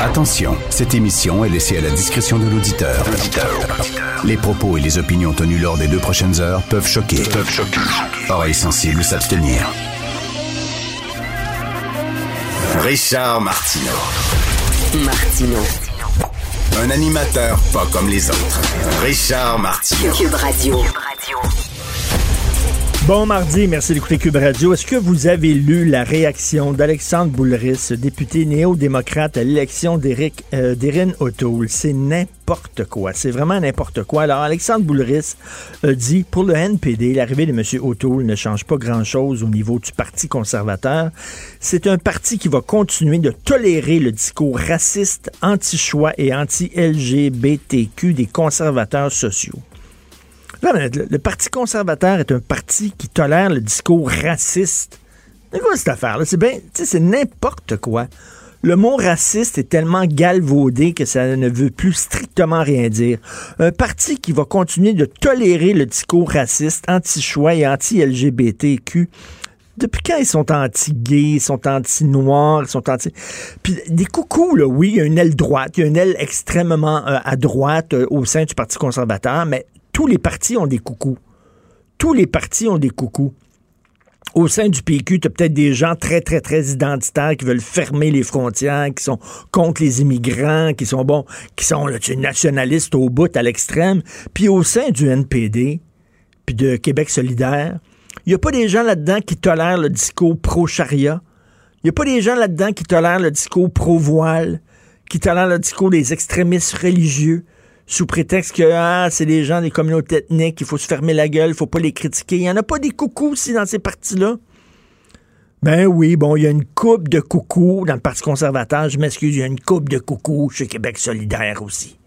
Attention, cette émission est laissée à la discrétion de l'auditeur. Les propos et les opinions tenues lors des deux prochaines heures peuvent choquer. Peuvent choquer. Oreilles sensibles s'abstenir. Richard Martineau. Martino. Un animateur pas comme les autres. Richard Martineau. Cube Radio. Bon mardi, merci d'écouter Cube Radio. Est-ce que vous avez lu la réaction d'Alexandre Boulris, député néo-démocrate à l'élection d'Éric euh, O'Toole? C'est n'importe quoi. C'est vraiment n'importe quoi. Alors, Alexandre Boulris a dit, pour le NPD, l'arrivée de M. O'Toole ne change pas grand-chose au niveau du Parti conservateur. C'est un parti qui va continuer de tolérer le discours raciste, anti-choix et anti-LGBTQ des conservateurs sociaux. Le, Parti conservateur est un parti qui tolère le discours raciste. C'est quoi cette affaire-là? C'est bien, c'est n'importe quoi. Le mot raciste est tellement galvaudé que ça ne veut plus strictement rien dire. Un parti qui va continuer de tolérer le discours raciste, anti-choix et anti-LGBTQ. Depuis quand ils sont anti-gays, ils sont anti-noirs, ils sont anti... Puis des coucous, là, oui, il y a une aile droite, il y a une aile extrêmement euh, à droite euh, au sein du Parti conservateur, mais tous les partis ont des coucous. Tous les partis ont des coucous. Au sein du PQ, tu as peut-être des gens très, très, très identitaires qui veulent fermer les frontières, qui sont contre les immigrants, qui sont, bon, qui sont nationalistes au bout, à l'extrême. Puis au sein du NPD, puis de Québec solidaire, il n'y a pas des gens là-dedans qui tolèrent le discours pro-charia. Il n'y a pas des gens là-dedans qui tolèrent le discours pro-voile, qui tolèrent le discours des extrémistes religieux sous prétexte que ah, c'est des gens des communautés ethniques, il faut se fermer la gueule, il faut pas les critiquer. Il y en a pas des coucous aussi dans ces partis-là. Ben oui, bon, il y a une coupe de coucous dans le Parti conservateur. Je m'excuse, il y a une coupe de coucous chez Québec solidaire aussi.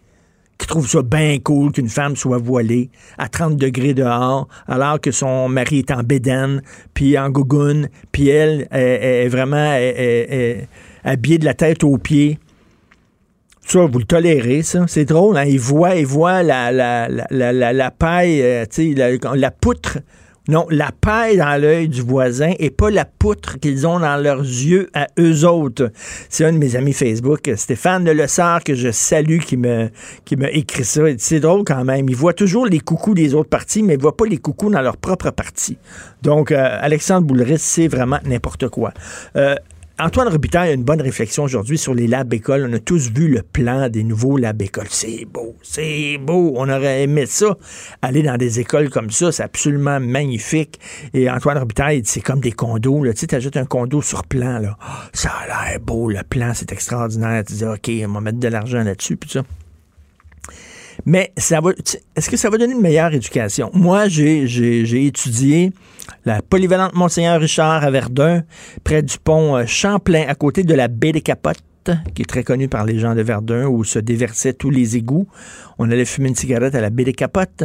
Qui trouve ça bien cool qu'une femme soit voilée à 30 degrés dehors, alors que son mari est en bédaine, puis en gougoune, puis elle est, vraiment habillée de la tête aux pieds. Ça, vous le tolérez, ça. C'est drôle, hein? Ils voient, ils voient la, la, la, la, la- paille, euh, la, poutre. Non, la paille dans l'œil du voisin et pas la poutre qu'ils ont dans leurs yeux à eux autres. C'est un de mes amis Facebook, Stéphane Le Lessard, que je salue, qui me, qui m'a écrit ça. Il C'est drôle quand même. Ils voient toujours les coucous des autres partis, mais ils voient pas les coucous dans leur propre parti. Donc, euh, Alexandre Boulris, c'est vraiment n'importe quoi. Euh, Antoine Robitaille a une bonne réflexion aujourd'hui sur les labs écoles. On a tous vu le plan des nouveaux labs écoles. C'est beau, c'est beau. On aurait aimé ça. Aller dans des écoles comme ça, c'est absolument magnifique. Et Antoine Robitaille, c'est comme des condos. Là. Tu sais, t'ajoutes un condo sur plan. Là. Ah, ça a l'air beau, le plan, c'est extraordinaire. Tu dis, OK, on va mettre de l'argent là-dessus, puis ça. Mais ça va, est-ce que ça va donner une meilleure éducation? Moi, j'ai, étudié la polyvalente Monseigneur Richard à Verdun, près du pont euh, Champlain, à côté de la baie des Capotes qui est très connue par les gens de Verdun, où se déversaient tous les égouts. On allait fumer une cigarette à la baie des Capotes.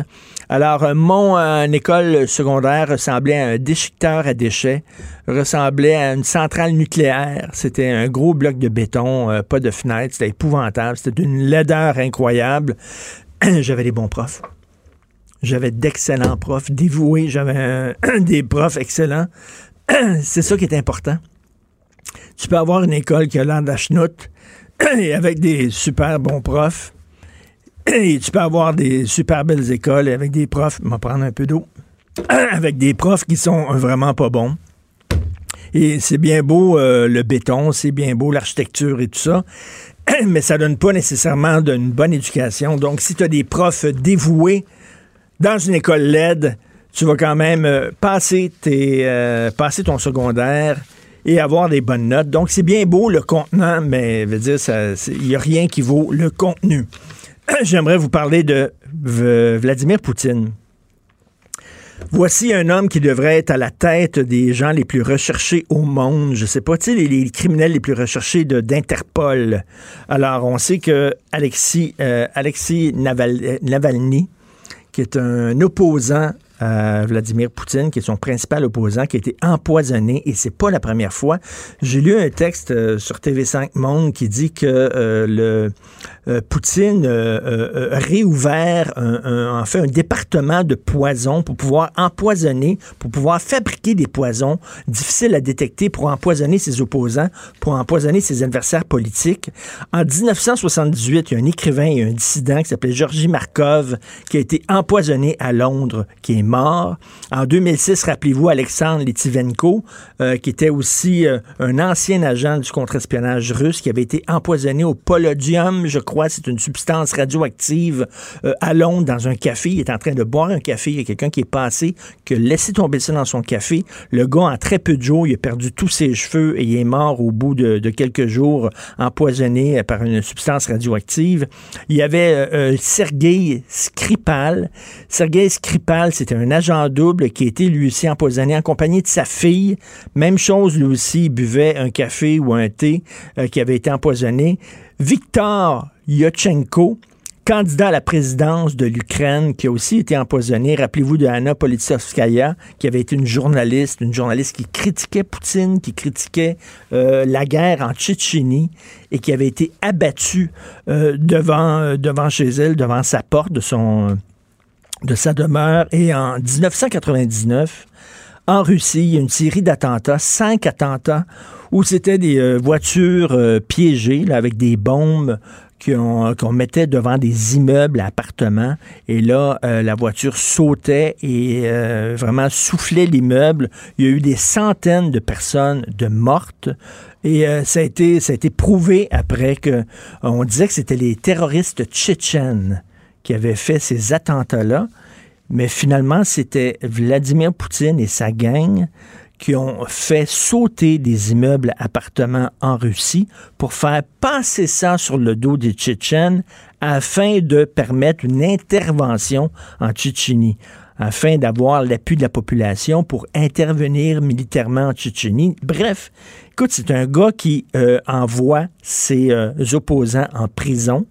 Alors, euh, mon euh, école secondaire ressemblait à un déchiqueteur à déchets, ressemblait à une centrale nucléaire. C'était un gros bloc de béton, pas de fenêtre. C'était épouvantable. C'était d'une laideur incroyable. J'avais des bons profs. J'avais d'excellents profs, dévoués. J'avais des profs excellents. C'est ça qui est important. Tu peux avoir une école qui a l'air de la chenoute et avec des super bons profs. Et tu peux avoir des super belles écoles avec des profs, va prendre un peu d'eau, avec des profs qui sont vraiment pas bons. Et c'est bien beau euh, le béton, c'est bien beau l'architecture et tout ça, mais ça donne pas nécessairement d'une bonne éducation. Donc, si tu as des profs dévoués dans une école LED, tu vas quand même euh, passer, tes, euh, passer ton secondaire et avoir des bonnes notes. Donc, c'est bien beau le contenant, mais dire, il n'y a rien qui vaut le contenu. J'aimerais vous parler de Vladimir Poutine. Voici un homme qui devrait être à la tête des gens les plus recherchés au monde. Je sais pas, tu sais, les, criminels les plus recherchés d'Interpol. Alors, on sait que Alexis, euh, euh, Navalny, qui est un opposant à Vladimir Poutine, qui est son principal opposant, qui a été empoisonné, et c'est pas la première fois. J'ai lu un texte euh, sur TV5 Monde qui dit que euh, le euh, Poutine euh, euh, a réouvert un, un- en fait un département de poison pour pouvoir empoisonner, pour pouvoir fabriquer des poisons difficiles à détecter pour empoisonner ses opposants, pour empoisonner ses adversaires politiques. En 1978, il y a un écrivain et un dissident qui s'appelait Georgi Markov qui a été empoisonné à Londres, qui est mort. En 2006, rappelez-vous Alexandre Litvinenko, euh, qui était aussi euh, un ancien agent du contre-espionnage russe, qui avait été empoisonné au polonium, je crois, c'est une substance radioactive euh, à Londres dans un café. Il est en train de boire un café. Il y a quelqu'un qui est passé, qui a laissé tomber ça dans son café. Le gars, en très peu de jours, il a perdu tous ses cheveux et il est mort au bout de, de quelques jours, empoisonné par une substance radioactive. Il y avait Sergei Skripal. Sergei Skripal, c'était un agent double qui a été lui aussi empoisonné en compagnie de sa fille. Même chose, lui aussi, il buvait un café ou un thé euh, qui avait été empoisonné. Victor Yotchenko, candidat à la présidence de l'Ukraine, qui a aussi été empoisonné. Rappelez-vous de Anna Politkovskaya, qui avait été une journaliste, une journaliste qui critiquait Poutine, qui critiquait euh, la guerre en Tchétchénie et qui avait été abattue euh, devant, devant chez elle, devant sa porte de son de sa demeure. Et en 1999, en Russie, il y a une série d'attentats, cinq attentats, où c'était des euh, voitures euh, piégées là, avec des bombes qu'on mettait devant des immeubles, appartements. Et là, euh, la voiture sautait et vraiment soufflait l'immeuble. Il y a eu des centaines de personnes de mortes. Et ça, a été, ça a été prouvé après que on disait que c'était les terroristes tchétchènes qui avaient fait ces attentats-là. Mais finalement, c'était Vladimir Poutine et sa gang qui ont fait sauter des immeubles appartements en Russie pour faire passer ça sur le dos des Tchétchènes afin de permettre une intervention en Tchétchénie, afin d'avoir l'appui de la population pour intervenir militairement en Tchétchénie. Bref, écoute, c'est un gars qui euh, envoie ses euh, opposants en prison,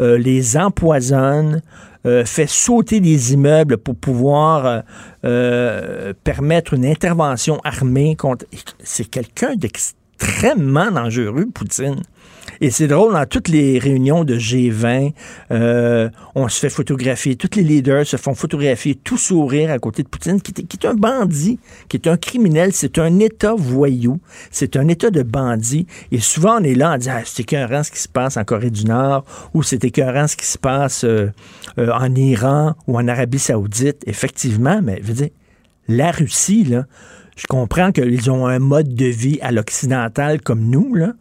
euh, les empoisonne, euh, fait sauter des immeubles pour pouvoir euh, permettre une intervention armée contre... C'est quelqu'un d'extrêmement dangereux, Poutine. Et c'est drôle, dans toutes les réunions de G20, euh, on se fait photographier, tous les leaders se font photographier, tout sourire à côté de Poutine, qui est, un bandit, qui est un criminel, c'est un État voyou, c'est un État de bandits. Et souvent, on est là en disant, ah, c'est écœurant ce qui se passe en Corée du Nord, ou c'est écœurant ce qui se passe euh, euh, en Iran ou en Arabie Saoudite. Effectivement, mais je dire, la Russie, là, je comprends qu'ils ont un mode de vie à l'occidental comme nous, là,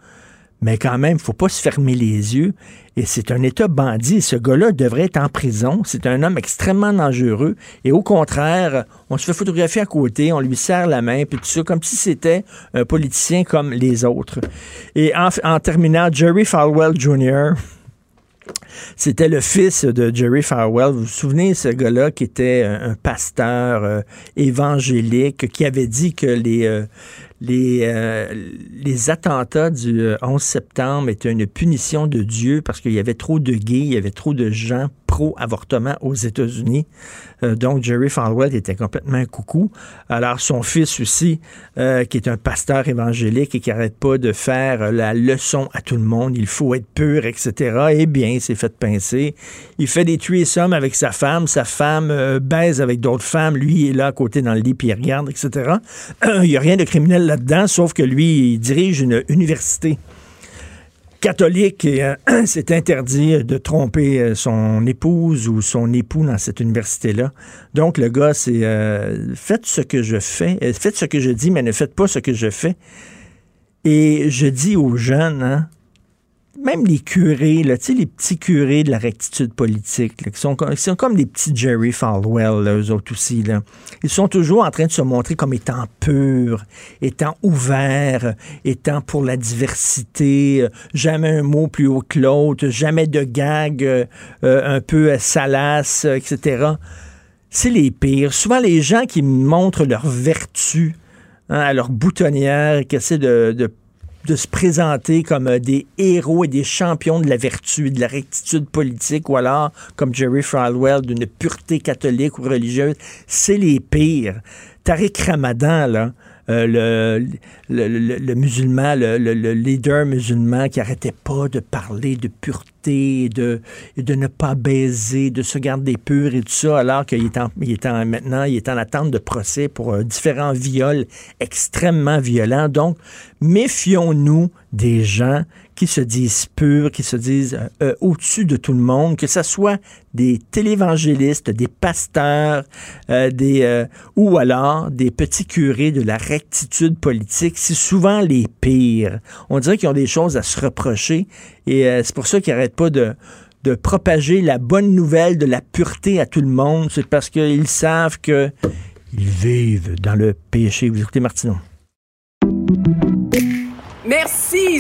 mais quand même, faut pas se fermer les yeux. Et c'est un État bandit. Ce gars-là devrait être en prison. C'est un homme extrêmement dangereux. Et au contraire, on se fait photographier à côté, on lui serre la main, puis tout ça, comme si c'était un politicien comme les autres. Et en, terminant, Jerry Falwell Jr., c'était le fils de Jerry Falwell. Vous vous souvenez, ce gars-là qui était un, un pasteur euh, évangélique, qui avait dit que les, euh, les, euh, les attentats du euh, 11 septembre étaient une punition de Dieu parce qu'il y avait trop de gays, il y avait trop de gens pro-avortement aux États-Unis. Euh, donc, Jerry Falwell était complètement coucou. Alors, son fils aussi, euh, qui est un pasteur évangélique et qui arrête pas de faire euh, la leçon à tout le monde, il faut être pur, etc. Eh bien, il s'est fait pincer. Il fait des threesomes avec sa femme. Sa femme euh, baise avec d'autres femmes. Lui, il est là à côté dans le lit, puis il regarde, etc. il n'y a rien de criminel sauf que lui, il dirige une université catholique et euh, c'est interdit de tromper euh, son épouse ou son époux dans cette université-là. Donc, le gars, c'est euh, faites ce que je fais, faites ce que je dis, mais ne faites pas ce que je fais. Et je dis aux jeunes, hein, même les curés, là, les petits curés de la rectitude politique, là, qui, sont, comme des petits Jerry Falwell, eux autres aussi. Ils sont toujours en train de se montrer comme étant purs, étant ouverts, étant pour la diversité, euh, jamais un mot plus haut que l'autre, jamais de gag euh, euh, un peu salace, etc. c'est les pires. Souvent, les gens qui montrent leur vertu hein, à leur boutonnière, qui essaient de, de se présenter comme euh, des héros et des champions de la vertu, de la rectitude politique, ou alors, comme Jerry Falwell, d'une pureté catholique ou religieuse, c'est les pires. Tariq Ramadan, là, euh, le, le, le, musulman, le, leader musulman qui arrêtait pas de parler de pureté, de, de ne pas baiser, de se garder pur et tout ça, alors qu'il est, en, il est en, maintenant il est en attente de procès pour euh, différents viols extrêmement violents. Donc, méfions-nous des gens qui se disent purs, qui se disent euh, euh, au-dessus de tout le monde, que ce soit des télévangélistes, des pasteurs, euh, des ou alors des petits curés de la rectitude politique, c'est souvent les pires. On dirait qu'ils ont des choses à se reprocher et c'est pour ça qu'ils n'arrêtent pas de de propager la bonne nouvelle de la pureté à tout le monde, c'est parce qu'ils savent que ils vivent dans le péché. Vous écoutez Martineau.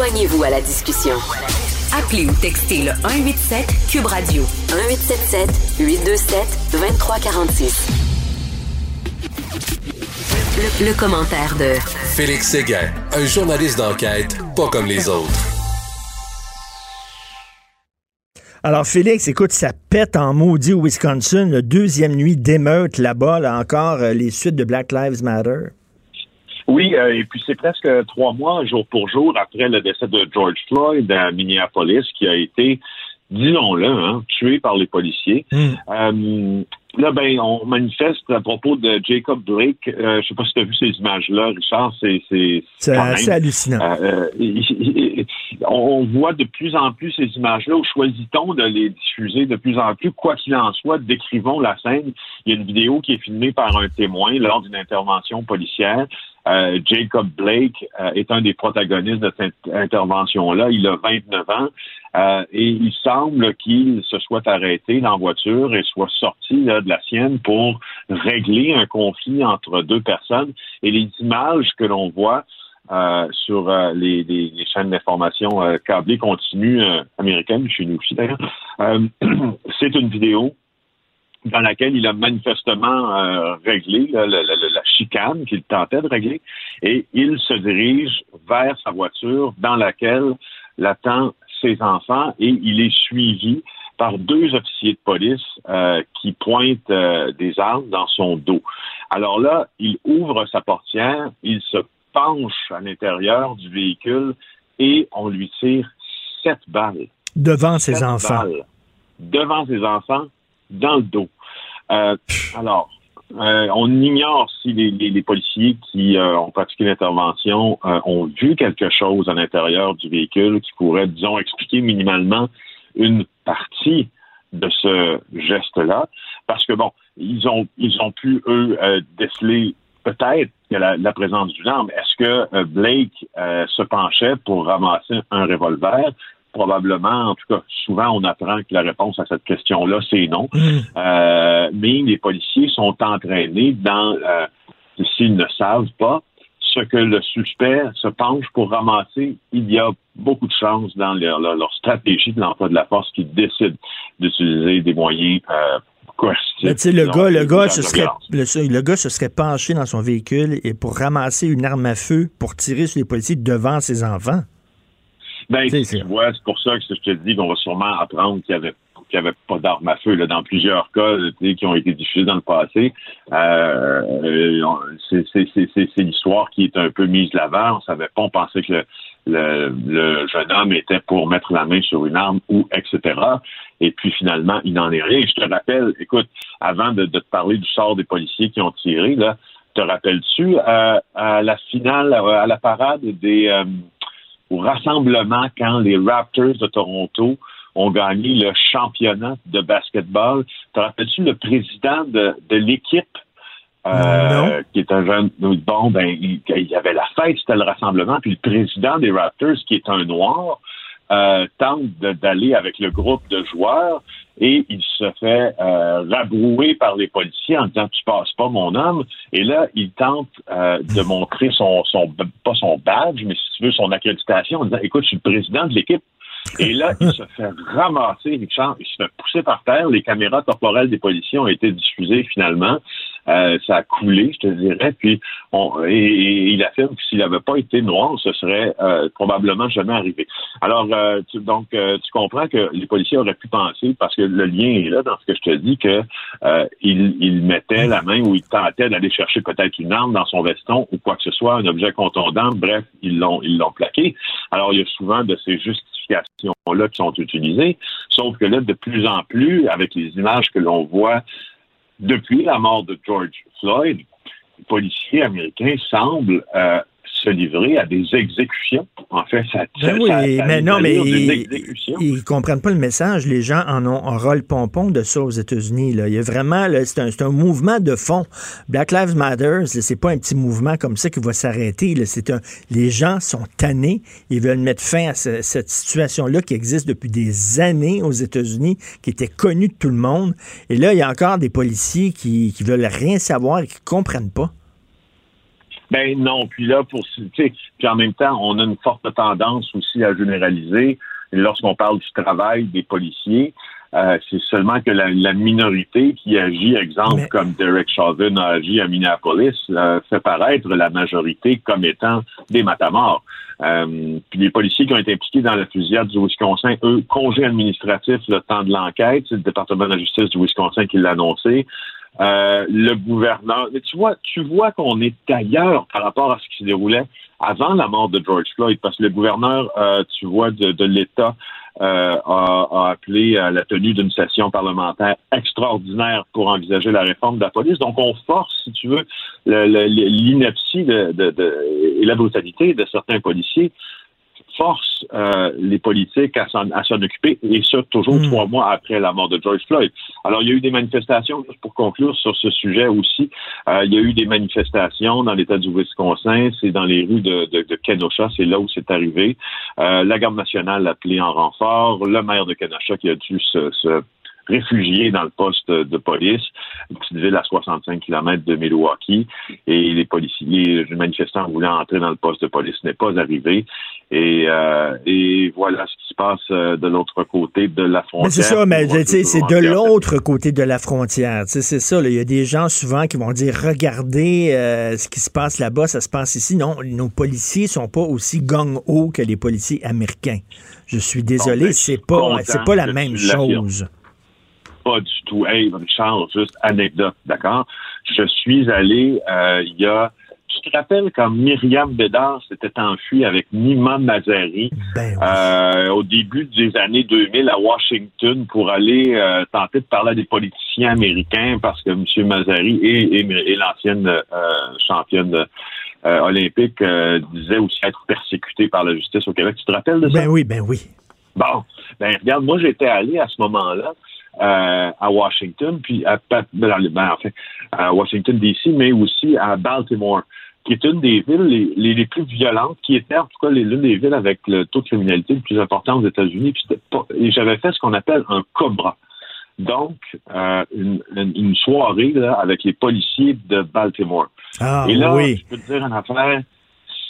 Joignez-vous à la discussion. Appelez ou textez le 187 Cube Radio 1877 827 2346. Le, le commentaire de Félix Séguin, un journaliste d'enquête pas comme les autres. Alors, Félix, écoute, ça pète en maudit au Wisconsin. Le deuxième nuit d'émeute là-bas, là, encore euh, les suites de Black Lives Matter. Oui, euh, et puis c'est presque trois mois, jour pour jour, après le décès de George Floyd à Minneapolis, qui a été, disons-le, hein, tué par les policiers. Hmm. Euh, là, ben, on manifeste à propos de Jacob Blake. Euh, je sais pas si tu as vu ces images-là, Richard. C'est c'est assez hallucinant. on voit de plus en plus ces images-là. Où choisit-on de les diffuser de plus en plus Quoi qu'il en soit, décrivons la scène. Il y a une vidéo qui est filmée par un témoin lors d'une intervention policière. Euh, Jacob Blake euh, est un des protagonistes de cette intervention-là. Il a 29 ans euh, et il semble qu'il se soit arrêté dans la voiture et soit sorti de la sienne pour régler un conflit entre deux personnes. Et les images que l'on voit sur les, chaînes d'information câblées continues américaines, chez nous aussi d'ailleurs, c'est une vidéo dans laquelle il a manifestement réglé la, chicane qu'il tentait de régler, et il se dirige vers sa voiture dans laquelle l'attend ses enfants, et il est suivi par deux officiers de police euh, qui pointent euh, des armes dans son dos. Alors là, il ouvre sa portière, il se penche à l'intérieur du véhicule et on lui tire sept balles. Devant ses enfants. devant ses enfants dans le dos. Euh, alors, euh, on ignore si les, policiers qui euh, ont pratiqué l'intervention ont vu quelque chose à l'intérieur du véhicule qui pourrait, disons, expliquer minimalement une partie de ce geste-là. Parce que, bon, ils ont, ils ont pu, eux, déceler peut-être la, la, présence d'une arme. Est-ce que Blake se penchait pour ramasser un revolver? Probablement, en tout cas, souvent on apprend que la réponse à cette question-là, c'est non. Mm. Euh, mais les policiers sont entraînés dans, euh, s'ils ne savent pas, ce que le suspect se penche pour ramasser, il y a beaucoup de chances dans leur, stratégie de l'emploi de la force qu'ils décident d'utiliser des moyens euh, coercitifs. le gars, le gars, se serait, le, gars se serait penché dans son véhicule et pour ramasser une arme à feu pour tirer sur les policiers devant ses enfants. Ben, tu vois, c'est pour ça que je te dis qu'on va sûrement apprendre qu'il y avait qu'il n'y avait pas d'armes à feu. Là, dans plusieurs cas qui ont été diffusés dans le passé, euh, c'est l'histoire qui est un peu mise de l'avant. On savait pas, on pensait que le, le, jeune homme était pour mettre la main sur une arme ou etc. Et puis finalement, il n'en est rien. Je te rappelle, écoute, avant de, te parler du sort des policiers qui ont tiré, là, te rappelles-tu à, à, la finale, à la parade des... Euh, au rassemblement quand les Raptors de Toronto ont gagné le championnat de basketball. Te rappelles-tu le président de, de l'équipe? Euh, qui est un jeune. Bon, ben, il, y avait la fête, c'était le rassemblement, puis le président des Raptors, qui est un noir, euh, tente d'aller avec le groupe de joueurs et il se fait euh, rabrouer par les policiers en disant tu passes pas mon homme et là il tente euh, de montrer son son pas son badge mais si tu veux son accréditation en disant écoute je suis le président de l'équipe et là, il se fait ramasser, il se fait pousser par terre. Les caméras corporelles des policiers ont été diffusées finalement. Euh, ça a coulé, je te dirais. Puis, on, et, il affirme que s'il n'avait pas été noir, ce serait euh, probablement jamais arrivé. Alors, euh, tu, donc, tu comprends que les policiers auraient pu penser, parce que le lien est là dans ce que je te dis, que il, il mettait la main ou il tentait d'aller chercher peut-être une arme dans son veston ou quoi que ce soit, un objet contondant. Bref, ils l'ont, ils l'ont plaqué. Alors, il y a souvent de ces justifications-là qui sont utilisées. Sauf que là, de plus en plus, avec les images que l'on voit depuis la mort de George Floyd, les policiers américains semblent euh, se livrer à des exécutions. En fait, ça, ben oui, mais non, mais ils, ils, comprennent pas le message. Les gens en ont un rôle pompon de ça aux États-Unis. Il y a vraiment, c'est un, un, mouvement de fond. Black Lives Matter, c'est pas un petit mouvement comme ça qui va s'arrêter. C'est les gens sont tannés. Ils veulent mettre fin à cette situation-là qui existe depuis des années aux États-Unis, qui était connue de tout le monde. Et là, il y a encore des policiers qui, qui veulent rien savoir et qui comprennent pas. Ben non, puis là, pour puis en même temps, on a une forte tendance aussi à généraliser lorsqu'on parle du travail des policiers. Euh, c'est seulement que la, minorité qui agit, exemple, comme Derek Chauvin a agi à Minneapolis, euh, fait paraître la majorité comme étant des matamors. Euh, puis les policiers qui ont été impliqués dans la fusillade du Wisconsin, eux, congé administratif le temps de l'enquête, c'est le département de la justice du Wisconsin qui l'a annoncé. Euh, le gouverneur. Mais tu vois, tu vois qu'on est ailleurs par rapport à ce qui se déroulait avant la mort de George Floyd, parce que le gouverneur, euh, tu vois, de, l'État euh, a, appelé à la tenue d'une session parlementaire extraordinaire pour envisager la réforme de la police. Donc, on force, si tu veux, l'ineptie de, et la brutalité de certains policiers force euh, les politiques à s'en, occuper, et ça toujours hmm. trois mois après la mort de George Floyd. Alors, il y a eu des manifestations, juste pour conclure sur ce sujet aussi, euh, il y a eu des manifestations dans l'État du Wisconsin, c'est dans les rues de, de, de Kenosha, c'est là où c'est arrivé. Euh, la Garde nationale a appelé en renfort, le maire de Kenosha qui a dû se, se réfugiés dans le poste de police, une petite ville à 65 km de Milwaukee, et les policiers, les manifestants voulaient entrer dans le poste de police, n'est pas arrivé. Et, euh, et voilà ce qui se passe euh, de l'autre côté de la frontière. Mais c'est ça, mais c'est de l'autre côté de la frontière. C'est ça. Il y a des gens souvent qui vont dire regardez euh, ce qui se passe là-bas, ça se passe ici. Non, nos policiers sont pas aussi gang-ho que les policiers américains. Je suis désolé, ben, c'est pas c'est pas la même chose pas du tout. Hey, Richard, juste anecdote, d'accord? Je suis allé euh, il y a tu te rappelles quand Myriam Bédard s'était enfuie avec Nima Mazari ben euh, au début des années 2000 à Washington pour aller euh, tenter de parler à des politiciens américains parce que M. Mazari et, et, l'ancienne championne olympique disait aussi être persécutée par la justice au Québec. Tu te rappelles de ça? Ben oui, ben oui. Bon, ben regarde, moi j'étais allé à ce moment-là euh, à Washington, puis à, ben, ben, à Washington DC, mais aussi à Baltimore, qui est une des villes les, plus violentes, qui était en tout cas l'une des villes avec le taux de criminalité le plus important aux États-Unis. Et j'avais fait ce qu'on appelle un cobra. Donc, euh, une, soirée avec les policiers de Baltimore. Ah, et là, oui. je peux te dire une affaire,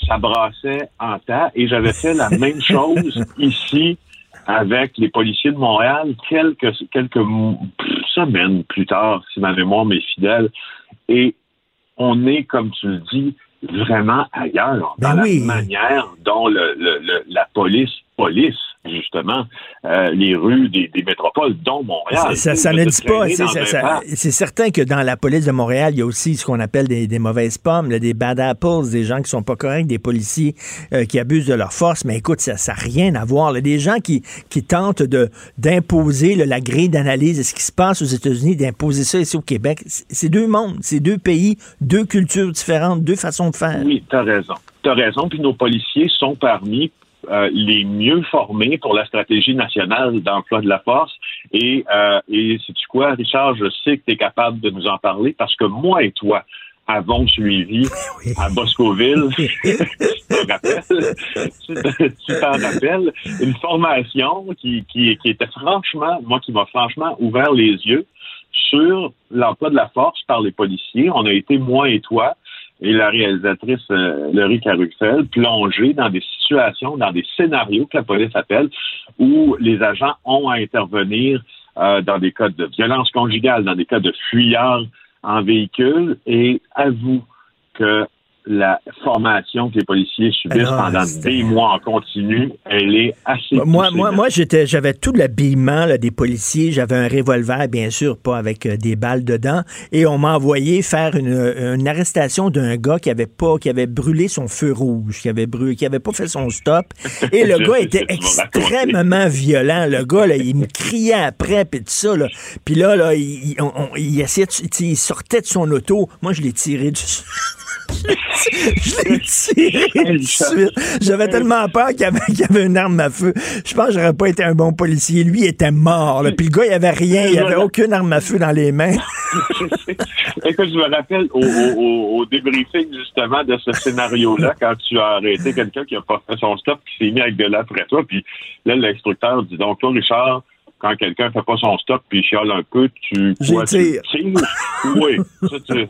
ça brassait en tas. Et j'avais fait la même chose ici avec les policiers de Montréal quelques, quelques semaines plus tard, si ma mémoire m'est fidèle. Et on est, comme tu le dis, vraiment ailleurs ben dans la manière dont le, la police police justement euh, les rues des, métropoles, dont Montréal. Ça, ça ne dit pas. C'est certain que dans la police de Montréal, il y a aussi ce qu'on appelle des, mauvaises pommes, des bad apples, des gens qui sont pas corrects, des policiers euh, qui abusent de leur force. Mais écoute, ça n'a rien à voir. Des gens qui, qui tentent d'imposer la grille d'analyse de ce qui se passe aux États-Unis, d'imposer ça ici au Québec. C'est deux mondes, c'est deux pays, deux cultures différentes, deux façons de faire. Oui, tu as raison. Tu as raison. Puis nos policiers sont parmi euh, les mieux formés pour la stratégie nationale d'emploi de la force. Et, euh, et sais-tu quoi, Richard, je sais que tu es capable de nous en parler parce que moi et toi, avons suivi à Boscoville, tu t'en rappelles, rappelles, une formation qui, qui, qui était franchement, moi qui m'a franchement ouvert les yeux sur l'emploi de la force par les policiers. On a été, moi et toi, et la réalisatrice euh, Laurie plongés dans des situations, dans des scénarios que la police appelle, où les agents ont à intervenir euh, dans des cas de violence conjugale, dans des cas de fuyards en véhicule, et avoue que la formation que les policiers subissent Alors, pendant des mois en continu, elle est assez Moi, moi, moi j'étais, j'avais tout l'habillement là, des policiers. J'avais un revolver, bien sûr, pas avec euh, des balles dedans. Et on m'a envoyé faire une, une arrestation d'un gars qui avait pas, qui avait brûlé son feu rouge, qui avait brûlé, qui avait pas fait son stop. Et le gars était extrêmement violent. Le gars, là, il me criait après, puis tout ça. Là. Puis là, là, il, il- on- on- il essayait, il sortait de son auto. Moi, je l'ai tiré du. Je l'ai tiré de suite. J'avais tellement peur qu'il y, avait, qu'il y avait une arme à feu. Je pense que j'aurais pas été un bon policier. Lui, il était mort. là. Puis le gars, il avait rien. Il avait aucune arme à feu dans les mains. Écoute, je me rappelle au, au, débriefing justement de ce scénario-là, quand tu as arrêté quelqu'un qui a pas fait son stop, qui s'est mis à gueuler après toi, puis là, l'instructeur dit donc, toi, Richard, quand quelqu'un fait pas son stop puis il chiale un peu, tu quoi, tu tire. tires? Oui, ça, tu...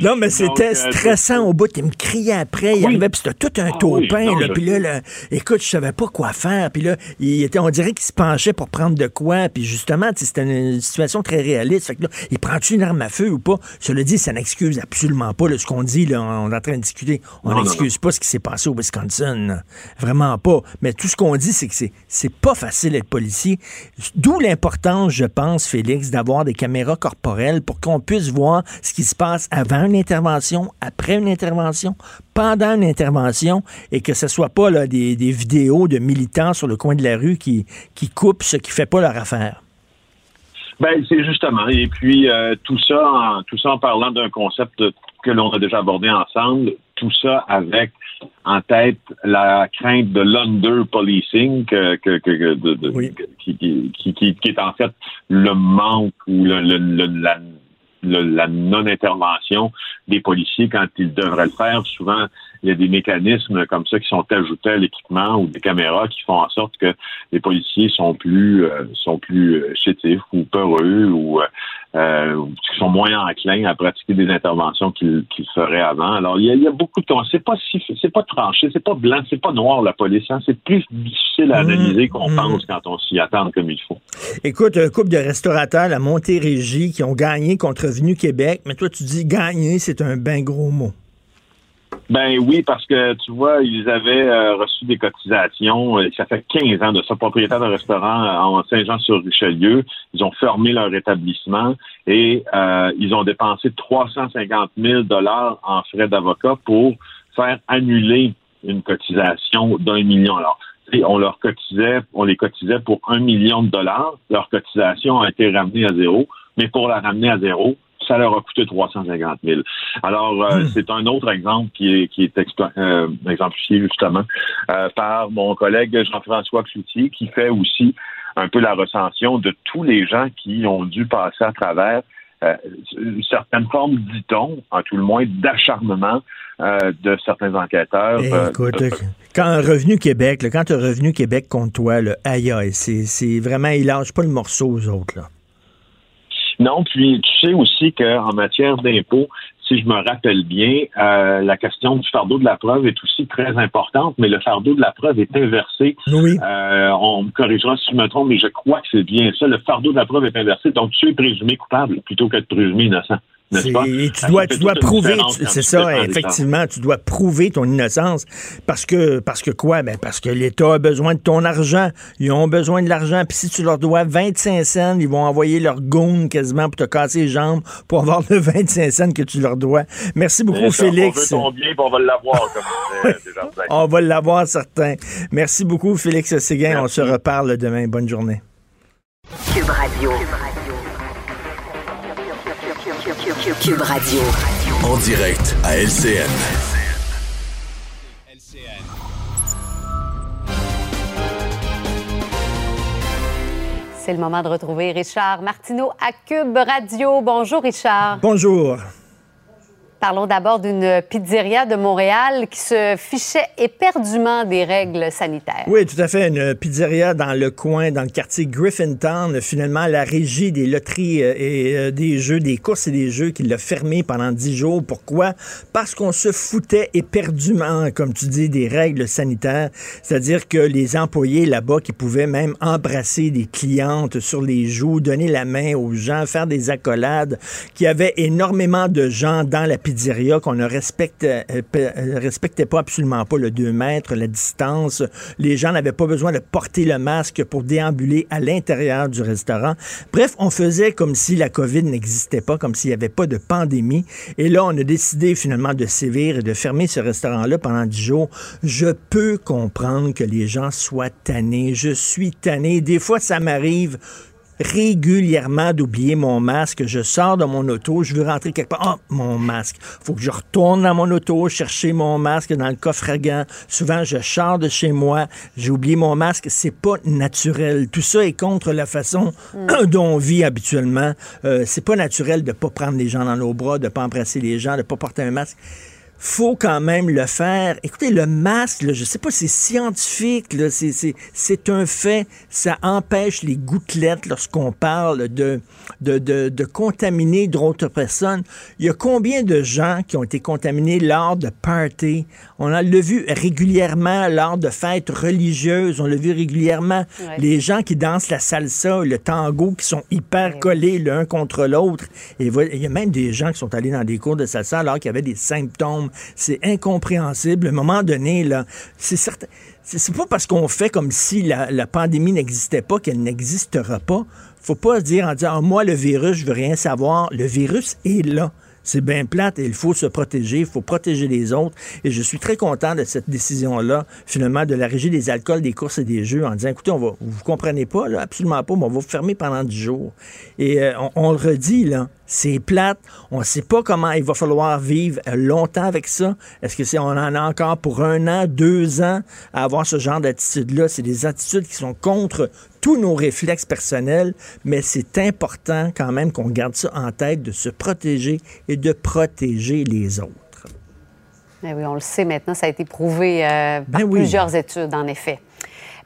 Non, mais c'était euh, stressant au bout. Il me criait après. Il arrivait, puis c'était tout un Ah taupin. oui, Puis là, là, écoute, je savais pas quoi faire. Puis là, il était, on dirait qu'il se penchait pour prendre de quoi. Puis justement, c'était une situation très réaliste. Fait que là, il prend-tu une arme à feu ou pas? Cela dit, ça n'excuse absolument pas là, ce qu'on dit. Là, on est en train de discuter. On n'excuse pas ce qui s'est passé au Wisconsin. Vraiment pas. Mais tout ce qu'on dit, c'est que c'est pas facile d'être policier. D'où l'importance, je pense, Félix, d'avoir des caméras corporelles pour qu'on puisse voir ce qui se passe avant une intervention, après une intervention, pendant une intervention, et que ce soit pas là, des, des vidéos de militants sur le coin de la rue qui, qui coupent ce qui fait pas leur affaire. Ben, c'est justement. Et puis, euh, tout ça en, tout ça en parlant d'un concept que l'on a déjà abordé ensemble, tout ça avec en tête la crainte de l'under-policing que, que, que, que- de- de- Oui. qui, qui, qui, qui- qui est en fait le manque ou le, le- le- la, le- la non-intervention des policiers quand ils devraient le faire. Souvent, il y a des mécanismes comme ça qui sont ajoutés à l'équipement ou des caméras qui font en sorte que les policiers sont plus euh, sont plus euh, chétifs ou peureux ou euh, qui sont moins enclins à pratiquer des interventions qu'ils feraient avant. Alors il y a, il y a beaucoup de c'est pas si c'est pas tranché, c'est pas blanc, c'est pas noir la police, hein. c'est plus difficile à Mmh, analyser qu'on mmh. pense quand on s'y attend comme il faut. Écoute, un couple de restaurateurs, la Montérégie, qui ont gagné contre Revenu Québec, mais toi, tu dis gagner, c'est un ben gros mot. Ben oui, parce que tu vois, ils avaient euh, reçu des cotisations. Ça fait 15 ans de ça, propriétaire de restaurant euh, en Saint-Jean-sur-Richelieu. Ils ont fermé leur établissement et euh, ils ont dépensé 350 000 dollars en frais d'avocat pour faire annuler une cotisation d'un million. Alors, on leur cotisait, on les cotisait pour un million de dollars. Leur cotisation a été ramenée à zéro, mais pour la ramener à zéro, ça leur a coûté 350 000. Alors, euh, c'est un autre exemple qui est, qui est explo- euh, exemplifié justement euh, par mon collègue Jean-François Cloutier, qui fait aussi un peu la recension de tous les gens qui ont dû passer à travers euh, une certaine forme, dit-on, en tout le moins, d'acharnement euh, de certains enquêteurs. Eh, euh, écoute, quand Revenu Québec, là, quand tu as Revenu Québec contre toi, là, aïe c'est vraiment, ils lâchent pas le morceau aux autres. Là. Non, puis tu sais aussi qu'en matière d'impôts, si je me rappelle bien, euh, la question du fardeau de la preuve est aussi très importante, mais le fardeau de la preuve est inversé. Oui. Euh, on me corrigera si je me trompe, mais je crois que c'est bien ça. Le fardeau de la preuve est inversé, donc tu es présumé coupable plutôt que de présumé innocent. Et tu dois, tu dois prouver, c'est ça, effectivement, tu dois prouver ton innocence parce que, parce que quoi? Ben, parce que l'État a besoin de ton argent. Ils ont besoin de l'argent. Puis si tu leur dois 25 cents, ils vont envoyer leur goon quasiment pour te casser les jambes pour avoir le 25 cents que tu leur dois. Merci beaucoup, ça, Félix. On veut ton bien, on va l'avoir, comme Desjardins. On va l'avoir, certain. Merci beaucoup, Félix Séguin. On se reparle demain. Bonne journée. Cube Radio. Cube Radio. Cube Radio. En direct à LCN. C'est le moment de retrouver Richard Martineau à Cube Radio. Bonjour Richard. Bonjour. Parlons d'abord d'une pizzeria de Montréal qui se fichait éperdument des règles sanitaires. Oui, tout à fait. Une pizzeria dans le coin, dans le quartier Griffintown. Finalement, la régie des loteries euh, et euh, des jeux, des courses et des jeux, qui l'a fermé pendant dix jours. Pourquoi? Parce qu'on se foutait éperdument, comme tu dis, des règles sanitaires. C'est-à-dire que les employés là-bas qui pouvaient même embrasser des clientes sur les joues, donner la main aux gens, faire des accolades, qu'il y avait énormément de gens dans la pizzeria qu'on ne euh, euh, respectait pas absolument pas le 2 mètres, la distance. Les gens n'avaient pas besoin de porter le masque pour déambuler à l'intérieur du restaurant. Bref, on faisait comme si la COVID n'existait pas, comme s'il n'y avait pas de pandémie. Et là, on a décidé finalement de sévir et de fermer ce restaurant-là pendant 10 jours. Je peux comprendre que les gens soient tannés. Je suis tanné. Des fois, ça m'arrive régulièrement d'oublier mon masque. Je sors de mon auto, je veux rentrer quelque part. Oh, mon masque. Faut que je retourne dans mon auto, chercher mon masque dans le coffre à gants. Souvent, je sors de chez moi, j'ai oublié mon masque. C'est pas naturel. Tout ça est contre la façon mm. dont on vit habituellement. Euh, c'est pas naturel de pas prendre les gens dans nos bras, de pas embrasser les gens, de pas porter un masque faut quand même le faire. Écoutez, le masque, là, je sais pas, c'est scientifique, c'est un fait. Ça empêche les gouttelettes lorsqu'on parle de, de, de, de contaminer d'autres personnes. Il y a combien de gens qui ont été contaminés lors de parties? On l'a vu régulièrement lors de fêtes religieuses. On l'a vu régulièrement. Les gens qui dansent la salsa, le tango, qui sont hyper collés l'un contre l'autre. Et il y a même des gens qui sont allés dans des cours de salsa alors qu'il y avait des symptômes c'est incompréhensible. À un moment donné, là, c'est certain. C'est pas parce qu'on fait comme si la, pandémie n'existait pas qu'elle n'existera pas. Faut pas dire en disant, ah, moi, le virus, je veux rien savoir. Le virus est là. C'est bien plate et il faut se protéger, il faut protéger les autres. Et je suis très content de cette décision-là, finalement, de la régie des alcools, des courses et des jeux, en disant, écoutez, on va, vous comprenez pas, là, absolument pas, mais on va vous fermer pendant 10 jours. Et euh, on, le redit, là, c'est plate. On ne sait pas comment il va falloir vivre longtemps avec ça. Est-ce que c'est on en a encore pour un an, deux ans à avoir ce genre d'attitude-là? C'est des attitudes qui sont contre tous nos réflexes personnels, mais c'est important quand même qu'on garde ça en tête de se protéger et de protéger les autres. Ben oui, on le sait maintenant, ça a été prouvé euh, par ben plusieurs études, en effet.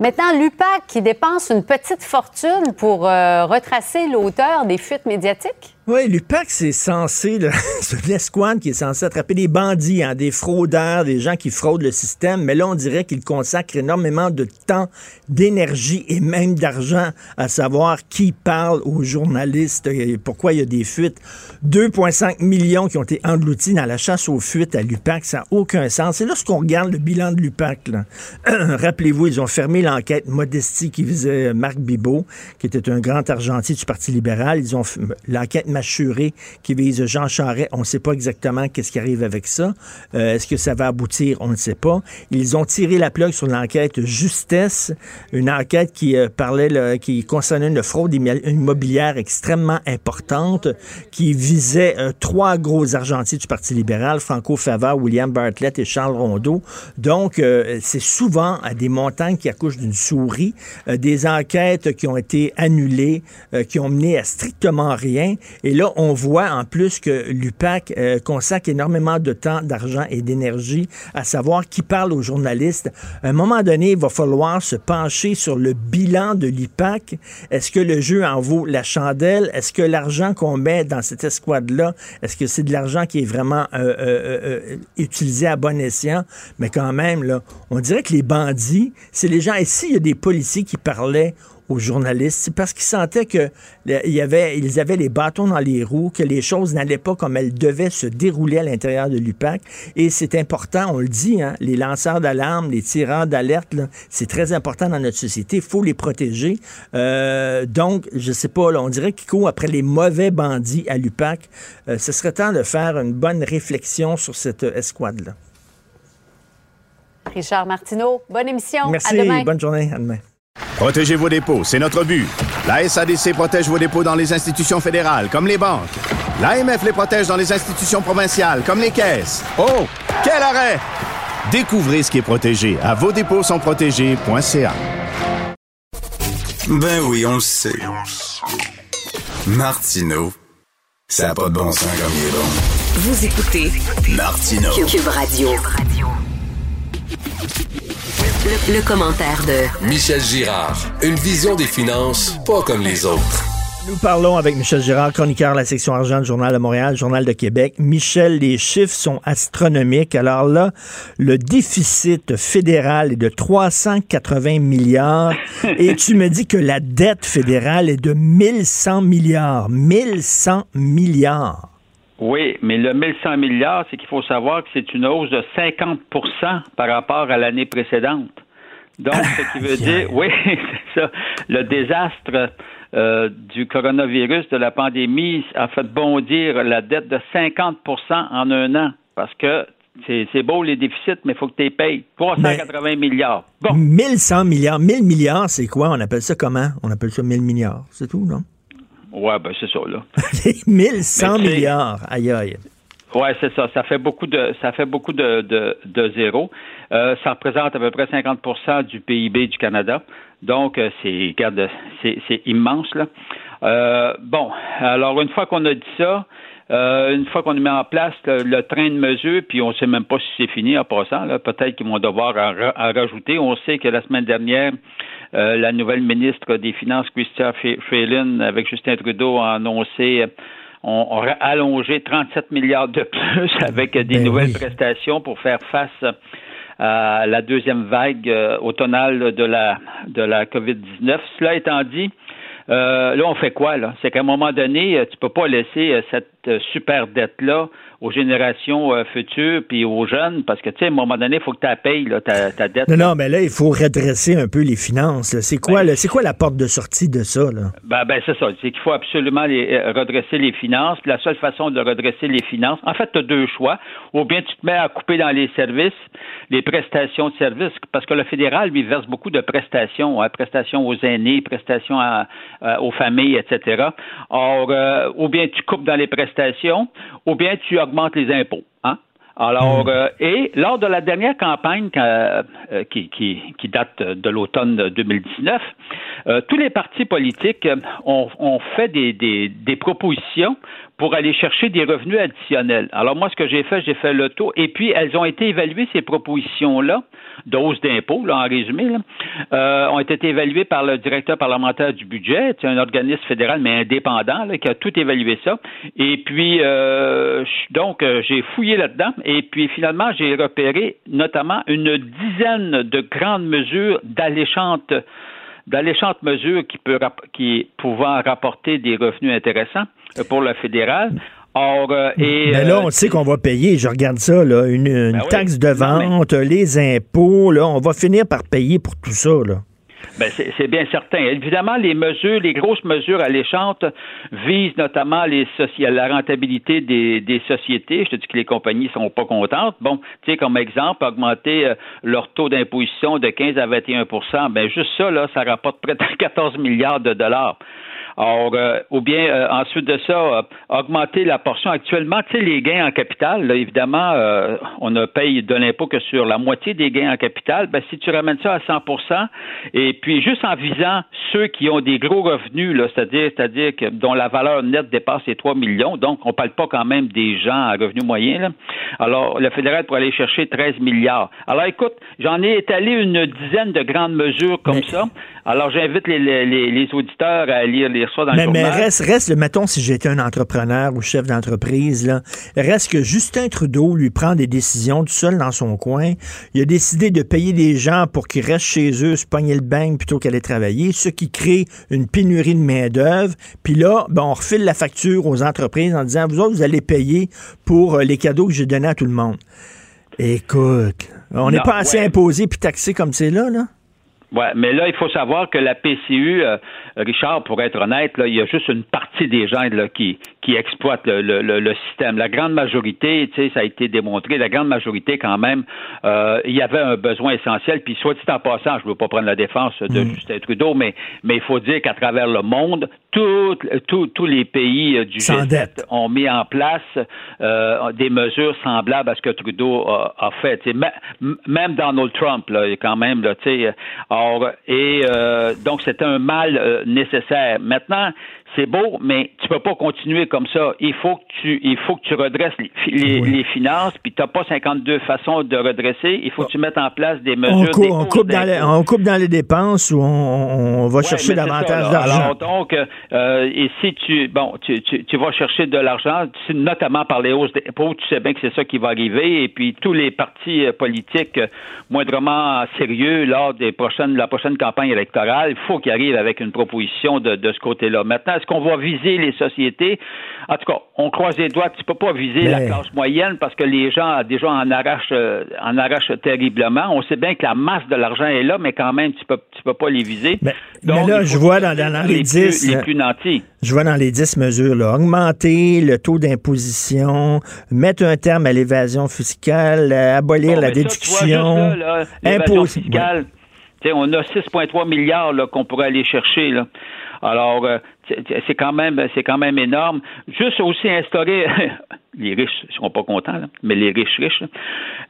Maintenant, l'UPAC qui dépense une petite fortune pour euh, retracer l'auteur des fuites médiatiques. Oui, l'UPAC, c'est censé, c'est une qui est censé attraper des bandits, hein, des fraudeurs, des gens qui fraudent le système, mais là, on dirait qu'il consacre énormément de temps, d'énergie et même d'argent à savoir qui parle aux journalistes et pourquoi il y a des fuites. 2,5 millions qui ont été engloutis dans la chasse aux fuites à l'UPAC, ça n'a aucun sens. Et lorsqu'on regarde le bilan de l'UPAC, rappelez-vous, ils ont fermé l'enquête Modestie qui visait Marc Bibot, qui était un grand argentier du Parti libéral. Ils ont l'enquête Machuré qui vise Jean Charest. On ne sait pas exactement qu'est-ce qui arrive avec ça. Euh, est-ce que ça va aboutir? On ne sait pas. Ils ont tiré la plug sur l'enquête Justesse, une enquête qui euh, parlait, qui concernait une fraude immobilière extrêmement importante, qui visait euh, trois gros argentiers du Parti libéral, Franco Fava, William Bartlett et Charles Rondeau. Donc, c'est souvent à des montants qui accouchent d'une souris, des enquêtes qui ont été annulées, qui ont mené à strictement rien. Et là, on voit en plus que l'UPAC euh, consacre énormément de temps, d'argent et d'énergie à savoir qui parle aux journalistes. À un moment donné, il va falloir se pencher sur le bilan de l'UPAC. Est-ce que le jeu en vaut la chandelle? Est-ce que l'argent qu'on met dans cette escouade-là, est-ce que c'est de l'argent qui est vraiment euh, euh, utilisé à bon escient? Mais quand même, là, on dirait que les bandits, c'est les gens... ici, il y a des policiers qui parlaient aux journalistes, c'est parce qu'ils sentaient que y avait, ils avaient les bâtons dans les roues, que les choses n'allaient pas comme elles devaient se dérouler à l'intérieur de l'UPAC. Et c'est important, on le dit, hein, les lanceurs d'alarme, les tireurs d'alerte, c'est très important dans notre société. Il faut les protéger. Euh, donc, je sais pas, on dirait qu'ils courent après les mauvais bandits à l'UPAC. Euh, ce serait temps de faire une bonne réflexion sur cette escouade-là. Richard Martineau, bonne émission. Merci, à demain. bonne journée. À demain. Protégez vos dépôts, c'est notre but. La SADC protège vos dépôts dans les institutions fédérales, comme les banques. L'AMF les protège dans les institutions provinciales, comme les caisses. Oh, quel arrêt! Découvrez ce qui est protégé à vos dépôts sont protégés.ca. Ben oui, on le sait. Martineau, ça n'a pas de bon sens comme il est bon. Vous écoutez Martino. Cube Radio. Le, le commentaire de Michel Girard. Une vision des finances pas comme les autres. Nous parlons avec Michel Girard, chroniqueur de la section argent du Journal de Montréal, Journal de Québec. Michel, les chiffres sont astronomiques. Alors là, le déficit fédéral est de 380 milliards et tu me dis que la dette fédérale est de 1100 milliards. 1100 milliards. Oui, mais le 1100 milliards, c'est qu'il faut savoir que c'est une hausse de 50% par rapport à l'année précédente. Donc, ce qui veut dire, oui, c'est ça, le désastre euh, du coronavirus, de la pandémie, a fait bondir la dette de 50% en un an. Parce que c'est beau les déficits, mais il faut que tu les payes. 380 milliards. Bon. 1100 milliards. 1000 milliards, c'est quoi? On appelle ça comment? On appelle ça 1000 milliards. C'est tout, non? Ouais, ben c'est ça, là. 1100 milliards. Aïe, aïe. Oui, c'est ça. Ça fait beaucoup de ça fait beaucoup de, de, de zéros. Euh, ça représente à peu près 50% du PIB du Canada. Donc, euh, c'est c'est immense là. Euh, bon, alors une fois qu'on a dit ça, euh, une fois qu'on mis en place le, train de mesure, puis on ne sait même pas si c'est fini en passant, peut-être qu'ils vont devoir en, rajouter. On sait que la semaine dernière, la nouvelle ministre des Finances, Christian Freeland, avec Justin Trudeau, a annoncé on, aurait allongé 37 milliards de plus avec des ben nouvelles prestations pour faire face à la deuxième vague euh, automnale de la de la COVID-19. Cela étant dit, euh, là, on fait quoi, là? C'est qu'à un moment donné, euh, tu peux pas laisser cette super dette-là aux générations futures puis aux jeunes, parce que, tu sais, à un moment donné, il faut que tu la payes, là, ta, dette. Non, non, mais là, il faut redresser un peu les finances. C'est quoi, ben, c'est quoi la porte de sortie de ça, là? Ben, ben c'est ça. C'est qu'il faut absolument les, redresser les finances. la seule façon de redresser les finances, en fait, tu as deux choix. Ou bien tu te mets à couper dans les services, les prestations de services, parce que le fédéral, lui, verse beaucoup de prestations, hein, prestations aux aînés, prestations aux familles, etc. Or, euh, ou bien tu coupes dans les prestations, ou bien tu augmentes les impôts. Hein? Alors, hmm. euh, et lors de la dernière campagne euh, qui, qui, date de l'automne 2019, tous les partis politiques ont, ont fait des, des, des, propositions pour aller chercher des revenus additionnels. Alors moi, ce que j'ai fait, j'ai fait le tour, et puis elles ont été évaluées, ces propositions-là, de hausse d'impôts, en résumé, euh, ont été évaluées par le directeur parlementaire du budget, c'est un organisme fédéral, mais indépendant, qui a tout évalué ça. Et puis, euh, donc, euh, j'ai fouillé là-dedans, et puis finalement, j'ai repéré notamment une dizaine de grandes mesures d'alléchantes d'alléchantes mesures qui, peut, qui pouvant rapporter des revenus intéressants pour le fédéral. Or, euh, et, Mais là, on sait qu'on va payer, je regarde ça, là, une, ben taxe de vente, les impôts, là, on va finir par payer pour tout ça. Là. Ben c'est bien certain. Évidemment, les mesures, les grosses mesures alléchantes visent notamment les la rentabilité des, des, sociétés. Je te dis que les compagnies sont pas contentes. Bon, tu sais, comme exemple, augmenter euh, leur taux d'imposition de 15 à 21% ben juste ça, là, ça rapporte près de 14 milliards de dollars. Or, euh, ou bien euh, ensuite de ça, euh, augmenter la portion actuellement, tu sais, les gains en capital, là, évidemment, on ne paye de l'impôt que sur la moitié des gains en capital. Ben, si tu ramènes ça à 100% et puis juste en visant ceux qui ont des gros revenus, c'est-à-dire, c'est-à-dire que dont la valeur nette dépasse les 3 millions, donc on ne parle pas quand même des gens à revenus moyens. Là. Alors, le fédéral pourrait aller chercher 13 milliards. Alors, écoute, j'en ai étalé une dizaine de grandes mesures comme ça. Alors, j'invite les, les, les, auditeurs à lire, lire ça dans mais, le journal. Mais reste, reste, mettons, si j'étais un entrepreneur ou chef d'entreprise, là, reste que Justin Trudeau lui prend des décisions tout seul dans son coin. Il a décidé de payer des gens pour qu'ils restent chez eux, se pogner le bain plutôt qu'aller travailler, ce qui crée une pénurie de main-d'œuvre. Puis là, ben, on refile la facture aux entreprises en disant, vous autres, vous allez payer pour euh, les cadeaux que j'ai donnés à tout le monde. Écoute, on n'est pas assez imposé puis taxé comme c'est là, là? Ouais, mais là, il faut savoir que la PCU, euh, Richard, pour être honnête, là, il y a juste une partie des gens là, qui, qui exploitent le, système. La grande majorité, tu sais, ça a été démontré, la grande majorité quand même, euh, il y avait un besoin essentiel. Puis soit dit en passant, je ne veux pas prendre la défense de mm. Justin Trudeau, mais mais il faut dire qu'à travers le monde, tous les pays euh, du G7 ont mis en place euh, des mesures semblables à ce que Trudeau a, fait. même Donald Trump, là, quand même, là, or, et donc c'était un mal nécessaire. Maintenant, c'est beau, mais tu peux pas continuer comme ça. Il faut que tu, il faut que tu redresses les, finances, puis tu n'as pas 52 façons de redresser. Il faut que tu mettes en place des mesures. On, coupe, dans les, on coupe dans les dépenses ou on, va chercher davantage d'argent. Alors donc, euh, et si tu, bon, tu, tu, vas chercher de l'argent, notamment par les hausses d'impôts, tu sais bien que c'est ça qui va arriver. Et puis tous les partis euh, politiques euh, moindrement sérieux lors des prochaines, la prochaine campagne électorale, il faut qu'ils arrivent avec une proposition de, de ce côté-là. Maintenant, est-ce qu'on va viser les sociétés? En tout cas, on croise les doigts. Tu peux pas viser la classe moyenne parce que les gens déjà en arrachent, euh, en arrachent terriblement. On sait bien que la masse de l'argent est là, mais quand même, tu peux, tu peux pas les viser. Mais, là, je vois dans, les, 10... les plus nantis. Je vois dans les 10 mesures, là, augmenter le taux d'imposition, mettre un terme à l'évasion fiscale, abolir la déduction, imposer... On a 6,3 milliards qu'on pourrait aller chercher. Là. Alors, euh, c'est quand même c'est quand même énorme. Juste aussi instaurer les riches ne seront pas contents, mais les riches riches,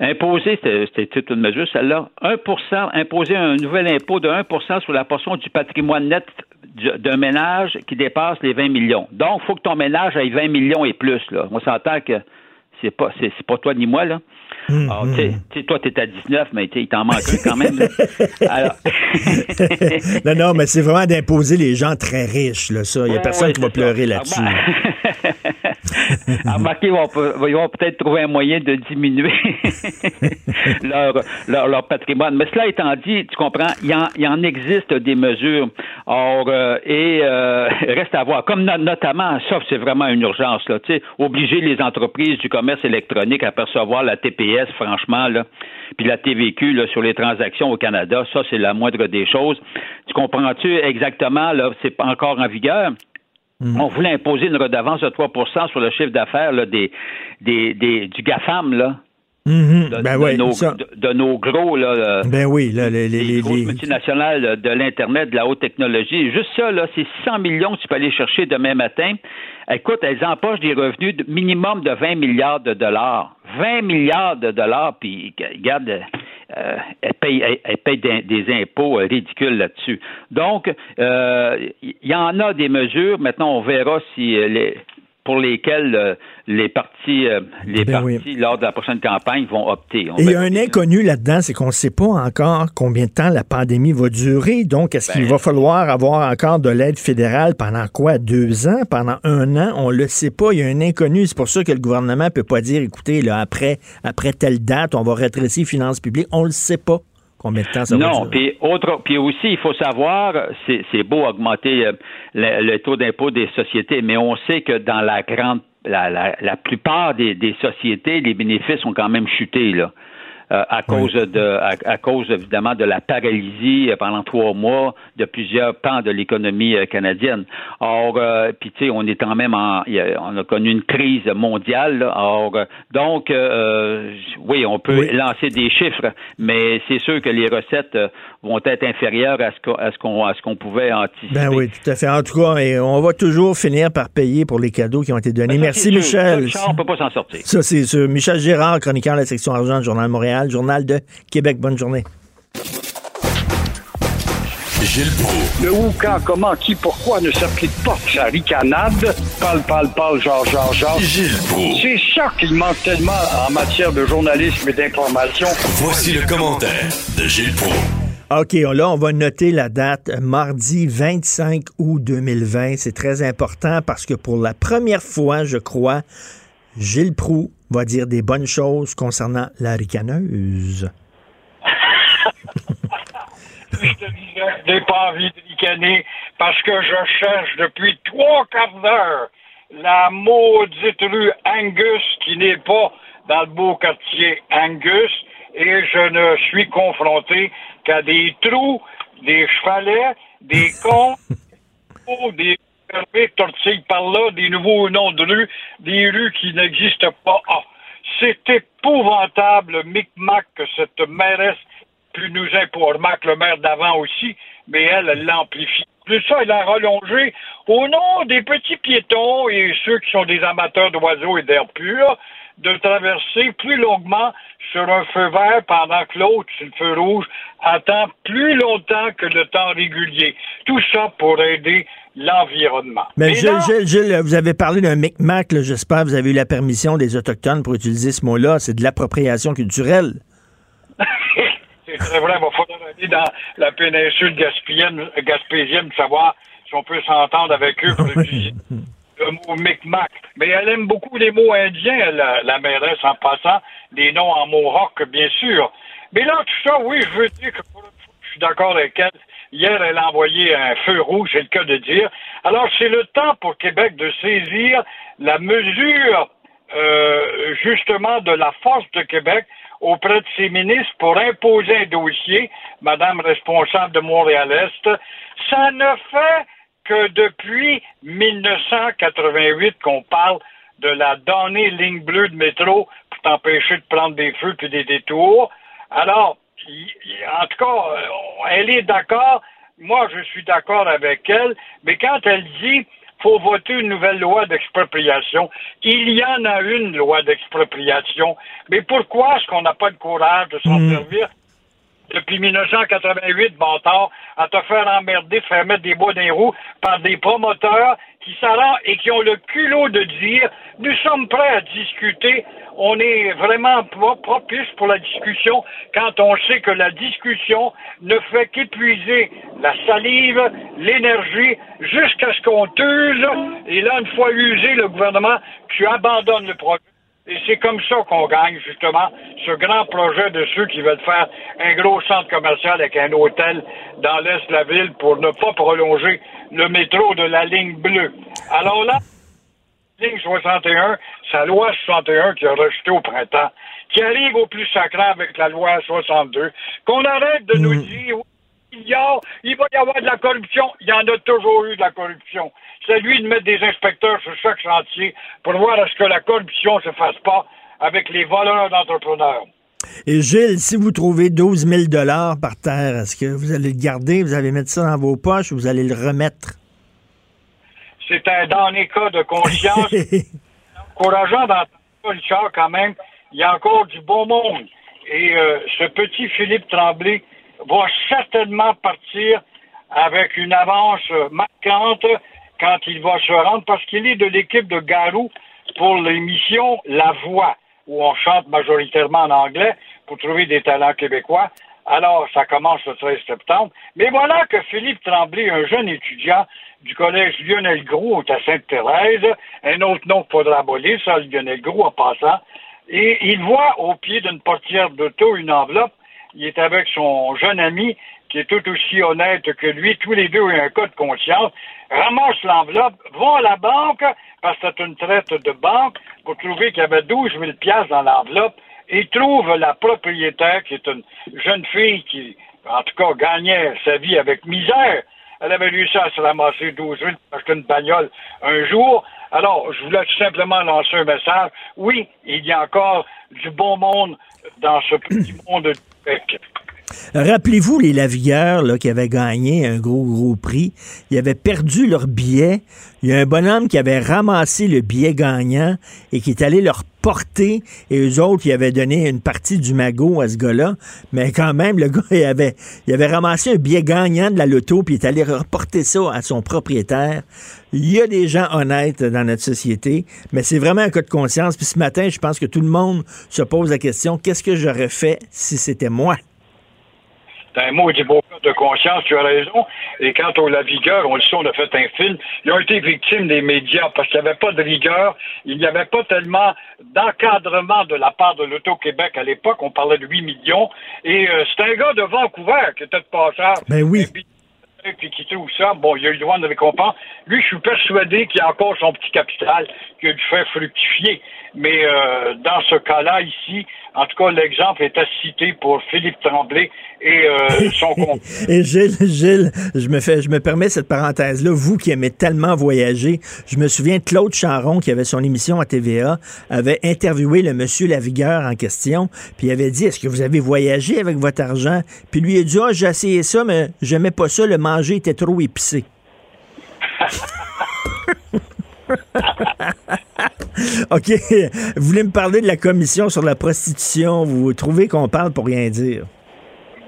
imposer, c'était toute une mesure, celle-là, 1 imposer un nouvel impôt de 1% sur la portion du patrimoine net d'un ménage qui dépasse les 20 millions. Donc, il faut que ton ménage ait 20 millions et plus. Là. On s'entend que c'est pas c'est pas toi ni moi, là. Hum, Alors, hum. tu sais, toi, t'es à 19, mais il t'en manque un quand même. Alors... non, non, mais c'est vraiment d'imposer les gens très riches, là, ça. Il n'y a personne qui va pleurer là-dessus. Remarquez, ils vont, vont peut-être trouver un moyen de diminuer leur, leur, patrimoine. Mais cela étant dit, tu comprends, il y en, en existe des mesures. Or, euh, et euh, reste à voir. Comme notamment, ça, c'est vraiment une urgence, là, obliger les entreprises du commerce électronique à percevoir la TPS, franchement, là, puis la TVQ là, sur les transactions au Canada, ça, c'est la moindre des choses. Tu comprends-tu exactement, là, c'est pas encore en vigueur? Mm. On voulait imposer une redevance de 3% sur le chiffre d'affaires des, des, des, du GAFAM, là. Mm-hmm. de, ben nos, de, nos, gros là, ben oui, là, les, les, les, les multinationales de l'internet, de la haute technologie. Juste ça là, c'est 100 millions que tu peux aller chercher demain matin. Écoute, elles empochent des revenus de minimum de 20 milliards de dollars. 20 milliards de dollars, puis regarde, euh, elle paye, des, impôts euh, ridicules là-dessus. Donc, euh, il y en a des mesures. Maintenant, on verra si les, pour lesquelles euh, les partis, euh, les ben partis lors de la prochaine campagne vont opter. il y a un inconnu là-dedans, c'est qu'on ne sait pas encore combien de temps la pandémie va durer. Donc, est-ce qu'il ben va falloir avoir encore de l'aide fédérale pendant quoi? Deux ans? Pendant un an? On ne le sait pas. Il y a un inconnu. C'est pour ça que le gouvernement ne peut pas dire, écoutez, là, après, après telle date, on va rétrécir les finances publiques. On ne le sait pas. Combien de temps ça non, puis aussi, il faut savoir, c'est beau augmenter euh, le, taux d'impôt des sociétés, mais on sait que dans la grande, la, la, la plupart des, des, sociétés, les bénéfices ont quand même chuté là. Euh, à cause de à, cause évidemment de la paralysie euh, pendant trois mois de plusieurs pans de l'économie euh, canadienne. Or, puis tu sais, on est quand même en, on a connu une crise mondiale. Or, donc, oui, on peut lancer des chiffres, mais c'est sûr que les recettes vont être inférieures à ce qu'on à ce qu'on pouvait anticiper. Ben oui, tout à fait. En tout cas, on va toujours finir par payer pour les cadeaux qui ont été donnés. Ben, Merci, Michel. Ça, on peut pas s'en sortir. Ça, c'est sûr. Michel Gérard, chroniqueur de la section argent du Journal de Montréal. Journal de Québec. Bonne journée. Gilles Le où, quand, comment, qui, pourquoi ne s'applique pas sa ricanade? Parle, parle, parle, genre, genre, genre. Gilles C'est ça qu'il manque tellement en matière de journalisme et d'information. Voici le commentaire de Gilles Proulx. OK, là, on va noter la date mardi 25 août 2020. C'est très important parce que pour la première fois, je crois, Gilles Proux va dire des bonnes choses concernant la ricaneuse. je n'ai pas envie de ricaner parce que je cherche depuis trois quarts d'heure la maudite rue Angus qui n'est pas dans le beau quartier Angus et je ne suis confronté qu'à des trous, des chevalets, des cons, des fermées, tortillent par là, des nouveaux noms de rues, des rues qui n'existent pas. Ah, c'est épouvantable le micmac que cette mairesse pu nous imposer. Remarque le maire d'avant aussi, mais elle, elle l'amplifie. Plus ça, elle a rallongé au nom des petits piétons et ceux qui sont des amateurs d'oiseaux et d'air pur de traverser plus longuement sur un feu vert pendant que l'autre, sur le feu rouge, attend plus longtemps que le temps régulier. Tout ça pour aider l'environnement. Mais, Gilles, vous avez parlé d'un micmac, j'espère vous avez eu la permission des Autochtones pour utiliser ce mot-là. C'est de l'appropriation culturelle. C'est très vrai, il va falloir aller dans la péninsule gaspésienne, gaspésienne pour savoir si on peut s'entendre avec eux pour utiliser le mot Micmac. Mais elle aime beaucoup les mots indiens, la, la mairesse, en passant, des noms en mohawk, bien sûr. Mais là, tout ça, oui, je veux dire que je suis d'accord avec elle. Hier, elle a envoyé un feu rouge, c'est le cas de dire. Alors, c'est le temps pour Québec de saisir la mesure, euh, justement, de la force de Québec auprès de ses ministres pour imposer un dossier, Madame responsable de Montréal-Est. Ça ne fait que depuis 1988 qu'on parle de la donnée ligne bleue de métro pour t'empêcher de prendre des feux puis des détours. Alors, en tout cas, euh, elle est d'accord. Moi, je suis d'accord avec elle. Mais quand elle dit faut voter une nouvelle loi d'expropriation. Il y en a une loi d'expropriation. Mais pourquoi est-ce qu'on n'a pas le courage de s'en hmm. servir? Depuis 1988, bâtard, à te faire emmerder, faire mettre des bois dans roues par des promoteurs qui s'arrangent et qui ont le culot de dire nous sommes prêts à discuter. On est vraiment propice pour la discussion quand on sait que la discussion ne fait qu'épuiser la salive, l'énergie, jusqu'à ce qu'on t'use. Et là, une fois usé, le gouvernement, tu abandonnes le projet et c'est comme ça qu'on gagne, justement, ce grand projet de ceux qui veulent faire un gros centre commercial avec un hôtel dans l'est de la ville pour ne pas prolonger le métro de la ligne bleue. Alors là, ligne 61, sa loi 61 qui a rejeté au printemps, qui arrive au plus sacré avec la loi 62, qu'on arrête de nous mm. dire il va y avoir de la corruption. Il y en a toujours eu de la corruption c'est lui de mettre des inspecteurs sur chaque chantier pour voir à ce que la corruption ne se fasse pas avec les voleurs d'entrepreneurs. Et Gilles, si vous trouvez 12 000 par terre, est-ce que vous allez le garder, vous allez mettre ça dans vos poches ou vous allez le remettre? C'est un dernier cas de conscience. encourageant dans Richard, quand même. Il y a encore du bon monde. Et euh, ce petit Philippe Tremblay va certainement partir avec une avance marquante quand il va se rendre, parce qu'il est de l'équipe de Garou pour l'émission La Voix, où on chante majoritairement en anglais pour trouver des talents québécois. Alors, ça commence le 13 septembre. Mais voilà que Philippe Tremblay, un jeune étudiant du collège Lionel Gros à Sainte-Thérèse, un autre nom qu'il faudra abolir, ça, Lionel Gros en passant, et il voit au pied d'une portière d'auto une enveloppe. Il est avec son jeune ami qui est tout aussi honnête que lui, tous les deux ont un cas de conscience, ramassent l'enveloppe, vont à la banque, parce que c'est une traite de banque, pour trouver qu'il y avait 12 000 piastres dans l'enveloppe, et trouvent la propriétaire, qui est une jeune fille qui, en tout cas, gagnait sa vie avec misère. Elle avait réussi à se ramasser 12 000 pour acheter une bagnole un jour. Alors, je voulais tout simplement lancer un message. Oui, il y a encore du bon monde dans ce petit monde de Québec. Rappelez-vous les lavilleurs là, qui avaient gagné un gros, gros prix. Ils avaient perdu leur billet. Il y a un bonhomme qui avait ramassé le billet gagnant et qui est allé leur porter. Et eux autres, ils avaient donné une partie du magot à ce gars-là. Mais quand même, le gars, il avait, il avait ramassé un billet gagnant de la loto puis il est allé reporter ça à son propriétaire. Il y a des gens honnêtes dans notre société, mais c'est vraiment un cas de conscience. Puis ce matin, je pense que tout le monde se pose la question, qu'est-ce que j'aurais fait si c'était moi? C'est un mot beau de conscience, tu as raison. Et quant au la vigueur, on le sait, on a fait un film. Ils ont été victimes des médias parce qu'il n'y avait pas de rigueur. Il n'y avait pas tellement d'encadrement de la part de l'Auto-Québec à l'époque. On parlait de 8 millions. Et euh, c'est un gars de Vancouver qui était de passage. Ben oui. puis qui trouve ça, bon, il a eu le droit de récompense. Lui, je suis persuadé qu'il a encore son petit capital qui a dû faire fructifier. Mais euh, dans ce cas-là, ici, en tout cas, l'exemple est à citer pour Philippe Tremblay et euh, son compte. et Gilles, Gilles, je me fais, je me permets cette parenthèse-là. Vous qui aimez tellement voyager, je me souviens de Claude Charon, qui avait son émission à TVA, avait interviewé le monsieur Lavigueur en question, puis il avait dit, est-ce que vous avez voyagé avec votre argent? Puis lui, il a dit, ah, j'ai essayé ça, mais j'aimais pas ça, le manger était trop épicé. OK. Vous voulez me parler de la commission sur la prostitution. Vous trouvez qu'on parle pour rien dire?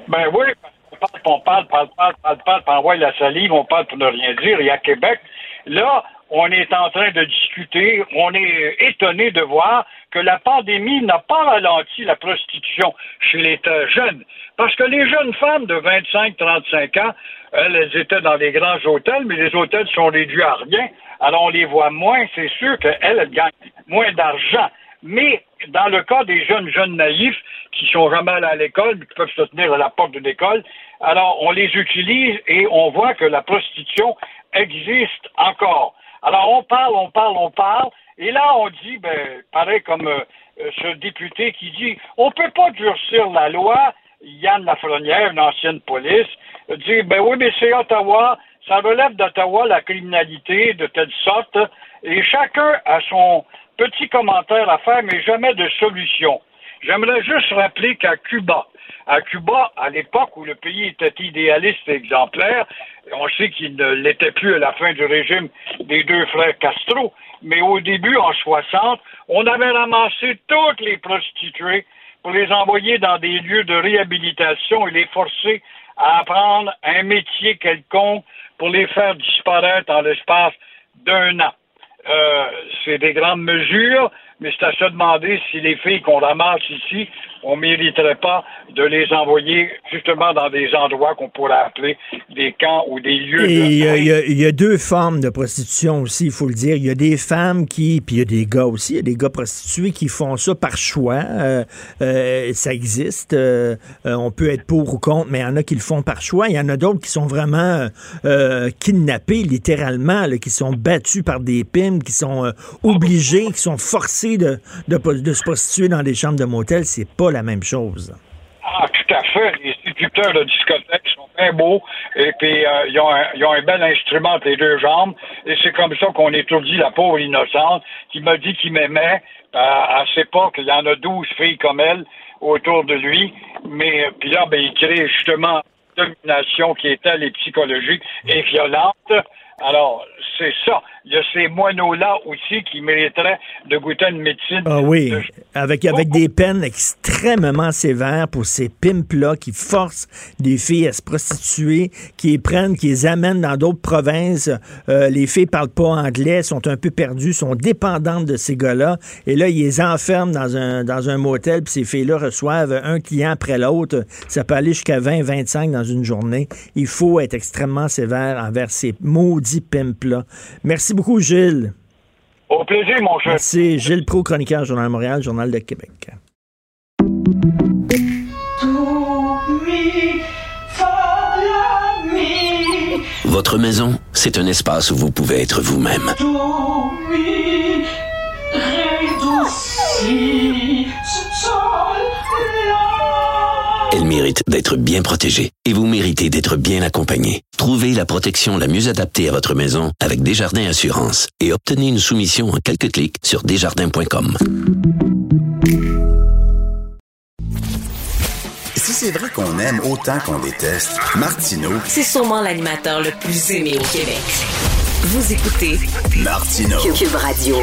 Ben oui, on parle, on parle, parle, parle, parle, parle, on envoie la salive, on parle pour ne rien dire. Et à Québec, là, on est en train de discuter, on est étonné de voir que la pandémie n'a pas ralenti la prostitution chez les jeunes. Parce que les jeunes femmes de 25-35 ans, elles étaient dans les grands hôtels, mais les hôtels sont réduits à rien. Alors on les voit moins, c'est sûr qu'elles elles gagnent moins d'argent. Mais dans le cas des jeunes jeunes naïfs qui sont jamais allés à l'école, qui peuvent se tenir à la porte de l'école, alors on les utilise et on voit que la prostitution existe encore. Alors on parle, on parle, on parle, et là on dit, ben, pareil comme euh, ce député qui dit, on peut pas durcir la loi. Yann Lafrenière, une ancienne police, dit, ben oui, mais c'est Ottawa, ça relève d'Ottawa la criminalité de telle sorte, et chacun a son petit commentaire à faire, mais jamais de solution. J'aimerais juste rappeler qu'à Cuba, à Cuba, à l'époque où le pays était idéaliste et exemplaire, on sait qu'il ne l'était plus à la fin du régime des deux frères Castro, mais au début, en 60, on avait ramassé toutes les prostituées pour les envoyer dans des lieux de réhabilitation et les forcer à apprendre un métier quelconque pour les faire disparaître en l'espace d'un an. Euh, c'est des grandes mesures, mais c'est à se demander si les filles qu'on ramasse ici, on mériterait pas de les envoyer justement dans des endroits qu'on pourrait appeler des camps ou des lieux. il y, a deux formes de prostitution aussi, il faut le dire. Il y a des femmes qui, puis il y a des gars aussi, il y a des gars prostitués qui font ça par choix. Euh, euh, ça existe. on peut être pour ou contre, mais il y en a qui le font par choix. Il y en a d'autres qui sont vraiment kidnappés, littéralement, qui sont battus par des pimes, qui sont obligés, qui sont forcés de, de, se prostituer dans des chambres de motel, c'est pas la même chose. Ah, tout à fait. Les séducteurs de discothèque sont très beaux et puis euh, ils, ont un, bel instrument entre les deux jambes et c'est comme ça qu'on étourdit la pauvre innocente qui m'a dit qu'il m'aimait. Euh, à cette époque, il y en a douze filles comme elle autour de lui, mais puis là, ben, il crée justement une domination qui est telle et psychologique et violente. Alors, c'est ça. Il y a ces moineaux-là aussi qui mériteraient de goûter une médecine. Ah oui, avec, avec des peines extrêmement sévères pour ces pimps-là qui forcent des filles à se prostituer, qui les prennent, qui les amènent dans d'autres provinces. Euh, les filles parlent pas anglais, sont un peu perdues, sont dépendantes de ces gars-là. Et là, ils les enferment dans un, dans un motel, puis ces filles-là reçoivent un client après l'autre. Ça peut aller jusqu'à 20, 25 dans une journée. Il faut être extrêmement sévère envers ces maudits pimps-là. Merci beaucoup, Gilles. Au plaisir, mon cher. Merci. Gilles Pro, chroniqueur, Journal de Montréal, Journal de Québec. Votre maison, c'est un espace où vous pouvez être vous-même. Elle mérite d'être bien protégée et vous méritez d'être bien accompagnée. Trouvez la protection la mieux adaptée à votre maison avec Desjardins Assurance et obtenez une soumission en quelques clics sur desjardins.com. Si c'est vrai qu'on aime autant qu'on déteste, Martineau, c'est sûrement l'animateur le plus aimé au Québec. Vous écoutez Martineau. Cube Radio.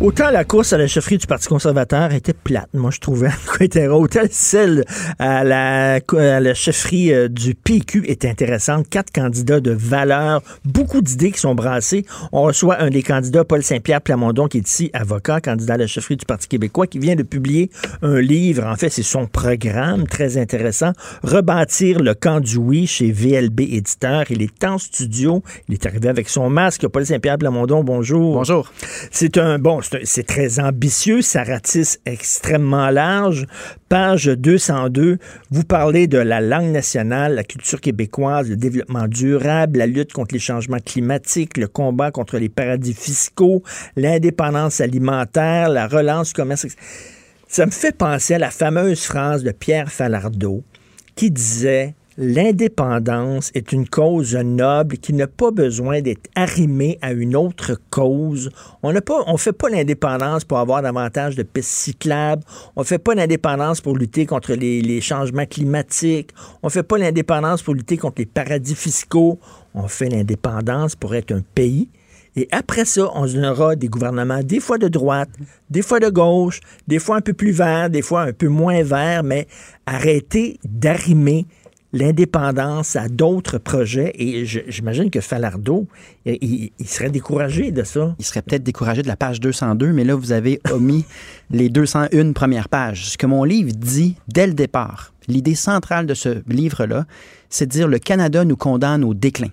Autant la course à la chefferie du Parti conservateur était plate, moi je trouvais. Autant celle à la, à la chefferie euh, du PQ est intéressante. Quatre candidats de valeur, beaucoup d'idées qui sont brassées. On reçoit un des candidats, Paul Saint-Pierre Plamondon, qui est ici avocat, candidat à la chefferie du Parti québécois, qui vient de publier un livre. En fait, c'est son programme très intéressant. Rebâtir le camp du oui chez VLB Éditeur. Il est en studio. Il est arrivé avec son masque. Paul Saint-Pierre Plamondon, bonjour. Bonjour. C'est un bon c'est très ambitieux, ça ratisse extrêmement large. Page 202, vous parlez de la langue nationale, la culture québécoise, le développement durable, la lutte contre les changements climatiques, le combat contre les paradis fiscaux, l'indépendance alimentaire, la relance du commerce. Ça me fait penser à la fameuse phrase de Pierre Falardeau qui disait L'indépendance est une cause noble qui n'a pas besoin d'être arrimée à une autre cause. On ne on fait pas l'indépendance pour avoir davantage de pistes cyclables. On fait pas l'indépendance pour lutter contre les, changements climatiques. On fait pas l'indépendance pour lutter contre les paradis fiscaux. On fait l'indépendance pour être un pays. Et après ça, on aura des gouvernements des fois de droite, des fois de gauche, des fois un peu plus verts, des fois un peu moins verts, mais arrêter d'arrimer l'indépendance à d'autres projets. Et j'imagine que Falardeau, il, serait découragé de ça. Il serait peut-être découragé de la page 202, mais là, vous avez omis les 201 premières pages. Ce que mon livre dit dès le départ, l'idée centrale de ce livre-là, c'est de dire le Canada nous condamne au déclin.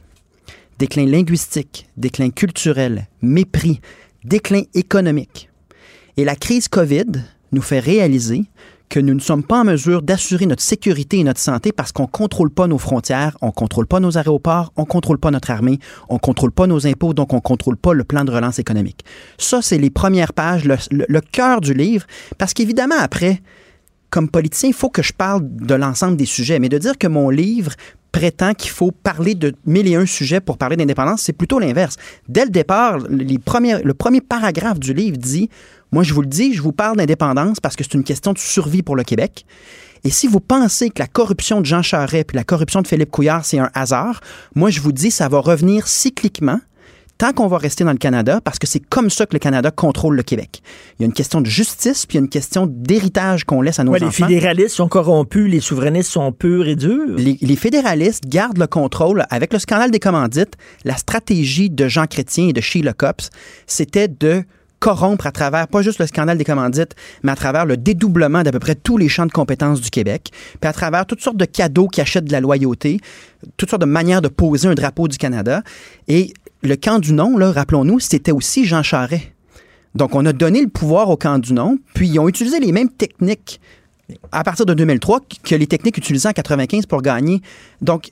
Déclin linguistique, déclin culturel, mépris, déclin économique. Et la crise COVID nous fait réaliser que nous ne sommes pas en mesure d'assurer notre sécurité et notre santé parce qu'on ne contrôle pas nos frontières, on ne contrôle pas nos aéroports, on ne contrôle pas notre armée, on ne contrôle pas nos impôts, donc on ne contrôle pas le plan de relance économique. Ça, c'est les premières pages, le, cœur du livre, parce qu'évidemment, après, comme politicien, il faut que je parle de l'ensemble des sujets, mais de dire que mon livre prétend qu'il faut parler de mille et un sujets pour parler d'indépendance, c'est plutôt l'inverse. Dès le départ, les premiers, le premier paragraphe du livre dit moi, je vous le dis, je vous parle d'indépendance parce que c'est une question de survie pour le Québec. Et si vous pensez que la corruption de Jean Charest et la corruption de Philippe Couillard, c'est un hasard, moi, je vous dis, ça va revenir cycliquement tant qu'on va rester dans le Canada, parce que c'est comme ça que le Canada contrôle le Québec. Il y a une question de justice, puis il y a une question d'héritage qu'on laisse à nos enfants. Les fédéralistes sont corrompus, les souverainistes sont purs et durs. Les, les, fédéralistes gardent le contrôle. Avec le scandale des commandites, la stratégie de Jean Chrétien et de Sheila Copps, c'était de corrompre à travers, pas juste le scandale des commandites, mais à travers le dédoublement d'à peu près tous les champs de compétences du Québec, puis à travers toutes sortes de cadeaux qui achètent de la loyauté, toutes sortes de manières de poser un drapeau du Canada. Et le camp du là, rappelons-nous, c'était aussi Jean Charest. Donc, on a donné le pouvoir au camp du non, puis ils ont utilisé les mêmes techniques à partir de 2003 que les techniques utilisées en 95 pour gagner. Donc,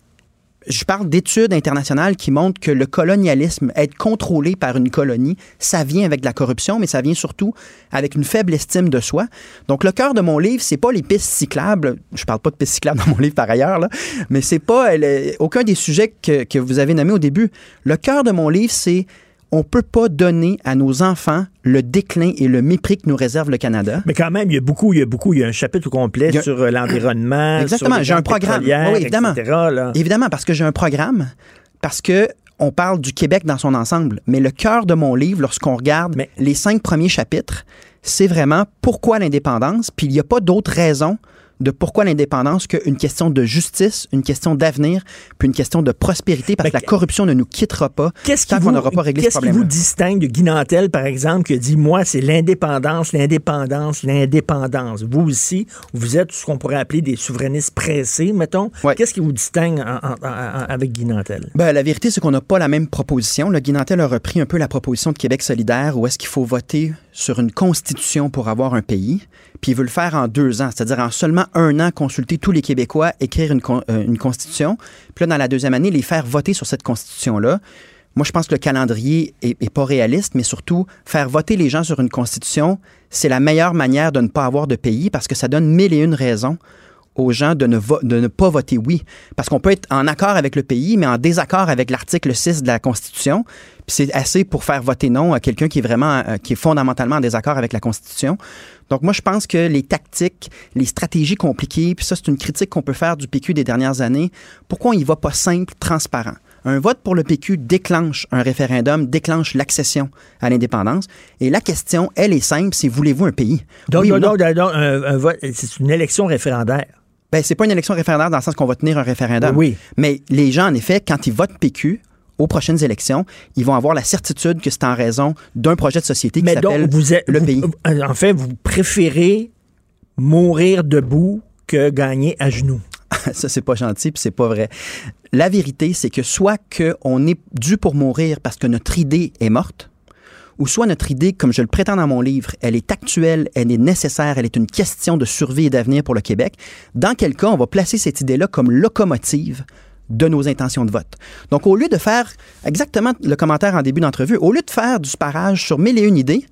je parle d'études internationales qui montrent que le colonialisme, être contrôlé par une colonie, ça vient avec de la corruption, mais ça vient surtout avec une faible estime de soi. Donc, le cœur de mon livre, c'est pas les pistes cyclables. Je parle pas de pistes cyclables dans mon livre par ailleurs, là, mais c'est pas aucun des sujets que, que vous avez nommés au début. Le cœur de mon livre, c'est on peut pas donner à nos enfants le déclin et le mépris que nous réserve le Canada. Mais quand même, il y a beaucoup, il y a beaucoup, il y a un chapitre complet sur euh, l'environnement. Exactement, j'ai un programme. Oui, évidemment. Évidemment, parce que j'ai un programme, parce que on parle du Québec dans son ensemble. Mais le cœur de mon livre, lorsqu'on regarde les cinq premiers chapitres, c'est vraiment pourquoi l'indépendance, puis il n'y a pas d'autre raison de pourquoi l'indépendance qu'une question de justice, une question d'avenir, puis une question de prospérité, parce que la corruption ne nous quittera pas tant qu'on n'aura pas réglé ce problème. Qu'est-ce qui vous distingue de Guy Nantel, par exemple, qui dit, moi, c'est l'indépendance, l'indépendance, l'indépendance. Vous aussi, vous êtes ce qu'on pourrait appeler des souverainistes pressés, mettons. Qu'est-ce qui vous distingue avec Guy Nantel? Ben, la vérité, c'est qu'on n'a pas la même proposition. Le Guy Nantel a repris un peu la proposition de Québec solidaire, où est-ce qu'il faut voter sur une constitution pour avoir un pays, puis il veut le faire en deux ans, c'est-à-dire en seulement un an consulter tous les Québécois, écrire une, euh, une constitution, puis là, dans la deuxième année, les faire voter sur cette constitution-là. Moi, je pense que le calendrier est, pas réaliste, mais surtout, faire voter les gens sur une constitution, c'est la meilleure manière de ne pas avoir de pays parce que ça donne mille et une raisons aux gens de ne, de ne pas voter oui. Parce qu'on peut être en accord avec le pays, mais en désaccord avec l'article 6 de la Constitution. Puis c'est assez pour faire voter non à quelqu'un qui est vraiment, euh, qui est fondamentalement en désaccord avec la Constitution. Donc moi, je pense que les tactiques, les stratégies compliquées, puis ça, c'est une critique qu'on peut faire du PQ des dernières années. Pourquoi on y va pas simple, transparent? Un vote pour le PQ déclenche un référendum, déclenche l'accession à l'indépendance. Et la question, elle est simple, c'est voulez-vous un pays? Donc, c'est une élection référendaire. Ben, c'est pas une élection référendaire dans le sens qu'on va tenir un référendum. Oui. Mais les gens, en effet, quand ils votent PQ, aux prochaines élections, ils vont avoir la certitude que c'est en raison d'un projet de société qui s'appelle le pays. En fait, vous préférez mourir debout que gagner à genoux. ça, c'est pas gentil, puis c'est pas vrai. La vérité, c'est que soit qu'on est dû pour mourir parce que notre idée est morte, ou soit notre idée, comme je le prétends dans mon livre, elle est actuelle, elle est nécessaire, elle est une question de survie et d'avenir pour le Québec, dans quel cas on va placer cette idée-là comme locomotive de nos intentions de vote? Donc, au lieu de faire exactement le commentaire en début d'entrevue, au lieu de faire du sparage sur mille et une idées,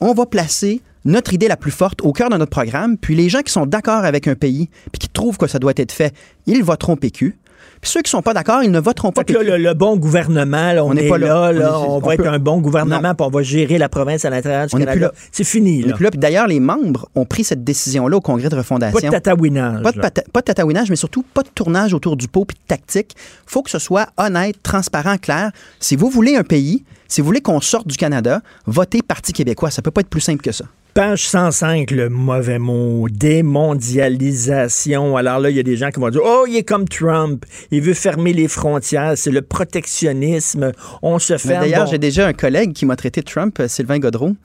on va placer notre idée la plus forte au cœur de notre programme, puis les gens qui sont d'accord avec un pays, puis qui trouvent que ça doit être fait, ils voteront PQ. Puis ceux qui sont pas d'accord, ils ne voteront pas. Là, le, bon gouvernement, on, est, pas là, on, va être un bon gouvernement, puis on va gérer la province à l'intérieur du Canada. C'est fini. Là. D'ailleurs, les membres ont pris cette décision-là au congrès de refondation. Pas de tatouinage. Pas de, pas de tatouinage, mais surtout pas de tournage autour du pot puis de tactique. faut que ce soit honnête, transparent, clair. Si vous voulez un pays, si vous voulez qu'on sorte du Canada, votez Parti québécois. Ça peut pas être plus simple que ça. Page 105, le mauvais mot, démondialisation. Alors là, il y a des gens qui vont dire, oh, il est comme Trump, il veut fermer les frontières, c'est le protectionnisme, on se fait... D'ailleurs, j'ai déjà un collègue qui m'a traité de Trump, euh, Sylvain Godreau,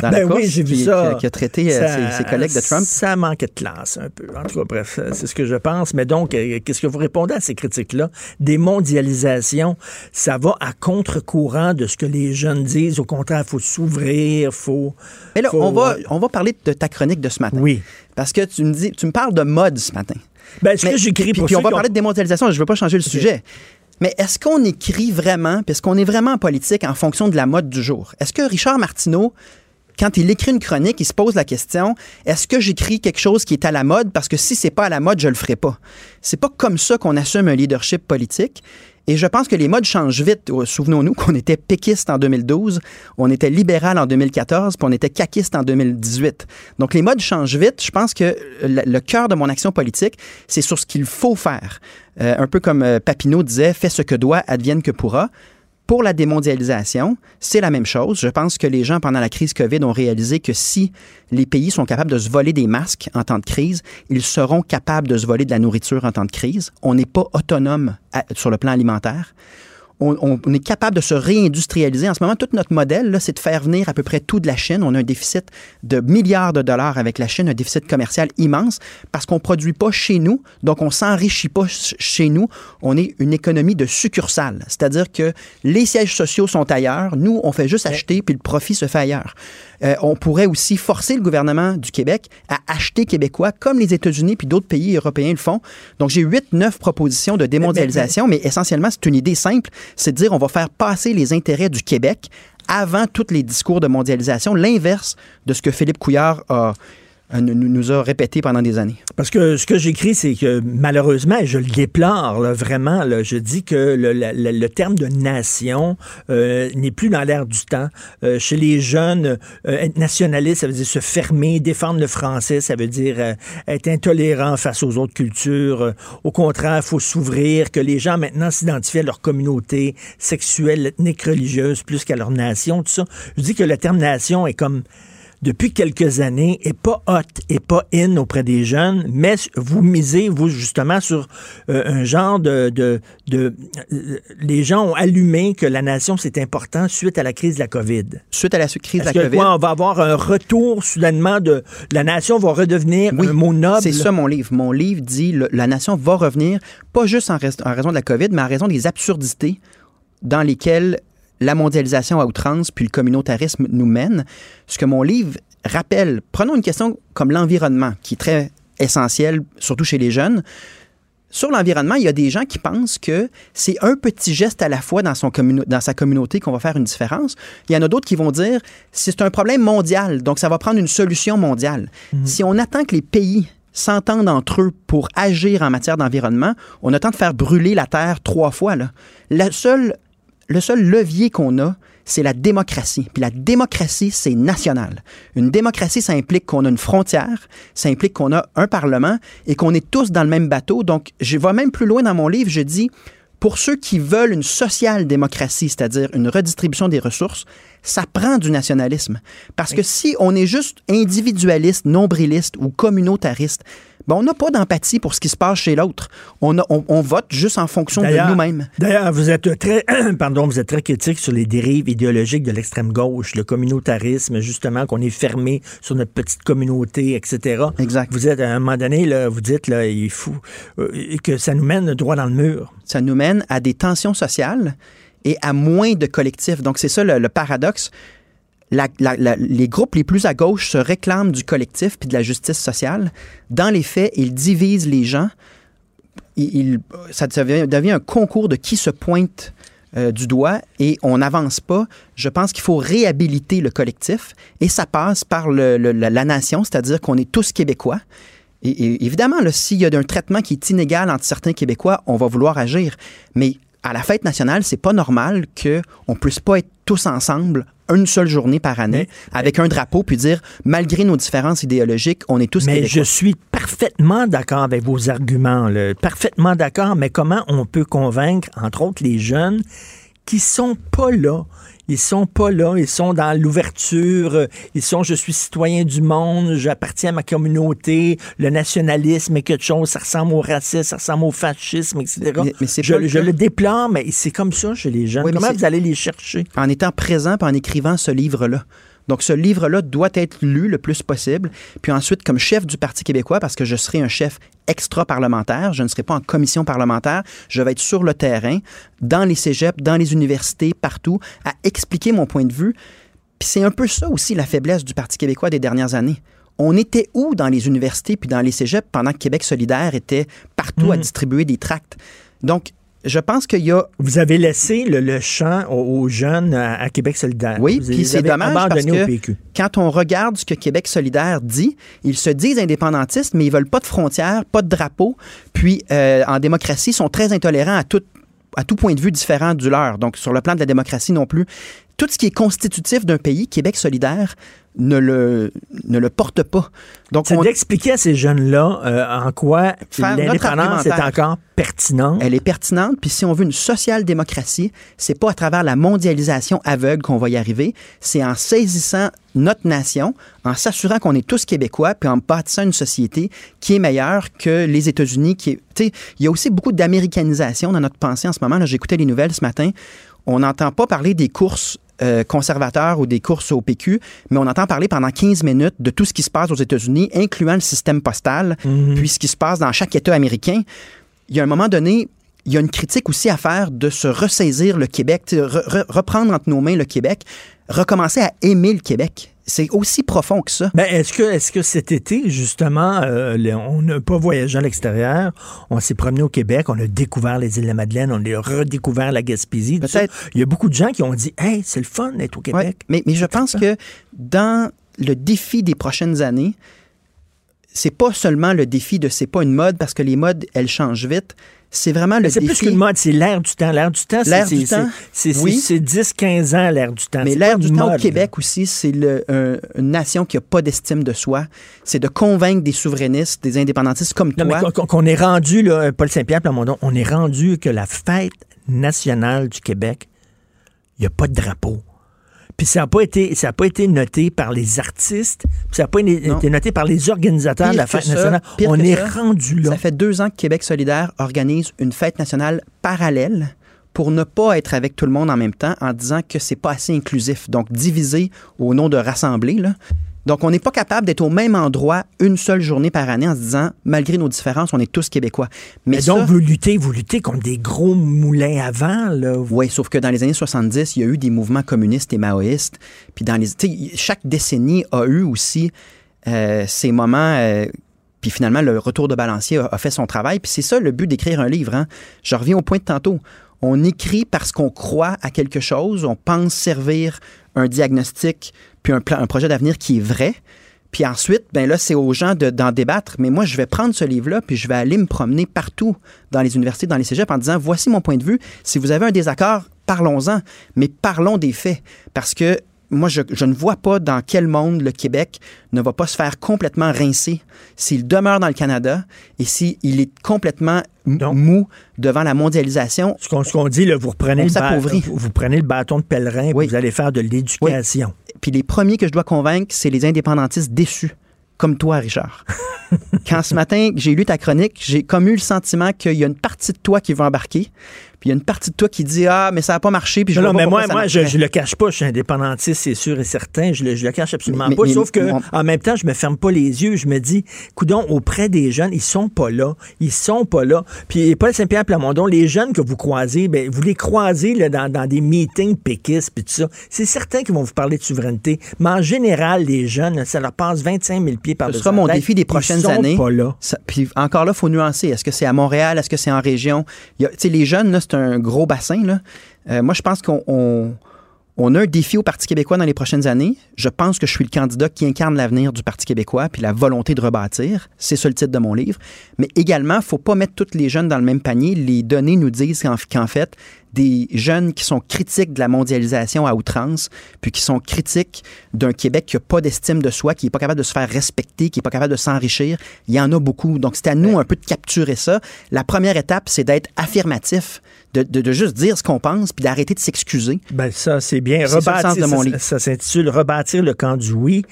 dans ben oui, j'ai vu ça. Qui, a traité euh, ses, collègues de Trump. Ça manquait de classe un peu. En tout cas, bref, euh, c'est ce que je pense. Mais donc, qu'est-ce que vous répondez à ces critiques-là? Démondialisation, ça va à contre-courant de ce que les jeunes disent. Au contraire, il faut s'ouvrir, faut... Mais là, on va on va parler de ta chronique de ce matin. Oui. Parce que tu me dis, tu me parles de mode ce matin. Ben, ce que j'écris Puis, on va parler de démondialisation, je ne veux pas changer le sujet. Mais est-ce qu'on écrit vraiment, parce qu'on est vraiment en politique en fonction de la mode du jour? Est-ce que Richard Martineau, quand il écrit une chronique, il se pose la question est-ce que j'écris quelque chose qui est à la mode? Parce que si c'est pas à la mode, je le ferai pas. C'est pas comme ça qu'on assume un leadership politique. Et je pense que les modes changent vite. Euh, souvenons-nous qu'on était péquiste en 2012, on était libéral en 2014, puis on était caquiste en 2018. Donc les modes changent vite. Je pense que le, cœur de mon action politique, c'est sur ce qu'il faut faire. Euh, un peu comme euh, Papineau disait, fais ce que doit, advienne que pourra. Pour la démondialisation, c'est la même chose. Je pense que les gens, pendant la crise COVID, ont réalisé que si les pays sont capables de se voler des masques en temps de crise, ils seront capables de se voler de la nourriture en temps de crise. On n'est pas autonome sur le plan alimentaire on, est capable de se réindustrialiser. En ce moment, tout notre modèle, c'est de faire venir à peu près tout de la Chine. On a un déficit de milliards de dollars avec la Chine, un déficit commercial immense parce qu'on ne produit pas chez nous, donc on s'enrichit pas chez nous. On est une économie de succursale, c'est-à-dire que les sièges sociaux sont ailleurs, nous, on fait juste acheter, puis le profit se fait ailleurs. Euh, on pourrait aussi forcer le gouvernement du Québec à acheter québécois comme les États-Unis puis d'autres pays européens le font. Donc, j'ai huit, neuf propositions de démondialisation, mais essentiellement, c'est une idée simple, c'est de dire on va faire passer les intérêts du Québec avant tous les discours de mondialisation, l'inverse de ce que Philippe Couillard a euh, nous a répété pendant des années. Parce que ce que j'écris, c'est que malheureusement, je le déplore vraiment, je dis que le, terme de nation euh, n'est plus dans l'air du temps. Euh, chez les jeunes, être nationaliste, ça veut dire se fermer, défendre le français, ça veut dire être intolérant face aux autres cultures. au contraire, il faut s'ouvrir, que les gens maintenant s'identifient à leur communauté sexuelle, ethnique, religieuse, plus qu'à leur nation, tout ça. Je dis que le terme nation est comme depuis quelques années est pas hot et pas in auprès des jeunes, mais vous misez, vous, justement, sur euh, un genre de... de, de les gens ont allumé que la nation, c'est important suite à la crise de la COVID. Suite à la crise de la COVID? Quoi, on va avoir un retour soudainement de... La nation va redevenir un mot noble? C'est ça mon livre. Mon livre dit la nation va revenir, pas juste en, en raison de la COVID, mais en raison des absurdités dans lesquelles la mondialisation à outrance puis le communautarisme nous mène. Ce que mon livre rappelle, prenons une question comme l'environnement, qui est très essentiel, surtout chez les jeunes. Sur l'environnement, il y a des gens qui pensent que c'est un petit geste à la fois dans, son dans sa communauté qu'on va faire une différence. Il y en a d'autres qui vont dire c'est un problème mondial, donc ça va prendre une solution mondiale. Mhm. Si on attend que les pays s'entendent entre eux pour agir en matière d'environnement, on attend de faire brûler la Terre trois fois. Là. La seule le seul levier qu'on a, c'est la démocratie. Puis la démocratie, c'est national. Une démocratie, ça implique qu'on a une frontière, ça implique qu'on a un parlement et qu'on est tous dans le même bateau. Donc, je vais même plus loin dans mon livre, je dis, pour ceux qui veulent une social-démocratie, c'est-à-dire une redistribution des ressources, ça prend du nationalisme. Parce que si on est juste individualiste, nombriliste ou communautariste, ben on n'a pas d'empathie pour ce qui se passe chez l'autre. On, on, vote juste en fonction de nous-mêmes. D'ailleurs, vous êtes très, pardon, vous êtes très critique sur les dérives idéologiques de l'extrême gauche, le communautarisme, justement, qu'on est fermé sur notre petite communauté, etc. Exact. Vous êtes à un moment donné, là, vous dites, là, il euh, que ça nous mène droit dans le mur. Ça nous mène à des tensions sociales et à moins de collectifs. Donc, c'est ça le, paradoxe. Les groupes les plus à gauche se réclament du collectif puis de la justice sociale. Dans les faits, ils divisent les gens. Ça devient, un concours de qui se pointe euh, du doigt et on n'avance pas. Je pense qu'il faut réhabiliter le collectif et ça passe par la, nation, c'est-à-dire qu'on est tous québécois. Et, évidemment, s'il y a un traitement qui est inégal entre certains Québécois, on va vouloir agir. Mais à la fête nationale, c'est pas normal qu'on puisse pas être tous ensemble une seule journée par année avec un drapeau puis dire malgré nos différences idéologiques, on est tous Mais je suis parfaitement d'accord avec vos arguments, parfaitement d'accord, mais comment on peut convaincre entre autres les jeunes qui sont pas là? Ils sont pas là, ils sont dans l'ouverture, ils sont je suis citoyen du monde, j'appartiens à ma communauté, le nationalisme est quelque chose, ça ressemble au racisme, ça ressemble au fascisme, etc. Mais, je, le déplore, mais c'est comme ça chez les jeunes. Comment vous allez les chercher? En étant présent en écrivant ce livre-là. Donc, ce livre-là doit être lu le plus possible. Puis ensuite, comme chef du Parti québécois, parce que je serai un chef extra-parlementaire, je ne serai pas en commission parlementaire, je vais être sur le terrain, dans les cégeps, dans les universités, partout, à expliquer mon point de vue. Puis c'est un peu ça aussi la faiblesse du Parti québécois des dernières années. On était où dans les universités puis dans les cégeps pendant que Québec solidaire était partout à mmh. distribuer des tracts? Donc, je pense qu'il y a. Vous avez laissé le, champ aux, jeunes à, Québec solidaire. Oui, puis c'est dommage parce que quand on regarde ce que Québec solidaire dit, ils se disent indépendantistes, mais ils veulent pas de frontières, pas de drapeau. Puis euh, en démocratie, ils sont très intolérants à tout, à tout point de vue différent du leur. Donc sur le plan de la démocratie non plus. Tout ce qui est constitutif d'un pays, Québec solidaire, ne le, ne le porte pas. Donc, c'est d'expliquer à ces jeunes-là euh, en quoi l'indépendance est encore pertinente. Elle est pertinente, puis si on veut une social-démocratie, c'est pas à travers la mondialisation aveugle qu'on va y arriver, c'est en saisissant notre nation, en s'assurant qu'on est tous québécois, puis en bâtissant une société qui est meilleure que les États-Unis. Qui il y a aussi beaucoup d'américanisation dans notre pensée en ce moment. J'écoutais les nouvelles ce matin. On n'entend pas parler des courses euh, conservateurs ou des courses au PQ, mais on entend parler pendant 15 minutes de tout ce qui se passe aux États-Unis, incluant le système postal, mhm. puis ce qui se passe dans chaque État américain. Il y a un moment donné, il y a une critique aussi à faire de se ressaisir le Québec, reprendre entre nos mains le Québec, recommencer à aimer le Québec. C'est aussi profond que ça. Ben, est-ce que, est que cet été, justement, euh, on n'a pas voyagé à l'extérieur, on s'est promené au Québec, on a découvert les îles de la Madeleine, on a redécouvert la Gaspésie. Peut-être. Il y a beaucoup de gens qui ont dit, hey, c'est le fun d'être au Québec. mais, mais je pense que dans le défi des prochaines années, c'est pas seulement le défi de c'est pas une mode parce que les modes, elles changent vite c'est vraiment le C'est plus qu'une mode, c'est l'air du temps. L'air du temps, c'est, du temps, c'est, oui. 10-15 ans, l'air du temps. Mais l'air du temps au Québec aussi, c'est une nation qui n'a pas d'estime de soi. C'est de convaincre des souverainistes, des indépendantistes comme toi. qu'on, est rendu, là, Paul Saint-Pierre Plamondon, on est rendu que la fête nationale du Québec, il n'y a pas de drapeau. Puis ça n'a pas été ça a pas été noté par les artistes, ça n'a pas été noté par les organisateurs de la fête nationale. On est rendu là. Ça fait deux ans que Québec solidaire organise une fête nationale parallèle pour ne pas être avec tout le monde en même temps en disant que c'est pas assez inclusif. Donc diviser au nom de rassembler là. Donc, on n'est pas capable d'être au même endroit une seule journée par année en se disant, malgré nos différences, on est tous québécois. Mais, donc, vous luttez, vous luttez contre des gros moulins avant, là. Oui, sauf que dans les années 70, il y a eu des mouvements communistes et maoïstes. Puis dans les, chaque décennie a eu aussi euh, ces moments. Euh, puis finalement, le retour de balancier a, fait son travail. Puis c'est ça le but d'écrire un livre. Hein. Je reviens au point de tantôt. On écrit parce qu'on croit à quelque chose, on pense servir un diagnostic puis un, projet d'avenir qui est vrai. Puis ensuite, ben là, c'est aux gens d'en débattre. Mais moi, je vais prendre ce livre-là, puis je vais aller me promener partout dans les universités, dans les cégeps, en disant, voici mon point de vue. Si vous avez un désaccord, parlons-en, mais parlons des faits. Parce que moi, je, ne vois pas dans quel monde le Québec ne va pas se faire complètement rincer s'il demeure dans le Canada et s'il est complètement mou devant la mondialisation. Ce qu'on dit, là, vous, reprenez le bâton, vous, prenez le bâton de pèlerin et vous allez faire de l'éducation. Puis les premiers que je dois convaincre, c'est les indépendantistes déçus comme toi, Richard. Quand ce matin, j'ai lu ta chronique, j'ai comme eu le sentiment qu'il y a une partie de toi qui va embarquer, puis il y a une partie de toi qui dit Ah, mais ça n'a pas marché. Puis je non, mais moi, moi je, je, le cache pas. Je suis indépendantiste, c'est sûr et certain. Je le, je le cache absolument pas. sauf que, en même temps, je me ferme pas les yeux. Je me dis, coudon, auprès des jeunes, ils sont pas là. Ils sont pas là. Puis Paul Saint-Pierre Plamondon, les jeunes que vous croisez, ben, vous les croisez là, dans, dans des meetings péquistes, puis tout ça. C'est certain qu'ils vont vous parler de souveraineté. Mais en général, les jeunes, ça leur passe 25 000 pieds par Ce sera mon défi des prochaines ils sont années. Pas là. puis encore là, il faut nuancer. Est-ce que c'est à Montréal? Est-ce que c'est en région? Tu sais, les jeunes, là, un gros bassin. Euh, moi, je pense qu'on on a un défi au Parti québécois dans les prochaines années. Je pense que je suis le candidat qui incarne l'avenir du Parti québécois puis la volonté de rebâtir. C'est ça le titre de mon livre. Mais également, il ne faut pas mettre tous les jeunes dans le même panier. Les données nous disent qu'en fait, des jeunes qui sont critiques de la mondialisation à outrance, puis qui sont critiques d'un Québec qui n'a pas d'estime de soi, qui n'est pas capable de se faire respecter, qui n'est pas capable de s'enrichir, il y en a beaucoup. Donc, c'est à nous un peu de capturer ça. La première étape, c'est d'être affirmatif de, de, juste dire ce qu'on pense puis d'arrêter de s'excuser. Ben ça, c'est bien. Rebâtir, ça, de mon livre. ça, s'intitule Rebâtir le camp du oui.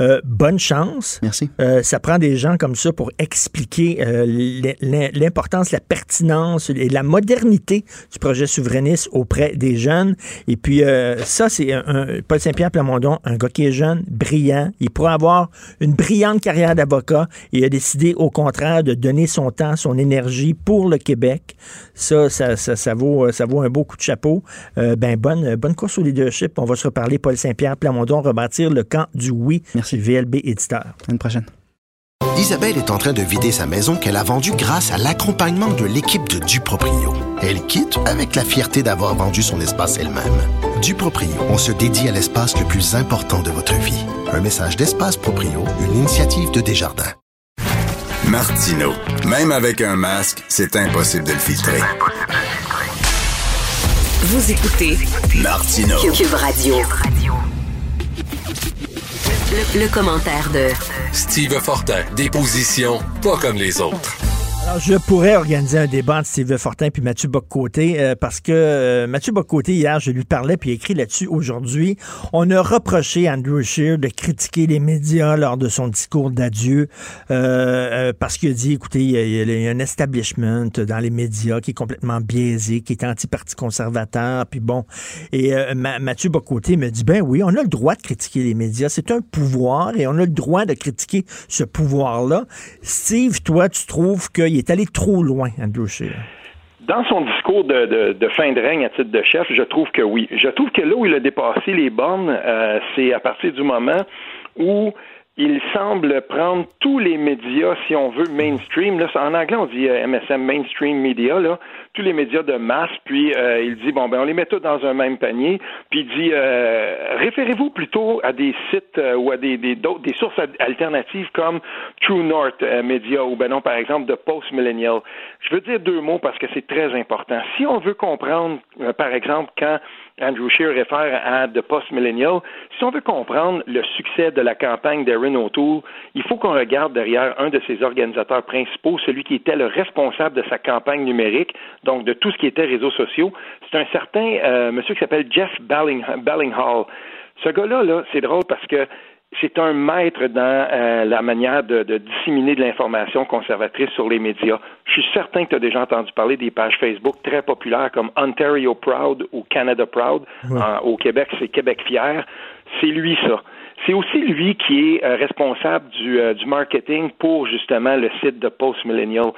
Euh, bonne chance. Merci. Euh, ça prend des gens comme ça pour expliquer euh, l'importance, la pertinence et la modernité du projet souverainiste auprès des jeunes. Et puis ça, c'est un, Paul Saint-Pierre Plamondon, un gars qui est jeune, brillant. Il pourrait avoir une brillante carrière d'avocat et il a décidé au contraire de donner son temps, son énergie pour le Québec. Ça, ça, ça ça vaut, euh, ça vaut un beau coup de chapeau. Euh, ben, bonne, bonne course au leadership. On va se reparler, Paul Saint-Pierre Plamondon, rebâtir le camp du oui. Merci. VLB éditeur. À une prochaine. Isabelle est en train de vider sa maison qu'elle a vendue grâce à l'accompagnement de l'équipe de Duproprio. Elle quitte avec la fierté d'avoir vendu son espace elle-même. Duproprio, on se dédie à l'espace le plus important de votre vie. Un message d'Espace Proprio, une initiative de Desjardins. Martino, même avec un masque, c'est impossible de le filtrer. Vous écoutez Martino Cube Radio. Le, commentaire de Steve Fortin, déposition pas comme les autres je pourrais organiser un débat entre Steve Fortin puis Mathieu Boccoté euh, parce que euh, Mathieu Boccoté, hier, je lui parlais puis écrit là-dessus aujourd'hui. On a reproché à Andrew Scheer de critiquer les médias lors de son discours d'adieu euh, parce qu'il a dit, écoutez, il y, a, un establishment dans les médias qui est complètement biaisé, qui est anti-parti conservateur, puis bon. Et Mathieu Boccoté me dit, ben oui, on a le droit de critiquer les médias. C'est un pouvoir et on a le droit de critiquer ce pouvoir-là. Steve, toi, tu trouves qu'il est allé trop loin, Andrew Scheer. Dans son discours de, fin de règne à titre de chef, je trouve que oui. Je trouve que là où il a dépassé les bornes, euh, c'est à partir du moment où il semble prendre tous les médias, si on veut, mainstream. Là, en anglais, on dit MSM, euh, mainstream media, là, tous les médias de masse. Puis euh, il dit bon ben on les met tous dans un même panier. Puis il dit euh, référez-vous plutôt à des sites ou à des des, des sources alternatives comme True North Media ou ben non par exemple de Post Millennial. Je veux dire deux mots parce que c'est très important. Si on veut comprendre, par exemple, quand Andrew Scheer réfère à The Post Millennial. Si on veut comprendre le succès de la campagne d'Erin O'Toole, il faut qu'on regarde derrière un de ses organisateurs principaux, celui qui était le responsable de sa campagne numérique, donc de tout ce qui était réseaux sociaux. C'est un certain euh, monsieur qui s'appelle Jeff Bellinghall. Ce gars-là, -là, c'est drôle parce que c'est un maître dans euh, la manière de, disséminer de l'information conservatrice sur les médias. Je suis certain que tu as déjà entendu parler des pages Facebook très populaires comme Ontario Proud ou Canada Proud. au Québec, c'est Québec Fier. C'est lui, ça. C'est aussi lui qui est euh, responsable du, euh, du, marketing pour justement le site de Post Millennial.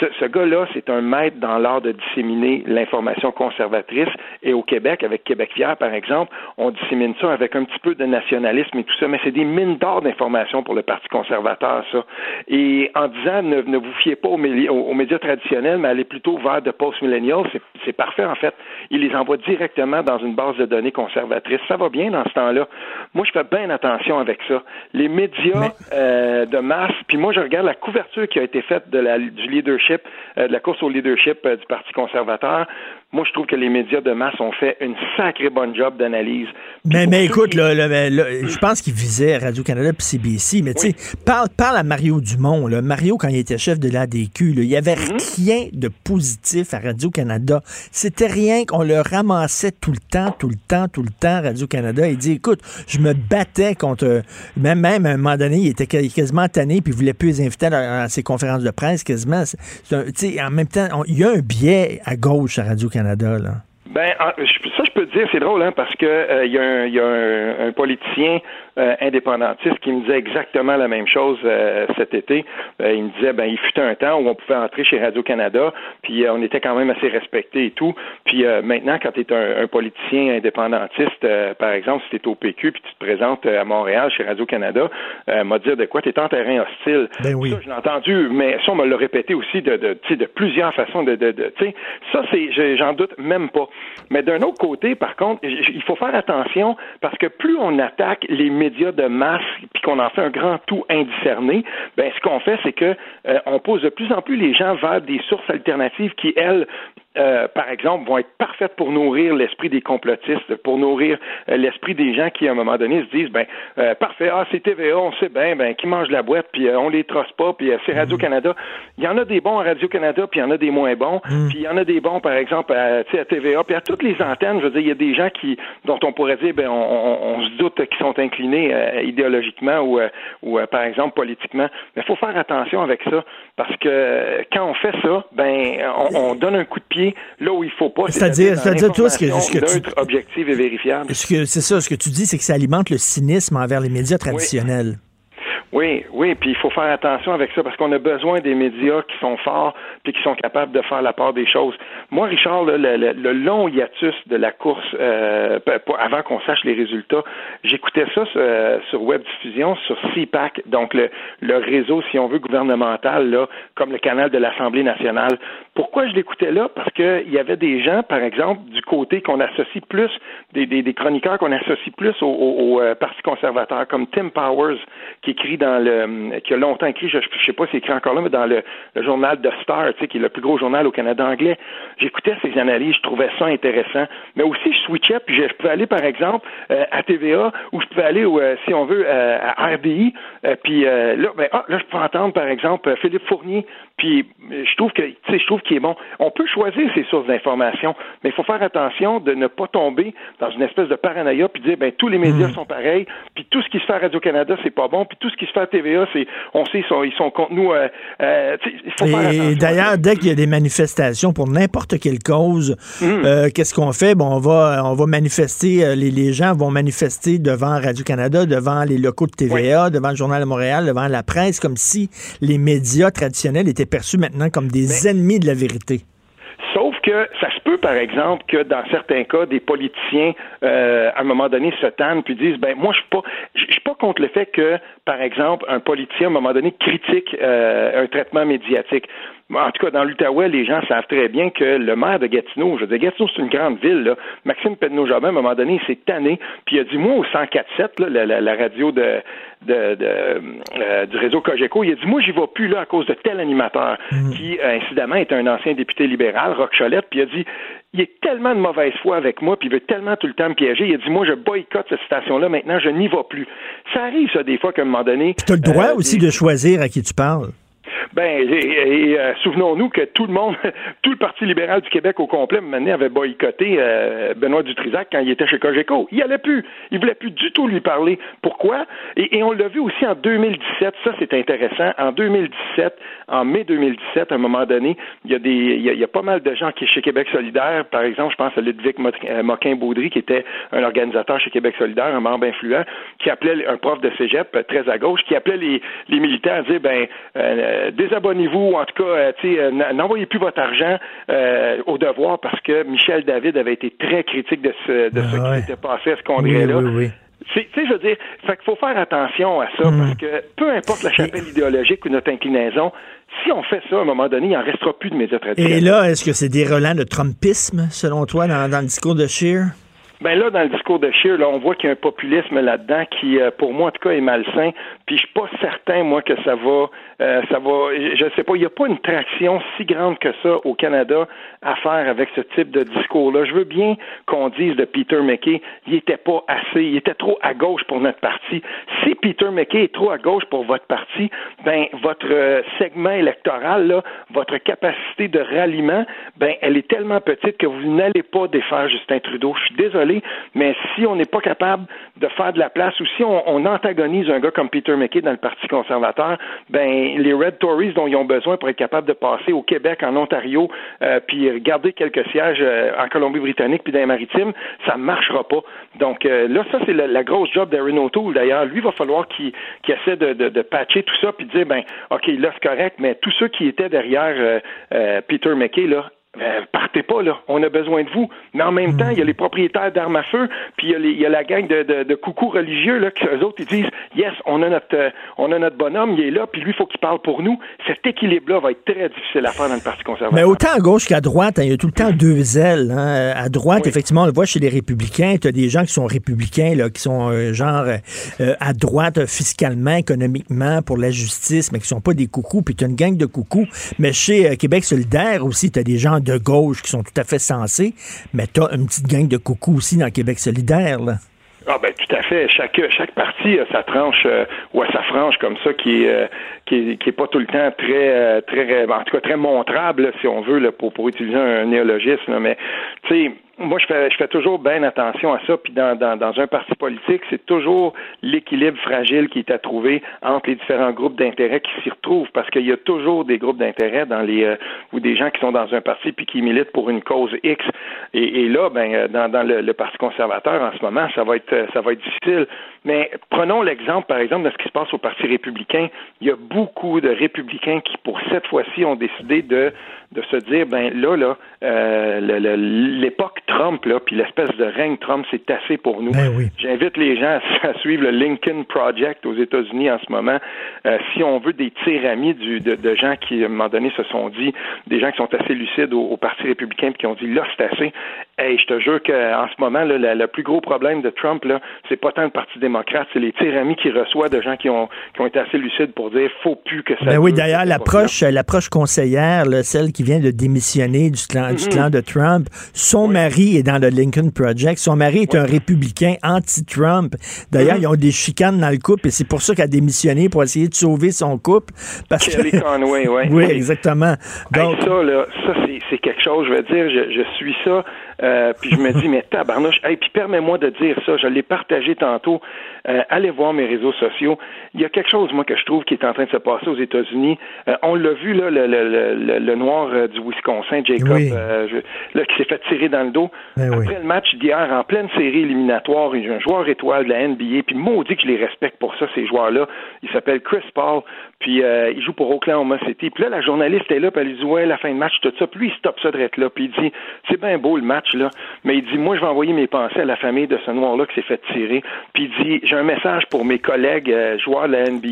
Ce, gars-là, c'est un maître dans l'art de disséminer l'information conservatrice. Et au Québec, avec Québec Fier, par exemple, on dissémine ça avec un petit peu de nationalisme et tout ça, mais c'est des mines d'or d'information pour le Parti conservateur, ça. Et en disant ne, vous fiez pas aux, médias traditionnels, mais allez plutôt vers de Post Millennial, c'est parfait en fait. Il les envoie directement dans une base de données conservatrice. Ça va bien dans ce temps-là. Moi, je fais bien attention avec ça. Les médias euh, de masse, puis moi je regarde la couverture qui a été faite de la, du leadership, euh, de la course au leadership euh, du Parti conservateur. Moi, je trouve que les médias de masse ont fait une sacrée bonne job d'analyse. Mais, mais écoute, là, je pense qu'il visait Radio-Canada et CBC, mais tu sais, parle, parle à Mario Dumont. Là. Mario, quand il était chef de l'ADQ, il n'y avait mhm. rien de positif à Radio-Canada. C'était rien qu'on le ramassait tout le temps, tout le temps, tout le temps, Radio-Canada. Il dit, écoute, je me battais contre... Même, même à un moment donné, il était quasiment tanné, puis il voulait plus les inviter à, ses conférences de presse, quasiment. Tu sais, en même temps, il y a un biais à gauche à Radio-Canada Radio-Canada, là. Ben, ça, je peux te dire, c'est drôle, hein, parce que il y a un, politicien indépendantiste qui me disait exactement la même chose cet été. il me disait, ben, il fut un temps où on pouvait entrer chez Radio-Canada, puis on était quand même assez respecté et tout. Puis maintenant, quand tu es un, politicien indépendantiste, par exemple, si tu es au PQ, puis tu te présentes à Montréal chez Radio-Canada, m'a dire de quoi? Tu es en terrain hostile. Ben oui. Ça, je l'ai entendu, mais ça, on me l'a répété aussi de, de, de plusieurs façons. De, de, de ça, c'est, j'en doute même pas. Mais d'un autre côté, par contre, il faut faire attention parce que plus on attaque les de masse puis qu'on en fait un grand tout indiscerné, ben ce qu'on fait, c'est que euh, on pose de plus en plus les gens vers des sources alternatives qui, elles, euh, par exemple, vont être parfaites pour nourrir l'esprit des complotistes, pour nourrir euh, l'esprit des gens qui, à un moment donné, se disent, ben, euh, parfait, ah, c'est TVA, on sait bien, ben, qui mange la boîte, puis on les trosse pas, puis c'est Radio-Canada. Il y en a des bons à Radio-Canada, puis il y en a des moins bons, mm. puis il y en a des bons, par exemple, à, à TVA, puis à toutes les antennes, je veux dire, il y a des gens qui, dont on pourrait dire, ben, on, on, se doute qu'ils sont inclinés idéologiquement ou, ou par exemple, politiquement. Mais il faut faire attention avec ça, parce que quand on fait ça, ben, on, on donne un coup de pied là où il faut pas. C'est-à-dire, c'est-à-dire toi, ce que, ce que tu... objectif et vérifiable. C'est ça, ce que tu dis, c'est que ça alimente le cynisme envers les médias traditionnels. Oui, oui, puis il faut faire attention avec ça parce qu'on a besoin des médias qui sont forts puis qui sont capables de faire la part des choses. Moi, Richard, le, le, long hiatus de la course euh, avant qu'on sache les résultats, j'écoutais ça euh, sur Web Diffusion, sur CPAC, donc le, le réseau, si on veut, gouvernemental, là, comme le canal de l'Assemblée nationale. Pourquoi je l'écoutais là? Parce qu'il y avait des gens, par exemple, du côté qu'on associe plus, des, chroniqueurs qu'on associe plus au, au, euh, Parti conservateur, comme Tim Powers, qui écrit dans le, qui a longtemps écrit, je ne sais pas s'il écrit encore là, mais dans le, journal The Star, tu sais, qui est le plus gros journal au Canada anglais. J'écoutais ses analyses, je trouvais ça intéressant. Mais aussi, je switchais, puis je, pouvais aller, par exemple, euh, à TVA, ou je pouvais aller, euh, si on veut, à RDI, puis là, ben, ah, là, je peux entendre, par exemple, Philippe Fournier, puis je trouve que, tu sais, je trouve qui est bon. On peut choisir ses sources d'information, mais il faut faire attention de ne pas tomber dans une espèce de paranoïa puis dire ben tous les médias hmm. sont pareils, puis tout ce qui se fait à Radio Canada c'est pas bon, puis tout ce qui se fait à TVA c'est on sait ils sont, ils sont contre nous. Euh, euh, Et d'ailleurs dès qu'il y a des manifestations pour n'importe quelle cause, hmm. euh, qu'est-ce qu'on fait? Bon on va on va manifester les, les gens vont manifester devant Radio Canada, devant les locaux de TVA, devant le journal de Montréal, devant la presse comme si les médias traditionnels étaient perçus maintenant comme des ennemis de la vérité. Sauf que ça se peut, par exemple, que dans certains cas, des politiciens, euh, à un moment donné, se tannent puis disent, ben moi, je suis pas, suis pas contre le fait que, par exemple, un politicien, à un moment donné, critique euh, un traitement médiatique. En tout cas, dans l'Outaouais, les gens savent très bien que le maire de Gatineau, je veux dire, Gatineau, c'est une grande ville, là. Maxime Pedneau-Jobin, à un moment donné, il s'est tanné, puis il a dit, moi, au 104.7, là, la, la, radio de, de, de euh, du réseau Cogeco, il a dit, moi, j'y vais plus, là, à cause de tel animateur, mm. qui, euh, incidemment, est un ancien député libéral, Roch Cholette, puis il a dit, il est tellement de mauvaise foi avec moi, puis il veut tellement tout le temps me piéger. Il a dit, moi, je boycotte cette station-là, maintenant, je n'y vais plus. Ça arrive, ça, des fois, qu'à un moment donné... Tu as le droit euh, aussi de choisir à qui tu parles. Ben, et, euh, souvenons-nous que tout le monde, tout le Parti libéral du Québec au complet, maintenant, avait boycotté euh, Benoît Dutrisac quand il était chez Cogeco. Il allait plus. Il voulait plus du tout lui parler. Pourquoi? Et, on l'a vu aussi en 2017. Ça, c'est intéressant. En 2017, en mai 2017, à un moment donné, il y a des, il y a, pas mal de gens qui, chez Québec solidaire, par exemple, je pense à Ludwig euh, Moquin-Baudry, qui était un organisateur chez Québec solidaire, un membre influent, qui appelait un prof de cégep, très à gauche, qui appelait les, les militants à dire, ben, désabonnez-vous, en tout cas, euh, euh, n'envoyez plus votre argent euh, au devoir parce que Michel David avait été très critique de ce, de ce qui s'était passé à ce congrès-là. Oui, tu sais, je veux dire, fait qu'il faut faire attention à ça, hmm. parce que peu importe la chapelle idéologique ou notre inclinaison, si on fait ça, à un moment donné, il n'en restera plus de médias traditionnels. Et là, est-ce que c'est des relents de Trumpisme, selon toi, dans, dans le discours de Scheer? Ben là, dans le discours de Scheer, là, on voit qu'il y a un populisme là-dedans qui, pour moi, en tout cas, est malsain. Puis je suis pas certain, moi, que ça va euh, ça va, je sais pas, il n'y a pas une traction si grande que ça au Canada à faire avec ce type de discours-là. Je veux bien qu'on dise de Peter McKay, il était pas assez, il était trop à gauche pour notre parti. Si Peter McKay est trop à gauche pour votre parti, ben votre euh, segment électoral, là, votre capacité de ralliement, ben elle est tellement petite que vous n'allez pas défaire Justin Trudeau. Je suis désolé, mais si on n'est pas capable de faire de la place ou si on, antagonise un gars comme Peter McKay dans le Parti conservateur, ben les Red Tories dont ils ont besoin pour être capables de passer au Québec, en Ontario, euh, puis garder quelques sièges euh, en Colombie-Britannique puis dans les maritimes, ça marchera pas. Donc euh, là, ça c'est la, grosse job d'Aaron O'Toole d'ailleurs. Lui, va falloir qu'il essaie de, patcher tout ça puis dire ben ok là c'est correct, mais tous ceux qui étaient derrière Peter McKay là euh, partez pas, là. On a besoin de vous. Mais en même temps, il y a les propriétaires d'armes à feu, puis il y, a la gang de, de, de coucous religieux, là, que eux autres, ils disent, yes, on a notre, euh, on a notre bonhomme, il est là, puis lui, il faut qu'il parle pour nous. Cet équilibre-là va être très difficile à faire dans le Parti conservateur. Mais autant à gauche qu'à droite, hein, il y a tout le temps deux ailes. Hein. À droite, effectivement, on le voit chez les républicains, tu as des gens qui sont républicains, là, qui sont euh, genre à droite fiscalement, économiquement, pour la justice, mais qui sont pas des coucous, puis tu as une gang de coucous. Mais chez Québec solidaire aussi, tu as des gens de gauche qui sont tout à fait sensés, mais tu as une petite gang de coucou aussi dans Québec solidaire. Là. Ah ben tout à fait. Chaque chaque parti a sa tranche euh, ou a sa frange comme ça qui euh, qui est, qui pas tout le temps très euh, très en tout cas très montrable si on veut pour utiliser un néologisme. Mais tu sais moi, je fais, je fais toujours bien attention à ça. Puis dans, dans, dans un parti politique, c'est toujours l'équilibre fragile qui est à trouver entre les différents groupes d'intérêt qui s'y retrouvent, parce qu'il y a toujours des groupes d'intérêt dans les euh, ou des gens qui sont dans un parti puis qui militent pour une cause X. Et, et là, ben, euh, dans, dans le, le, Parti conservateur en ce moment, ça va être ça va être difficile. Mais prenons l'exemple, par exemple, de ce qui se passe au Parti républicain. Il y a beaucoup de républicains qui, pour cette fois-ci, ont décidé de de se dire ben là là euh, l'époque Trump là puis l'espèce de règne Trump c'est assez pour nous. Ben J'invite les gens à, suivre le Lincoln Project aux États-Unis en ce moment. Euh, si on veut des tiramis du, de, de, gens qui à un moment donné se sont dit des gens qui sont assez lucides au, Parti républicain puis qui ont dit là c'est assez. Hey, je te jure qu'en ce moment là, le, plus gros problème de Trump là c'est pas tant le Parti démocrate c'est les tiramis qu'il reçoit de gens qui ont qui ont été assez lucides pour dire faut plus que ça. Ben oui d'ailleurs l'approche l'approche conseillère celle qui vient de démissionner du clan, du clan de Trump. Son mari est dans le Lincoln Project. Son mari est un républicain anti-Trump. D'ailleurs, ils ont des chicanes dans le couple et c'est pour ça qu'il a démissionné pour essayer de sauver son couple. Parce Conway, ouais. oui, exactement. Donc, ça, là, ça c'est quelque chose. Je veux dire, je, je suis ça. Euh, puis je me dis, mais tabarnouche, hey, puis permets-moi de dire ça, je l'ai partagé tantôt. Euh, allez voir mes réseaux sociaux. Il y a quelque chose, moi, que je trouve qui est en train de se passer aux États-Unis. Euh, on l'a vu, là, le, le, le, le noir du Wisconsin, Jacob, là, qui s'est fait tirer dans le dos. Ben Après le match d'hier, en pleine série éliminatoire, il y a un joueur étoile de la NBA, puis maudit que je les respecte pour ça, ces joueurs-là. Il s'appelle Chris Paul, puis il joue pour Oklahoma City. Puis là, la journaliste est là, puis elle lui dit, ouais, la fin de match, tout ça. Puis lui, il stoppe ça d'être là, puis il dit, c'est bien beau le match, là, mais il dit, moi, je vais envoyer mes pensées à la famille de ce noir-là qui s'est fait tirer. Puis il dit, j'ai un message pour mes collègues euh, joueurs de la NBA,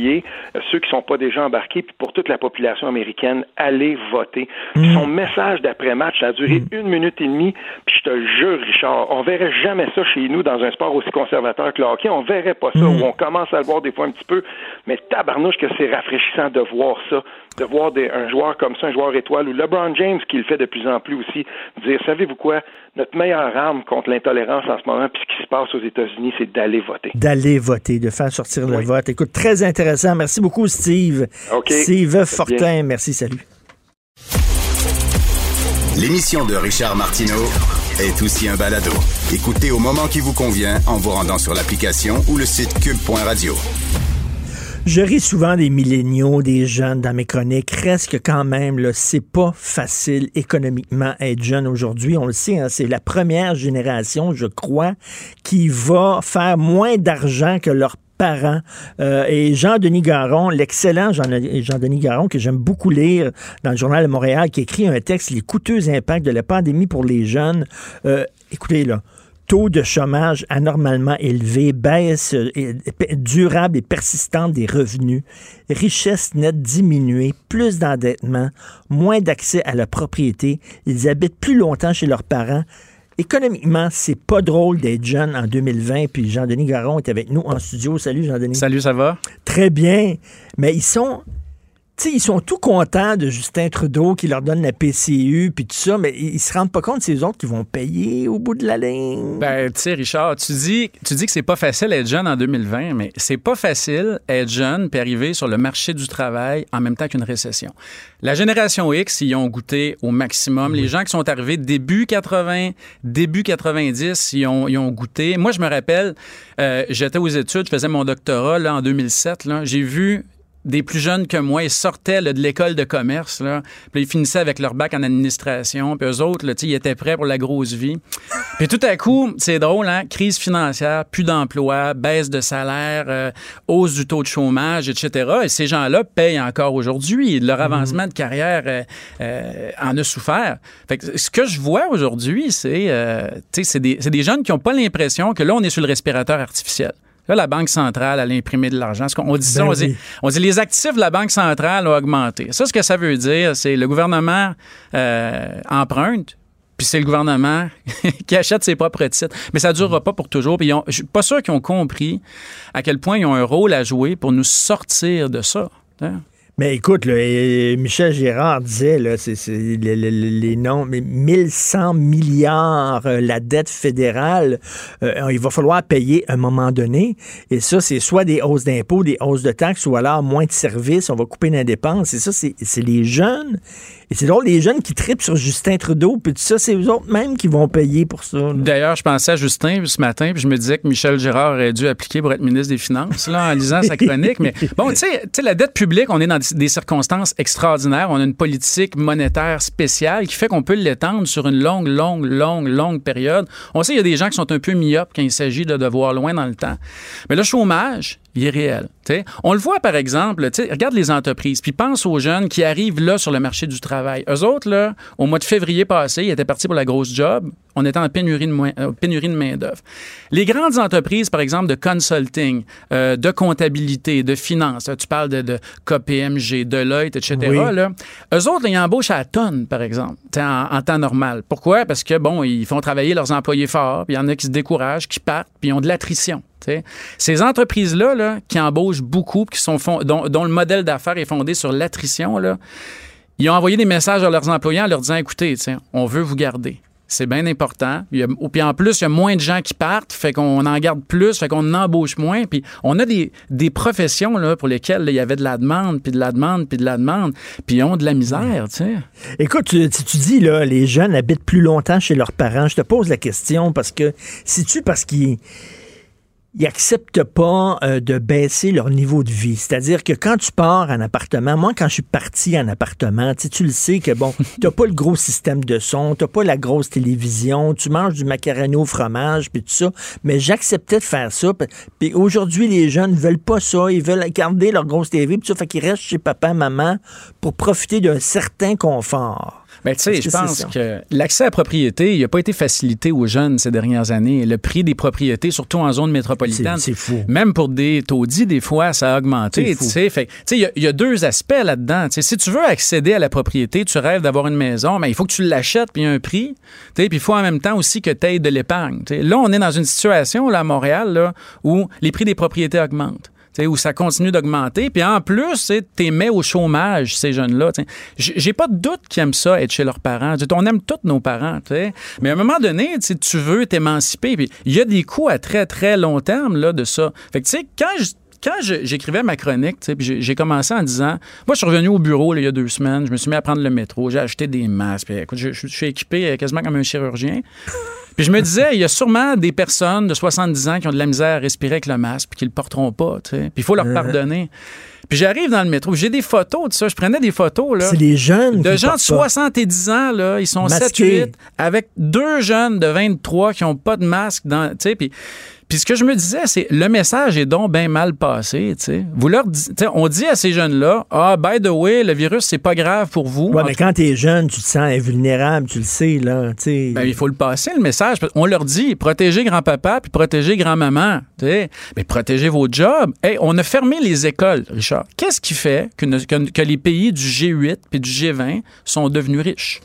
euh, ceux qui sont pas déjà embarqués, puis pour toute la population américaine, allez voter. Mm. Son message d'après-match, ça a duré mm. une minute et demie, puis je te jure, Richard, on verrait jamais ça chez nous dans un sport aussi conservateur que le hockey. On verrait pas ça, mm. où on commence à le voir des fois un petit peu, mais tabarnouche que c'est rafraîchissant de voir ça, de voir des, un joueur comme ça, un joueur étoile, ou LeBron James qui le fait de plus en plus aussi, dire, savez-vous quoi, notre meilleure arme contre l'intolérance en ce moment, puis ce qui se passe aux États-Unis, c'est d'aller voter. D'aller voter, de faire sortir le vote. Écoute, très intéressant. Merci beaucoup, Steve. Steve Fortin, merci, salut. L'émission de Richard Martineau est aussi un balado. Écoutez au moment qui vous convient en vous rendant sur l'application ou le site cube.radio. Je ris souvent des milléniaux, des jeunes dans mes chroniques. Reste quand même, c'est pas facile économiquement être jeune aujourd'hui. On le sait, hein, c'est la première génération, je crois, qui va faire moins d'argent que leurs parents. Euh, et Jean-Denis Garon, l'excellent Jean-Denis Garon, que j'aime beaucoup lire dans le Journal de Montréal, qui écrit un texte, Les coûteux impacts de la pandémie pour les jeunes. Euh, écoutez, là, taux de chômage anormalement élevé, baisse euh, durable et persistante des revenus, richesse nette diminuée, plus d'endettement, moins d'accès à la propriété, ils habitent plus longtemps chez leurs parents. Économiquement, c'est pas drôle d'être jeune en 2020. Puis Jean-Denis Garon est avec nous en studio. Salut Jean-Denis. Salut, ça va? Très bien. Mais ils sont sais, ils sont tout contents de Justin Trudeau qui leur donne la PCU puis tout ça, mais ils se rendent pas compte c'est eux autres qui vont payer au bout de la ligne. Ben, tu sais, Richard, tu dis, tu dis que c'est pas facile d'être jeune en 2020, mais c'est pas facile être jeune puis arriver sur le marché du travail en même temps qu'une récession. La génération X, ils ont goûté au maximum. Les gens qui sont arrivés début 80, début 90, ils ont, ils ont goûté. Moi, je me rappelle, euh, j'étais aux études, je faisais mon doctorat là, en 2007. J'ai vu des plus jeunes que moi, ils sortaient de l'école de commerce, là, puis ils finissaient avec leur bac en administration, puis eux autres, là, ils étaient prêts pour la grosse vie. Puis tout à coup, c'est drôle, hein, crise financière, plus d'emploi, baisse de salaire, euh, hausse du taux de chômage, etc. Et ces gens-là payent encore aujourd'hui. Leur mhm. avancement de carrière euh, euh, en a souffert. Fait que ce que je vois aujourd'hui, c'est c'est des, des jeunes qui n'ont pas l'impression que là, on est sur le respirateur artificiel. Là, la Banque centrale, elle a imprimé de l'argent. On dit ça, ben on, dit, les actifs de la Banque centrale ont augmenté. Ça, ce que ça veut dire, c'est le gouvernement euh, emprunte, puis c'est le gouvernement qui achète ses propres titres. Mais ça ne durera pas pour toujours. Puis je suis pas sûr qu'ils ont compris à quel point ils ont un rôle à jouer pour nous sortir de ça. Hein. Mais écoute, Michel Gérard disait, là, les, noms, mais 1100 milliards, euh, la dette fédérale, euh, il va falloir payer à un moment donné. Et ça, c'est soit des hausses d'impôts, des hausses de taxes, ou alors moins de services, on va couper les dépenses. Et ça, c'est, les jeunes. Et c'est drôle, les jeunes qui tripent sur Justin Trudeau, puis tout ça, c'est eux autres même qui vont payer pour ça. D'ailleurs, je pensais à Justin ce matin, puis je me disais que Michel Gérard aurait dû appliquer pour être ministre des Finances, là, en lisant sa chronique. Mais bon, tu sais, la dette publique, on est dans des circonstances extraordinaires. On a une politique monétaire spéciale qui fait qu'on peut l'étendre sur une longue, longue, longue, longue période. On sait qu'il y a des gens qui sont un peu myopes quand il s'agit de, de voir loin dans le temps. Mais le chômage, il est réel. On le voit, par exemple, regarde les entreprises, puis pense aux jeunes qui arrivent là sur le marché du travail. Eux autres, là, au mois de février passé, ils étaient partis pour la grosse job. On était en pénurie de, euh, pénurie de main-d'œuvre. Les grandes entreprises, par exemple, de consulting, euh, de comptabilité, de finance, tu parles de, de KPMG, Deloitte, etc. Là, eux autres, ils embauchent à la tonne, par exemple, en, en, temps normal. Pourquoi? Parce que, bon, ils font travailler leurs employés forts, puis il y en a qui se découragent, qui partent, puis ils ont de l'attrition. Ces entreprises-là là, qui embauchent beaucoup, qui sont dont, dont, le modèle d'affaires est fondé sur l'attrition, ils ont envoyé des messages à leurs employés en leur disant écoutez, on veut vous garder. C'est bien important. puis en plus, il y a moins de gens qui partent, fait qu'on en garde plus, fait qu'on embauche moins. Puis on a des, des professions là, pour lesquelles il y avait de la demande, puis de la demande, puis de la demande, puis ils ont de la misère. Écoute, tu, tu dis, là, les jeunes habitent plus longtemps chez leurs parents. Je te pose la question parce que, si tu parce qu'ils ils acceptent pas euh, de baisser leur niveau de vie. C'est-à-dire que quand tu pars en appartement, moi, quand je suis parti en appartement, tu le sais que, bon, t'as pas le gros système de son, t'as pas la grosse télévision, tu manges du macaroni au fromage, puis tout ça, mais j'acceptais de faire ça. Puis aujourd'hui, les jeunes veulent pas ça, ils veulent garder leur grosse télé, puis ça fait qu'ils restent chez papa, maman pour profiter d'un certain confort. Ben, tu sais, je pense que l'accès à la propriété, il n'a pas été facilité aux jeunes ces dernières années. Le prix des propriétés, surtout en zone métropolitaine, c'est fou. Même pour des taudis, des fois, ça a augmenté. Tu sais, il y, a deux aspects là-dedans. Si tu veux accéder à la propriété, tu rêves d'avoir une maison, mais il faut que tu l'achètes puis il y a un prix. Puis il faut en même temps aussi que tu aies de l'épargne. Là, on est dans une situation là, à Montréal là, où les prix des propriétés augmentent où ça continue d'augmenter. Puis en plus, tu mets au chômage, ces jeunes-là. J'ai pas de doute qu'ils aiment ça, être chez leurs parents. on aime tous nos parents. Mais à un moment donné, tu veux t'émanciper. Il y a des coûts à très, très long terme là, de ça. Fait que, tu sais, quand quand j'écrivais ma chronique, j'ai commencé en disant, moi, je suis revenu au bureau il y a deux semaines, je me suis mis à prendre le métro, j'ai acheté des masques, puis, écoute, je, je, suis équipé quasiment comme un chirurgien. Puis je me disais, il y a sûrement des personnes de 70 ans qui ont de la misère à respirer avec le masque, puis qui le porteront pas, tu sais. Puis il faut leur pardonner. Puis j'arrive dans le métro, j'ai des photos de ça. Je prenais des photos, là. C'est les jeunes. De gens de 70 ans, là. Ils sont 7-8, avec deux jeunes de 23 qui n'ont pas de masque, tu sais. Puis puis ce que je me disais, c'est le message est donc bien mal passé. Vous leur on dit à ces jeunes-là, ah, by the way, le virus, c'est pas grave pour vous. Mais quand tu es jeune, tu te sens invulnérable, tu le sais, là. Ben, il faut le passer, le message. On leur dit, protégez grand-papa puis protégez grand-maman. Mais protégez vos jobs. Hey, on a fermé les écoles, Richard. Qu'est-ce qui fait que, que les pays du G8 puis du G20 sont devenus riches?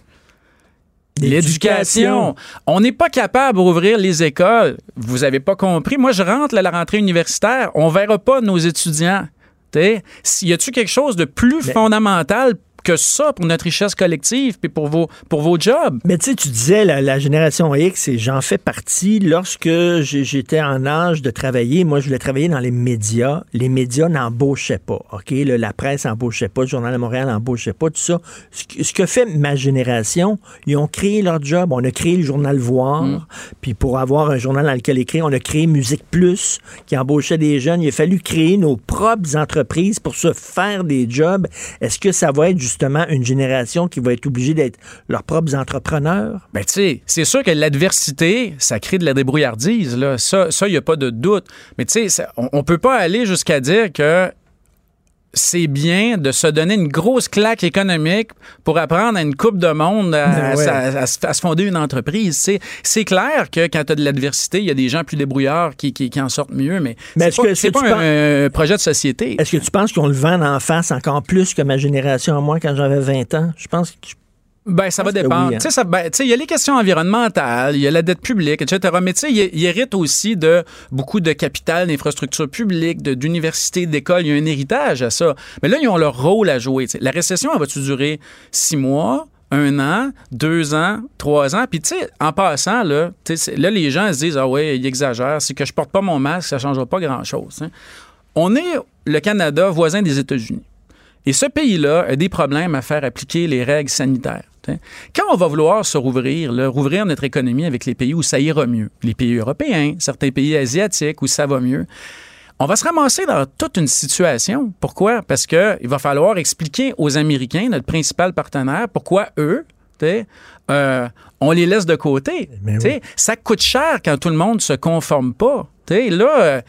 L'éducation. On n'est pas capable d'ouvrir les écoles. Vous avez pas compris. Moi, je rentre à la rentrée universitaire. On verra pas nos étudiants. Y a-tu quelque chose de plus fondamental que ça pour notre richesse collective puis pour vos, pour vos jobs. Mais tu sais, tu disais la, génération X, et j'en fais partie. Lorsque j'étais en âge de travailler, moi, je voulais travailler dans les médias. Les médias n'embauchaient pas, OK? la presse n'embauchait pas, le Journal de Montréal n'embauchait pas, tout ça. Ce, que fait ma génération, ils ont créé leur job. On a créé le Journal Voir. Mm. Puis pour avoir un journal dans lequel écrire, on a créé Musique Plus, qui embauchait des jeunes. Il a fallu créer nos propres entreprises pour se faire des jobs. Est-ce que ça va être justement justement une génération qui va être obligée d'être leurs propres entrepreneurs? Ben, tu sais, c'est sûr que l'adversité, ça crée de la débrouillardise. Là. Ça, il n'y a pas de doute. Mais tu sais, on ne peut pas aller jusqu'à dire que c'est bien de se donner une grosse claque économique pour apprendre à une coupe de monde à, se fonder une entreprise. C'est clair que quand tu as de l'adversité, il y a des gens plus débrouillards qui, en sortent mieux, mais, c'est pas, pas un, projet de société. Est-ce que tu penses qu'on le vend en face encore plus que ma génération à moi quand j'avais 20 ans? Je pense que ben, ça va dépendre. Hein. Ben, il y a les questions environnementales, il y a la dette publique, etc. Mais tu sais, il hérite aussi de beaucoup de capital, d'infrastructures publiques, d'universités, d'écoles. Il y a un héritage à ça. Mais là, ils ont leur rôle à jouer. La récession, elle va-tu durer six mois? un an, deux ans, trois ans? Puis, tu sais, en passant, là, là, les gens se disent Ah ouais, il exagère. C'est que je porte pas mon masque, ça ne changera pas grand-chose. Hein. On est le Canada voisin des États-Unis. Et ce pays-là a des problèmes à faire appliquer les règles sanitaires. Quand on va vouloir se rouvrir, rouvrir notre économie avec les pays où ça ira mieux, les pays européens, certains pays asiatiques où ça va mieux, on va se ramasser dans toute une situation. Pourquoi? Parce qu'il va falloir expliquer aux Américains, notre principal partenaire, pourquoi eux, euh, on les laisse de côté. Ça coûte cher quand tout le monde ne se conforme pas. là, euh,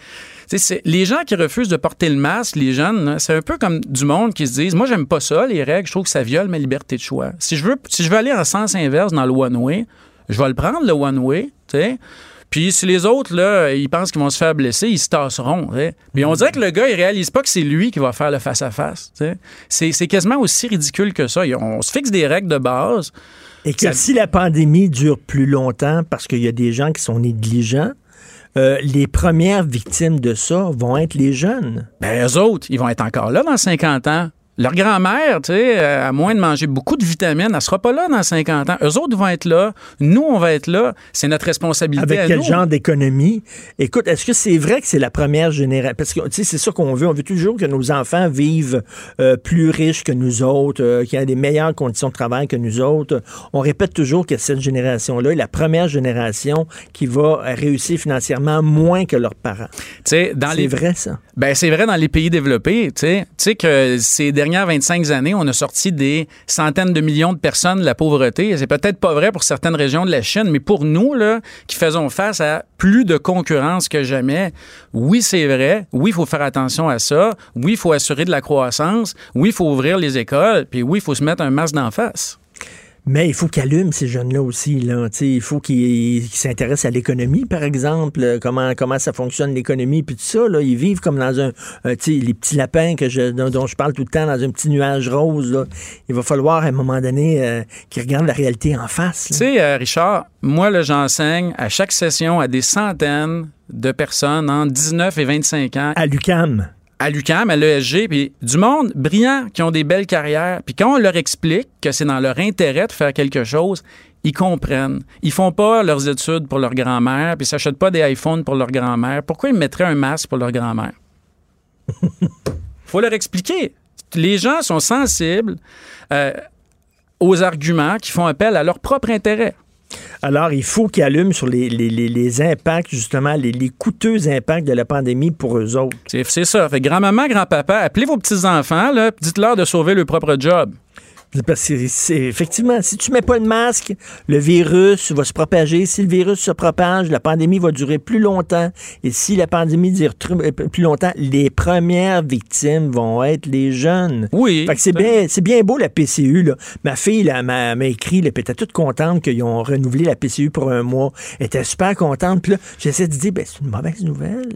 les gens qui refusent de porter le masque, les jeunes, c'est un peu comme du monde qui se disent Moi, j'aime pas ça, les règles, je trouve que ça viole ma liberté de choix. Si je veux, si je veux aller en sens inverse dans le one-way, je vais le prendre, le one-way, Puis si les autres, là, ils pensent qu'ils vont se faire blesser, ils se tasseront. Mais on dirait que le gars, il réalise pas que c'est lui qui va faire le face-à-face. C'est quasiment aussi ridicule que ça. On se fixe des règles de base. Et que si la pandémie dure plus longtemps parce qu'il y a des gens qui sont négligents, euh, les premières victimes de ça vont être les jeunes. Ben, eux autres, ils vont être encore là dans 50 ans. Leur grand-mère, tu sais, euh, à moins de manger beaucoup de vitamines, elle sera pas là dans 50 ans. Eux autres vont être là. Nous, on va être là. C'est notre responsabilité. Avec quel genre d'économie? Écoute, est-ce que c'est vrai que c'est la première génération? Parce que, tu sais, c'est ça qu'on veut. On veut toujours que nos enfants vivent euh, plus riches que nous autres, euh, qu'ils aient des meilleures conditions de travail que nous autres. On répète toujours que cette génération-là est la première génération qui va réussir financièrement moins que leurs parents. C'est vrai, ça? Ben, c'est vrai dans les pays développés. Tu sais que ces derniers 25 années, on a sorti des centaines de millions de personnes de la pauvreté. C'est peut-être pas vrai pour certaines régions de la Chine, mais pour nous, là, qui faisons face à plus de concurrence que jamais, oui, c'est vrai. Oui, il faut faire attention à ça. Oui, il faut assurer de la croissance. Oui, il faut ouvrir les écoles. Puis oui, il faut se mettre un masque d'en face. Mais il faut qu'ils allument ces jeunes-là aussi. Là. il faut qu'ils s'intéressent à l'économie, par exemple, euh, comment, comment ça fonctionne l'économie, puis tout ça. Là. Ils vivent comme dans un... Euh, les petits lapins que je, dont, je parle tout le temps, dans un petit nuage rose. Là. Il va falloir, à un moment donné, euh, qu'ils regardent la réalité en face. Tu sais, Richard, moi, j'enseigne à chaque session à des centaines de personnes entre 19 et 25 ans. À l'UCAM à l'UQAM, à l'ESG, puis du monde brillant qui ont des belles carrières. Puis quand on leur explique que c'est dans leur intérêt de faire quelque chose, ils comprennent. Ils font pas leurs études pour leur grand-mère, puis ils s'achètent pas des iPhones pour leur grand-mère. Pourquoi ils mettraient un masque pour leur grand-mère? faut leur expliquer. Les gens sont sensibles euh, aux arguments qui font appel à leur propre intérêt. Alors, il faut qu'ils allument sur les, impacts, justement, les, coûteux impacts de la pandémie pour eux autres. C'est ça. Fait grand-maman, grand-papa, appelez vos petits-enfants, dites-leur de sauver leur propre job. Parce que c'est effectivement, si tu mets pas le masque, le virus va se propager. Si le virus se propage, la pandémie va durer plus longtemps. Et si la pandémie dure euh, plus longtemps, les premières victimes vont être les jeunes. Oui. Fait que c'est bien, c'est bien beau la PCU. Là. Ma fille là, m'a, écrit, elle était toute contente qu'ils ont renouvelé la PCU pour un mois. Elle était super contente. Puis là, j'essaie de dire, ben, c'est une mauvaise nouvelle.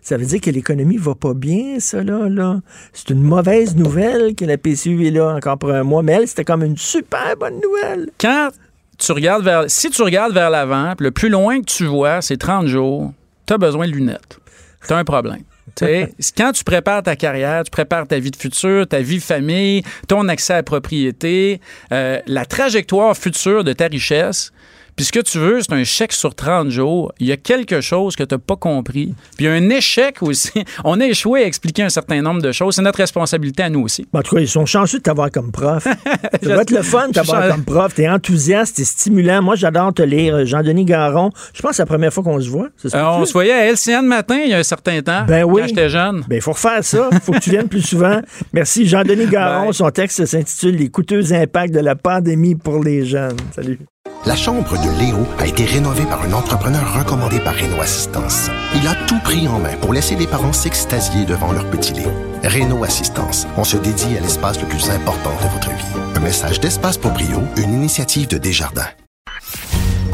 Ça veut dire que l'économie va pas bien, ça là. là. C'est une mauvaise nouvelle que la PCU est là encore pour un mois. Mais c'était comme une super bonne nouvelle. Quand tu regardes vers. Si tu regardes vers l'avant, le plus loin que tu vois, c'est 30 jours, tu as besoin de lunettes. Tu as un problème. Quand tu prépares ta carrière, tu prépares ta vie de futur, ta vie de famille, ton accès à la propriété, euh, la trajectoire future de ta richesse, puis ce que tu veux, c'est un chèque sur 30 jours. Il y a quelque chose que tu n'as pas compris. Puis il y a un échec aussi. On a échoué à expliquer un certain nombre de choses. C'est notre responsabilité à nous aussi. En tout cas, ils sont chanceux de t'avoir comme prof. ça va être le fun de t'avoir comme prof. Tu es enthousiaste, tu es stimulant. Moi, j'adore te lire. Jean-Denis Garon, je pense que c'est la première fois qu'on se voit. Euh, on se voyait à LCN matin il y a un certain temps. Ben oui. Quand j'étais jeune. Ben, il faut refaire ça. Il faut que tu viennes plus souvent. Merci, Jean-Denis Garon. Son texte s'intitule Les coûteux impacts de la pandémie pour les jeunes. Salut. La chambre de Léo a été rénovée par un entrepreneur recommandé par Renault Assistance. Il a tout pris en main pour laisser les parents s'extasier devant leur petit Léo. Renault Assistance, on se dédie à l'espace le plus important de votre vie. Un message d'Espace Proprio, une initiative de Desjardins.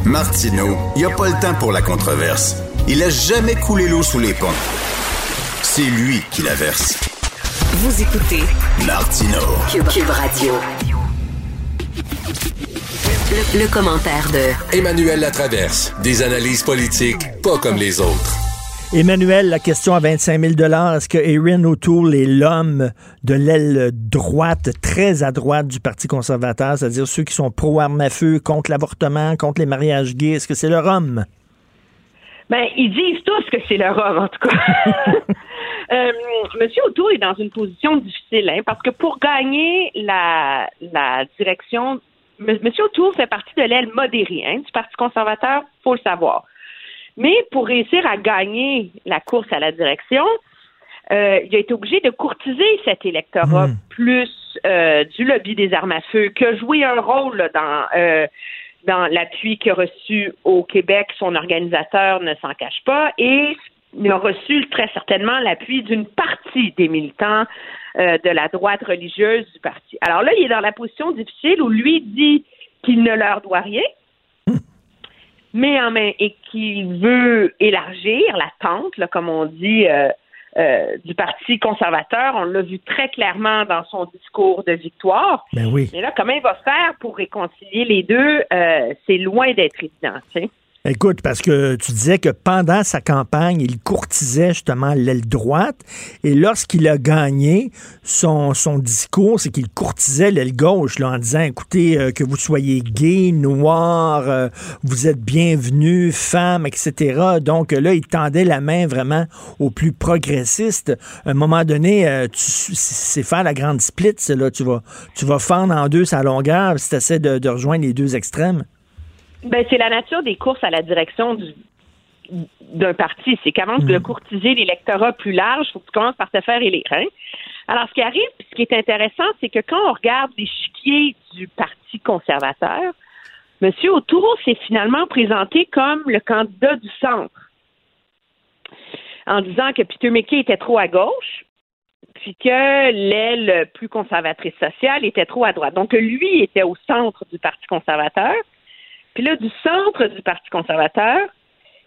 Martineau, il n'y a pas le temps pour la controverse. Il a jamais coulé l'eau sous les ponts. C'est lui qui la verse. Vous écoutez Martino Cube Radio. Le, commentaire de Emmanuel Latraverse. Des analyses politiques pas comme les autres. Emmanuel, la question à 25 000 Est-ce que Erin O'Toole est l'homme de l'aile droite, très à droite du Parti conservateur, c'est-à-dire ceux qui sont pro-armes à feu, contre l'avortement, contre les mariages gays? Est-ce que c'est leur homme? Ben, ils disent tous que c'est leur homme, en tout cas. euh, Monsieur O'Toole est dans une position difficile, hein, parce que pour gagner la, la direction M. O'Toole fait partie de l'aile modérée hein, du Parti conservateur, faut le savoir. Mais pour réussir à gagner la course à la direction, euh, il a été obligé de courtiser cet électorat hmm. plus euh, du lobby des armes à feu, qui a joué un rôle dans euh, dans l'appui qu'il a reçu au Québec. Son organisateur ne s'en cache pas et il a reçu très certainement l'appui d'une partie des militants euh, de la droite religieuse du parti. Alors là, il est dans la position difficile où lui dit qu'il ne leur doit rien, mais en main et qu'il veut élargir la tente, comme on dit, euh, euh, du Parti conservateur. On l'a vu très clairement dans son discours de victoire. Ben oui. Mais là, comment il va faire pour réconcilier les deux? c'est loin d'être évident. Écoute, parce que tu disais que pendant sa campagne, il courtisait justement l'aile droite. Et lorsqu'il a gagné, son, son discours, c'est qu'il courtisait l'aile gauche là, en disant, écoutez, euh, que vous soyez gay, noir, euh, vous êtes bienvenue, femme, etc. Donc là, il tendait la main vraiment aux plus progressistes. À un moment donné, euh, c'est faire la grande split, là. Tu vas, tu vas fendre en deux sa longueur si tu essaies de rejoindre les deux extrêmes. Ben, c'est la nature des courses à la direction d'un parti. C'est qu'avant de hmm. courtiser l'électorat plus large, il faut que tu commences par te faire élire. Hein? Alors, ce qui arrive, ce qui est intéressant, c'est que quand on regarde l'échiquier du Parti conservateur, M. O'Toole s'est finalement présenté comme le candidat du centre, en disant que Peter McKay était trop à gauche, puis que l'aile plus conservatrice sociale était trop à droite. Donc, lui était au centre du Parti conservateur, puis là, du centre du Parti conservateur,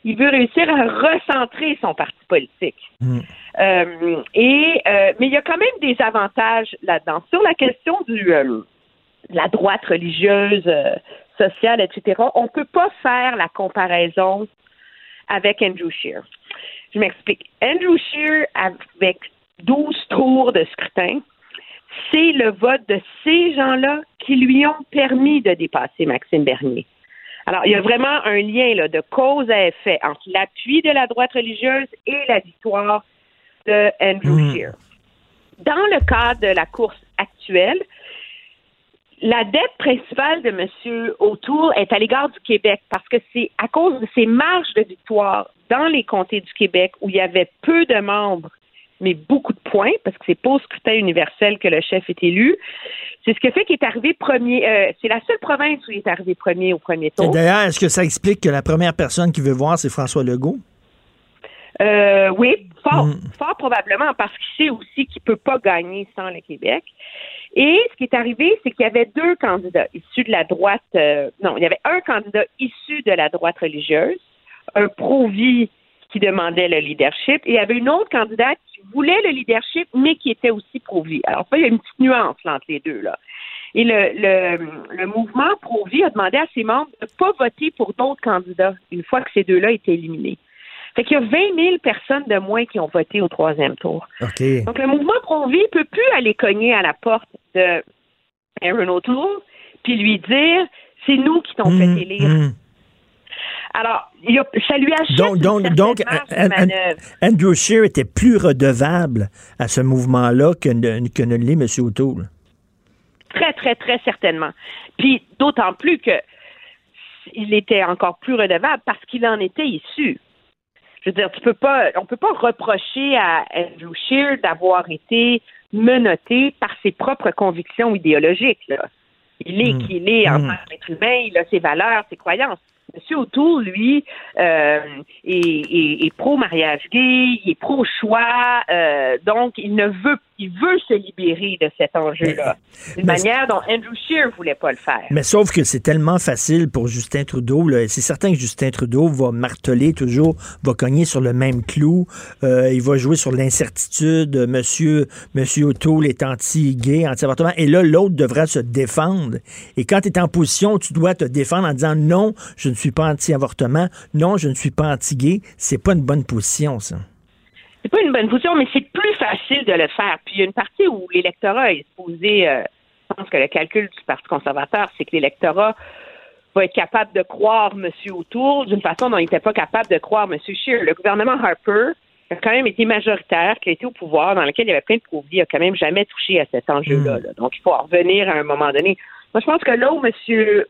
il veut réussir à recentrer son parti politique. Hmm. Euh, et euh, mais il y a quand même des avantages là-dedans. Sur la question du euh, de la droite religieuse, sociale, etc., on ne peut pas faire la comparaison avec Andrew Scheer. Je m'explique. Andrew Scheer, avec 12 tours de scrutin, c'est le vote de ces gens-là qui lui ont permis de dépasser Maxime Bernier. Alors, il y a vraiment un lien là, de cause à effet entre l'appui de la droite religieuse et la victoire de Andrew hmm. Scheer. Dans le cadre de la course actuelle, la dette principale de M. O'Toole est à l'égard du Québec parce que c'est à cause de ses marges de victoire dans les comtés du Québec où il y avait peu de membres mais beaucoup de points, parce que c'est pas au scrutin universel que le chef est élu. C'est ce qui fait qu'il est arrivé premier. Euh, c'est la seule province où il est arrivé premier au premier tour. D'ailleurs, est-ce que ça explique que la première personne qui veut voir, c'est François Legault? Euh, oui, fort, mm. fort probablement, parce qu'il sait aussi qu'il peut pas gagner sans le Québec. Et ce qui est arrivé, c'est qu'il y avait deux candidats issus de la droite. Euh, non, il y avait un candidat issu de la droite religieuse, un pro-vie qui demandait le leadership, et il y avait une autre candidate voulait le leadership, mais qui était aussi pro-vie. Alors, ça, il y a une petite nuance entre les deux, là. Et le, le, le mouvement pro-vie a demandé à ses membres de ne pas voter pour d'autres candidats une fois que ces deux-là étaient éliminés. Fait qu'il y a 20 000 personnes de moins qui ont voté au troisième tour. Donc, le mouvement Pro-Vie ne peut plus aller cogner à la porte de Aaron O'Toole puis lui dire c'est nous qui t'ont Hum, fait élire. hum. Alors, il y a- ça lui achète Donc, donc, donc manœuvre. Andrew Scheer était plus redevable à ce mouvement-là que, ne- que ne l'est M. O'Toole. Très, très, très certainement. Puis d'autant plus que il était encore plus redevable parce qu'il en était issu. Je veux dire, tu peux pas, on peut pas reprocher à Andrew Scheer d'avoir été menotté par ses propres convictions idéologiques. Là. Il est Mm. qui il est en Mm. tant qu'être humain, il a ses valeurs, ses croyances. Monsieur O'Toole, lui, euh, est, pro-mariage gay, il est pro-choix, euh, donc il ne veut, il veut se libérer de cet enjeu-là. D'une manière dont Andrew Scheer voulait pas le faire. Mais sauf que c'est tellement facile pour Justin Trudeau. C'est certain que Justin Trudeau va marteler toujours, va cogner sur le même clou. Euh, il va jouer sur l'incertitude. Euh, Monsieur, Monsieur O'Toole est anti-gay, anti-avortement. Et là, l'autre devra se défendre. Et quand tu es en position, tu dois te défendre en disant non, je ne suis pas anti-avortement. Non, je ne suis pas anti-gay. C'est pas une bonne position, ça. C'est pas une bonne position, mais c'est plus facile de le faire. Puis il y a une partie où l'électorat est supposé, euh, je pense que le calcul du Parti conservateur, c'est que l'électorat va être capable de croire M. O'Toole d'une façon dont il n'était pas capable de croire M. Scheer. Le gouvernement Harper a quand même été majoritaire, qui a été au pouvoir, dans lequel il y avait plein de profits, a quand même jamais touché à cet enjeu-là. là. Donc, il faut en revenir à un moment donné. Moi, je pense que là où M.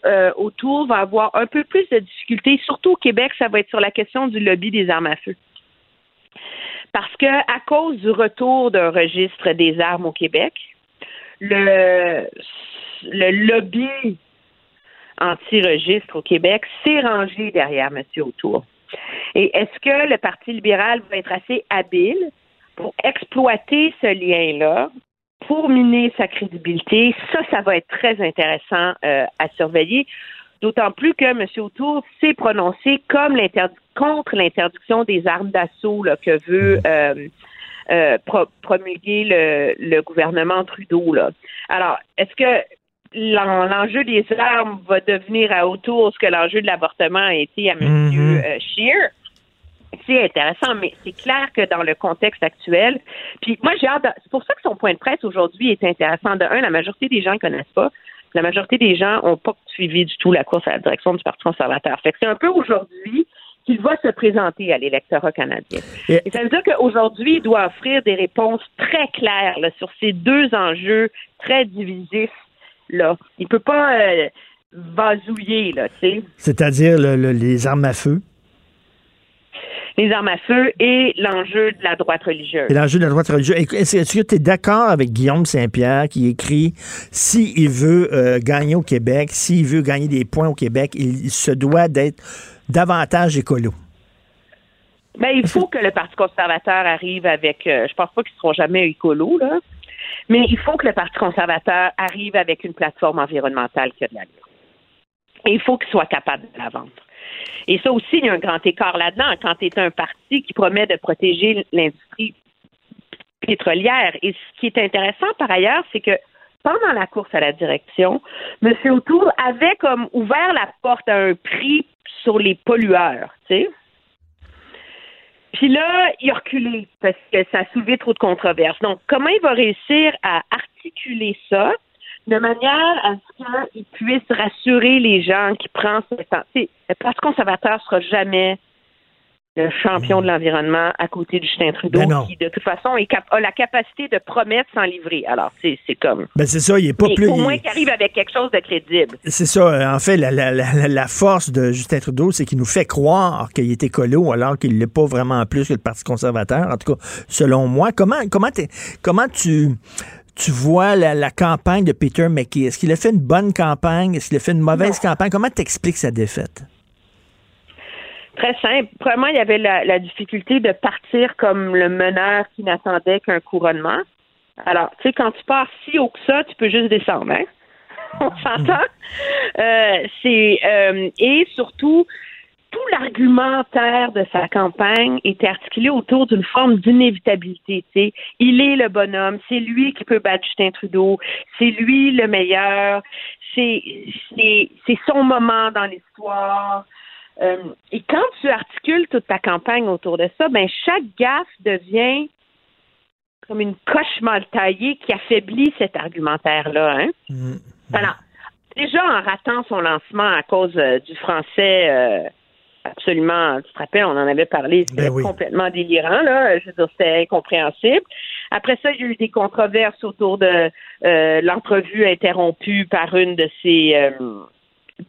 euh, O'Toole va avoir un peu plus de difficultés, surtout au Québec, ça va être sur la question du lobby des armes à feu. Parce que à cause du retour d'un registre des armes au Québec, le, lobby anti-registre au Québec s'est rangé derrière M. O'Toole. Et est-ce que le Parti libéral va être assez habile pour exploiter ce lien-là, pour miner sa crédibilité? Ça, ça va être très intéressant euh, à surveiller. D'autant plus que M. O'Toole s'est prononcé comme contre l'interdiction des armes d'assaut que veut euh, euh, pro- promulguer le, le gouvernement Trudeau. Là. Alors, est-ce que l'en- l'enjeu des armes va devenir à autour ce que l'enjeu de l'avortement a été à M. Euh, Scheer? C'est intéressant, mais c'est clair que dans le contexte actuel, puis moi j'ai hâte, de- c'est pour ça que son point de presse aujourd'hui est intéressant. De un, la majorité des gens ne connaissent pas. La majorité des gens n'ont pas suivi du tout la course à la direction du Parti conservateur. Fait que c'est un peu aujourd'hui qu'il va se présenter à l'électorat canadien. Et ça veut dire qu'aujourd'hui, il doit offrir des réponses très claires là, sur ces deux enjeux très divisifs. Là. Il peut pas euh, vasouiller, là, tu sais. C'est-à-dire le- le- les armes à feu. Les armes à feu et l'enjeu de la droite religieuse. Et l'enjeu de la droite religieuse. Est-ce que tu es d'accord avec Guillaume Saint-Pierre qui écrit s'il veut euh, gagner au Québec, s'il veut gagner des points au Québec, il se doit d'être davantage écolo? Ben, il faut que le Parti conservateur arrive avec. euh, je pense pas qu'ils seront jamais écolos, là. Mais il faut que le Parti conservateur arrive avec une plateforme environnementale qui a de l'allure. Et il faut qu'il soit capable de la vendre. Et ça aussi, il y a un grand écart là-dedans. Quand tu es un parti qui promet de protéger l'industrie pétrolière. Et ce qui est intéressant par ailleurs, c'est que pendant la course à la direction, M. O'Toole avait comme ouvert la porte à un prix sur les pollueurs, tu sais. Puis là, il a reculé parce que ça a soulevé trop de controverses. Donc, comment il va réussir à articuler ça de manière à ce qu'il puisse rassurer les gens qui prennent ce temps? Le Parti conservateur sera jamais le champion de l'environnement à côté de Justin Trudeau, Ben qui de toute façon est cap- a la capacité de promettre sans livrer. Alors, c'est comme. Ben c'est ça, il est pas Mais plus. au il- moins qu'il arrive avec quelque chose de crédible. C'est ça. euh, En fait, la, la- la- la force de Justin Trudeau, c'est qu'il nous fait croire qu'il est écolo alors qu'il ne l'est pas vraiment plus que le Parti conservateur. En tout cas, selon moi. Comment, comment, t'es- comment tu, tu vois la, la campagne de Peter McKay? Est-ce qu'il a fait une bonne campagne? Est-ce qu'il a fait une mauvaise campagne? Comment t'expliques sa défaite? Très simple. Premièrement, il y avait la, la difficulté de partir comme le meneur qui n'attendait qu'un couronnement. Alors, tu sais, quand tu pars si haut que ça, tu peux juste descendre, hein? On s'entend? Euh, c'est euh, et surtout tout l'argumentaire de sa campagne était articulé autour d'une forme d'inévitabilité. tu sais. Il est le bonhomme, c'est lui qui peut battre Justin Trudeau, c'est lui le meilleur, c'est son moment dans l'histoire. Euh, et quand tu articules toute ta campagne autour de ça, ben chaque gaffe devient comme une coche mal taillée qui affaiblit cet argumentaire-là. Hein? Mm. Alors, déjà en ratant son lancement à cause euh, du français euh, absolument, tu te rappelles, on en avait parlé, c'était ben complètement délirant, là. Je veux dire, c'était incompréhensible. Après ça, il y a eu des controverses autour de euh, l'entrevue interrompue par une de ses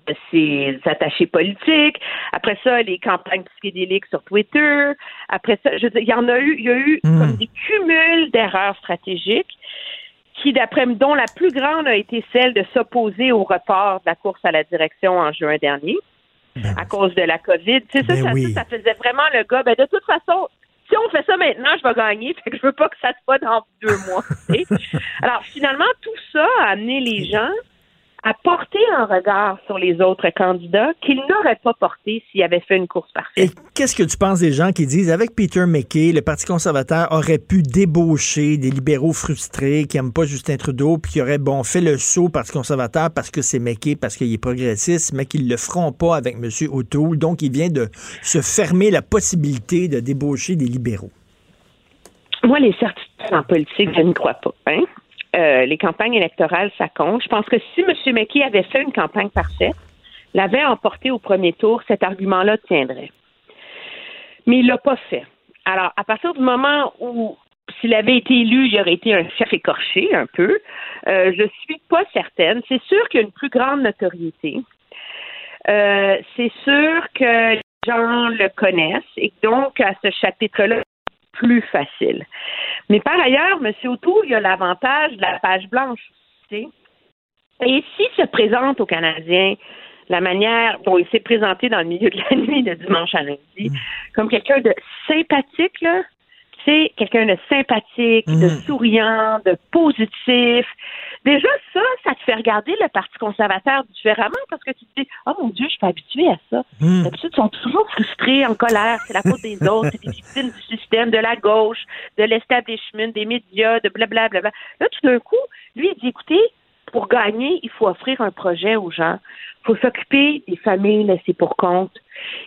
de ses attachés politiques. Après ça, les campagnes psychédéliques sur Twitter. Après ça, je veux dire, il y en a eu, il y a eu hmm. comme des cumuls d'erreurs stratégiques qui, d'après dont la plus grande a été celle de s'opposer au report de la course à la direction en juin dernier ben à cause de la COVID. Tu sais, ça, ben ça, ça, faisait vraiment le gars. Ben, de toute façon, si on fait ça maintenant, je vais gagner. Fait que je veux pas que ça se fasse dans deux mois. Alors, finalement, tout ça a amené les gens à porter un regard sur les autres candidats qu'il n'aurait pas porté s'il avait fait une course parfaite. Et qu'est-ce que tu penses des gens qui disent, avec Peter McKay, le Parti conservateur aurait pu débaucher des libéraux frustrés qui n'aiment pas Justin Trudeau, puis qui auraient, bon, fait le saut au Parti conservateur parce que c'est McKay, parce qu'il est progressiste, mais qu'ils le feront pas avec M. O'Toole. Donc, il vient de se fermer la possibilité de débaucher des libéraux. Moi, les certitudes en politique, je ne crois pas. Hein? Euh, les campagnes électorales, ça compte. Je pense que si M. McKay avait fait une campagne parfaite, l'avait emporté au premier tour, cet argument-là tiendrait. Mais il l'a pas fait. Alors, à partir du moment où s'il avait été élu, il aurait été un chef écorché un peu. Euh, je suis pas certaine. C'est sûr qu'il y a une plus grande notoriété. Euh, c'est sûr que les gens le connaissent et donc à ce chapitre-là, plus facile. Mais par ailleurs, M. O'Toole, il a l'avantage de la page blanche. Et s'il se présente aux Canadiens la manière dont il s'est présenté dans le milieu de la nuit de dimanche à lundi, mm. comme quelqu'un de sympathique, là, c'est quelqu'un de sympathique, de mm. souriant, de positif, Déjà, ça, ça te fait regarder le Parti conservateur différemment parce que tu te dis Oh mon Dieu, je suis pas habitué à ça. Hmm. D'habitude, ils sont toujours frustrés, en colère, c'est la faute des autres, c'est des victimes du système, de la gauche, de l'establishment, des médias, de blablabla. Là, tout d'un coup, lui, il dit écoutez, pour gagner, il faut offrir un projet aux gens. Il faut s'occuper des familles laissées pour compte.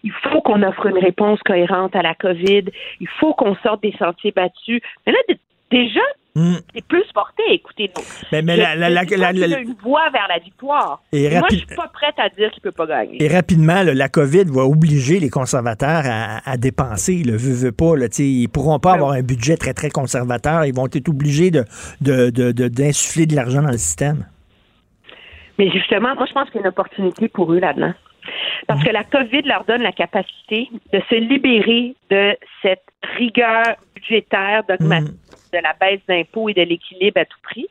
Il faut qu'on offre une réponse cohérente à la COVID. Il faut qu'on sorte des sentiers battus. Mais là, déjà, Hmm. C'est plus porté à écouter nous. Mais, mais la, la, la, la, une voie vers la victoire. Et Moi, je suis pas prête à dire qu'il peut pas gagner. Et rapidement, la COVID va obliger les conservateurs à, dépenser. Le veut, veut pas. Là, ils pourront pas avoir un budget très, très conservateur. Ils vont être obligés de, d'insuffler de, de l'argent dans le système. Mais justement, moi, je pense qu'il y a une opportunité pour eux là-dedans. Parce hmm. que la COVID leur donne la capacité de se libérer de cette rigueur budgétaire dogmatique. De la baisse d'impôts et de l'équilibre à tout prix.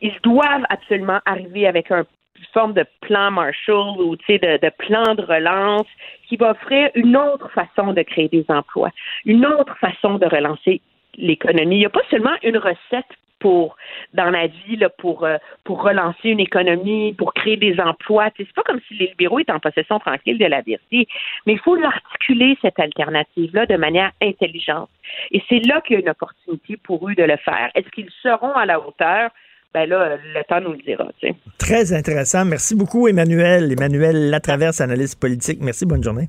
Ils doivent absolument arriver avec un, une forme de plan Marshall ou de, de plan de relance qui va offrir une autre façon de créer des emplois, une autre façon de relancer l'économie. Il n'y a pas seulement une recette pour dans la vie là, pour euh, pour relancer une économie, pour créer des emplois. C'est pas comme si les libéraux étaient en possession tranquille de la vérité, mais il faut l'articuler cette alternative là de manière intelligente. Et c'est là qu'il y a une opportunité pour eux de le faire. Est-ce qu'ils seront à la hauteur? Ben là, le temps nous le dira. Très intéressant. Merci beaucoup, Emmanuel. Emmanuel Latraverse, analyste politique. Merci, bonne journée.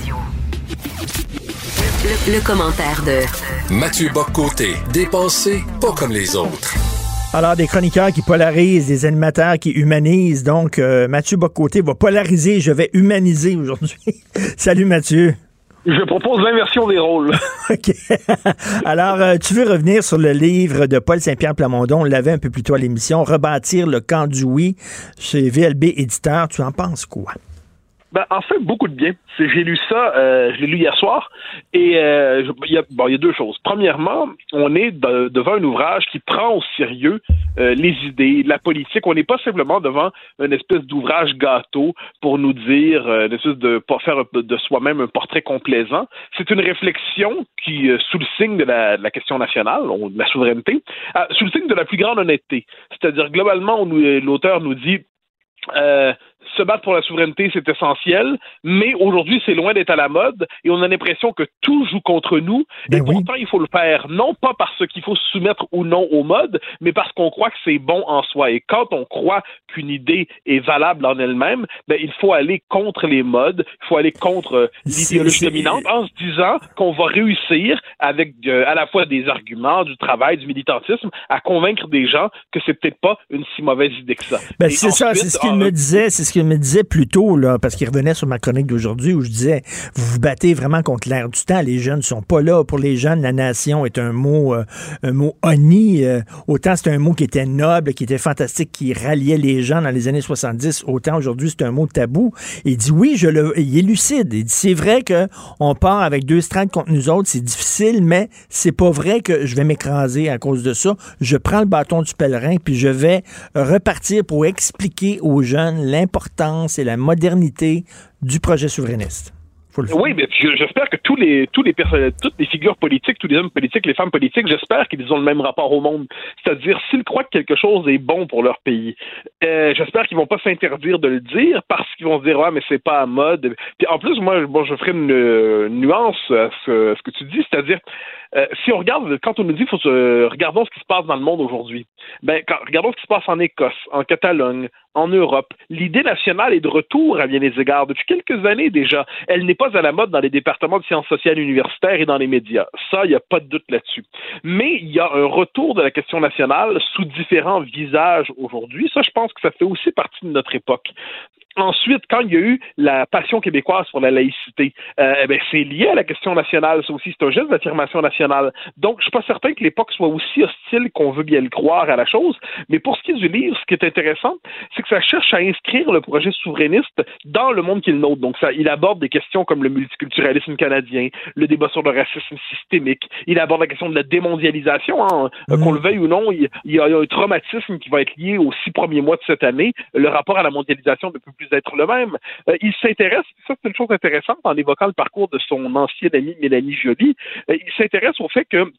Le, commentaire de Mathieu Boccoté, dépensé pas comme les autres. Alors, des chroniqueurs qui polarisent, des animateurs qui humanisent. Donc, euh, Mathieu Boccoté va polariser, je vais humaniser aujourd'hui. Salut Mathieu. Je propose l'inversion des rôles. OK. Alors, euh, tu veux revenir sur le livre de Paul Saint-Pierre Plamondon, on l'avait un peu plus tôt à l'émission, Rebâtir le camp du oui chez VLB Éditeur. Tu en penses quoi? Ben, en fait, beaucoup de bien. J'ai lu ça, euh, je lu hier soir, et euh, il y, a, bon, y a deux choses. Premièrement, on est devant un ouvrage qui prend au sérieux euh, les idées, la politique. On n'est pas simplement devant une espèce d'ouvrage gâteau pour nous dire, euh, une espèce de pas faire de soi-même un portrait complaisant. C'est une réflexion qui, sous le signe de la, de la question nationale, de la souveraineté, sous le signe de la plus grande honnêteté. C'est-à-dire, globalement, l'auteur nous dit euh, se battre pour la souveraineté, c'est essentiel, mais aujourd'hui, c'est loin d'être à la mode et on a l'impression que tout joue contre nous. et ben pourtant, il faut le faire, non pas parce qu'il faut se soumettre ou non aux modes, mais parce qu'on croit que c'est bon en soi. Et quand on croit qu'une idée est valable en elle-même, ben, il faut aller contre les modes, il faut aller contre euh, l'idéologie dominante en se disant qu'on va réussir avec euh, à la fois des arguments, du travail, du militantisme, à convaincre des gens que c'est peut-être pas une si mauvaise idée que ça. Ben, c'est ça, c'est ce qu'il me disait, c'est ce qu'il me disait plus tôt, là, parce qu'il revenait sur ma chronique d'aujourd'hui où je disais, vous vous battez vraiment contre l'air du temps. Les jeunes ne sont pas là. Pour les jeunes, la nation est un mot, euh, un mot honni. Euh, autant c'est un mot qui était noble, qui était fantastique, qui ralliait les gens dans les années 70. Autant aujourd'hui, c'est un mot tabou. Il dit oui, je le, il est lucide. Il dit c'est vrai que on part avec deux strates contre nous autres. C'est difficile, mais c'est pas vrai que je vais m'écraser à cause de ça. Je prends le bâton du pèlerin puis je vais repartir pour expliquer aux jeunes l'importance et la modernité du projet souverainiste. Oui, mais j'espère que tous les, toutes les figures politiques, tous les hommes politiques, les femmes politiques, j'espère qu'ils ont le même rapport au monde. C'est-à-dire, s'ils croient que quelque chose est bon pour leur pays, euh, j'espère qu'ils vont pas s'interdire de le dire parce qu'ils vont se dire, ouais, mais c'est pas à mode. Puis en plus, moi, bon, je ferai une, nuance à ce, que tu dis, c'est-à-dire, euh, si on regarde, quand on nous dit, faut se, regardons ce qui se passe dans le monde aujourd'hui. Ben, regardons ce qui se passe en Écosse, en Catalogne, en Europe. L'idée nationale est de retour à bien des égards depuis quelques années déjà. Elle n'est pas à la mode dans les départements de sciences sociales universitaires et dans les médias. Ça, il n'y a pas de doute là-dessus. Mais il y a un retour de la question nationale sous différents visages aujourd'hui. Ça, je pense que ça fait aussi partie de notre époque. Ensuite, quand il y a eu la passion québécoise pour la laïcité, euh, eh ben, c'est lié à la question nationale. Ça aussi, c'est un geste d'affirmation nationale. Donc, je suis pas certain que l'époque soit aussi hostile qu'on veut bien le croire à la chose. Mais pour ce qui est du livre, ce qui est intéressant, c'est que ça cherche à inscrire le projet souverainiste dans le monde qu'il nôtre. Donc, ça, il aborde des questions comme le multiculturalisme canadien, le débat sur le racisme systémique. Il aborde la question de la démondialisation. Hein. Mmh. Qu'on le veuille ou non, il, il, y a un traumatisme qui va être lié aux six premiers mois de cette année, le rapport à la mondialisation d'être le même. Euh, il s'intéresse, ça c'est une chose intéressante en évoquant le parcours de son ancienne amie Mélanie Joly, euh, il s'intéresse au fait que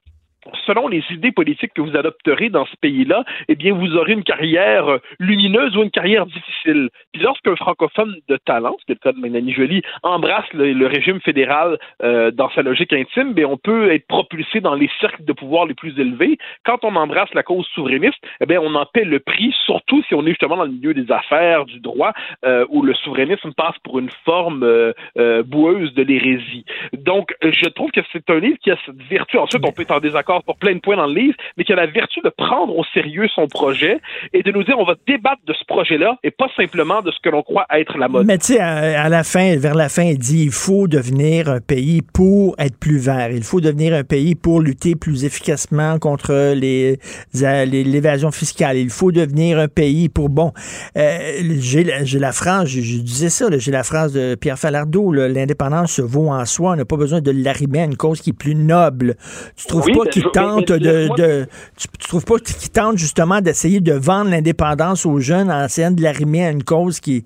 selon les idées politiques que vous adopterez dans ce pays-là, eh bien, vous aurez une carrière lumineuse ou une carrière difficile. Puis lorsqu'un francophone de talent, ce qui est le cas de Mélanie Joly, embrasse le, régime fédéral euh, dans sa logique intime, bien, on peut être propulsé dans les cercles de pouvoir les plus élevés. Quand on embrasse la cause souverainiste, eh bien, on en paie le prix, surtout si on est justement dans le milieu des affaires, du droit, euh, où le souverainisme passe pour une forme euh, boueuse de l'hérésie. Donc, je trouve que c'est un livre qui a cette vertu. Ensuite, on peut être en désaccord pour plein de points dans le livre, mais qui a la vertu de prendre au sérieux son projet et de nous dire on va débattre de ce projet-là et pas simplement de ce que l'on croit être la mode. Mais tu sais, à, la fin, vers la fin, il dit il faut devenir un pays pour être plus vert. Il faut devenir un pays pour lutter plus efficacement contre les l'évasion fiscale. Il faut devenir un pays pour bon. Euh, j'ai la phrase, je, disais ça, j'ai la phrase de Pierre Falardeau l'indépendance se vaut en soi. On n'a pas besoin de l'arrimer à une cause qui est plus noble. Tu trouves pas qu'il tente de, tu, trouves pas qu'il tente justement d'essayer de vendre l'indépendance aux jeunes en essayant de l'arrimer à une cause qui,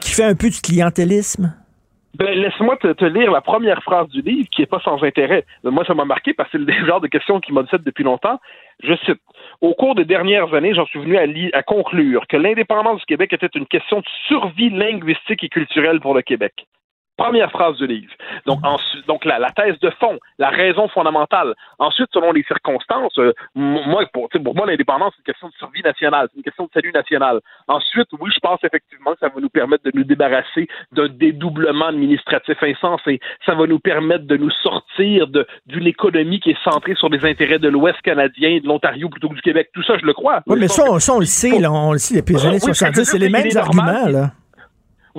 qui, fait un peu du clientélisme? Ben, laisse-moi te, lire la première phrase du livre qui est pas sans intérêt. Moi, ça m'a marqué parce que c'est le genre de question qui m'a dit depuis longtemps. Je cite. Au cours des dernières années, j'en suis venu à, à conclure que l'indépendance du Québec était une question de survie linguistique et culturelle pour le Québec. Première phrase du livre. Donc, mhm. ensuite, donc la, la, thèse de fond, la raison fondamentale. Ensuite, selon les circonstances, euh, moi, pour, pour moi, l'indépendance, c'est une question de survie nationale, c'est une question de salut national. Ensuite, oui, je pense effectivement que ça va nous permettre de nous débarrasser d'un dédoublement administratif insensé. Ça va nous permettre de nous sortir d'une économie qui est centrée sur les intérêts de l'Ouest canadien et de l'Ontario plutôt que du Québec. Tout ça, je le crois. Oui, mais ça, on, le sait, là, on le sait depuis les années 70, c'est les mêmes arguments, là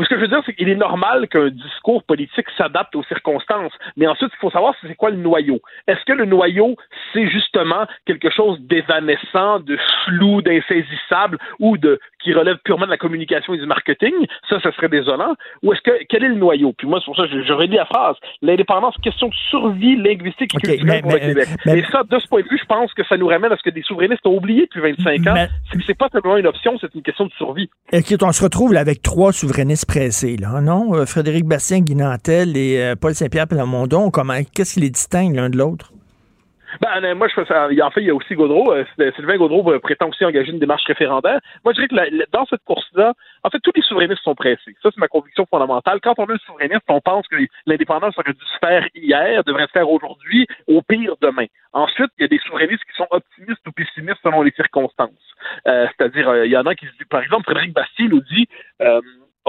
ce que je veux dire, c'est qu'il est normal qu'un discours politique s'adapte aux circonstances. Mais ensuite, il faut savoir c'est quoi le noyau. Est-ce que le noyau, c'est justement quelque chose d'évanescent, de flou, d'insaisissable ou de qui relève purement de la communication et du marketing, ça, ça serait désolant, ou est-ce que, quel est le noyau? Puis moi, c'est pour ça que je, relis la phrase. L'indépendance, question de survie linguistique et culturelle pour le Québec. Mais, ça, de ce point de vue, je pense que ça nous ramène à ce que des souverainistes ont oublié depuis 25 ans. C'est que c'est pas simplement une option, c'est une question de survie. Écoute, on se retrouve là, avec trois souverainistes pressés, là, non? Euh, Frédéric Bastien, Guy Nantel et euh, Paul Saint-Pierre Plamondon, comment, qu'est-ce qui les distingue l'un de l'autre? Ben, euh, moi, je ça. En fait, il y a aussi Gaudreau. Euh, Sylvain Gaudreau euh, prétend aussi engager une démarche référendaire. Moi, je dirais que dans cette course-là, en fait, tous les souverainistes sont pressés. Ça, c'est ma conviction fondamentale. Quand on est souverainiste, on pense que l'indépendance aurait dû se faire hier, devrait se faire aujourd'hui, au pire demain. Ensuite, il y a des souverainistes qui sont optimistes ou pessimistes selon les circonstances. C'est-à-dire, il y en a qui se disent, par exemple, Frédéric Bastien nous dit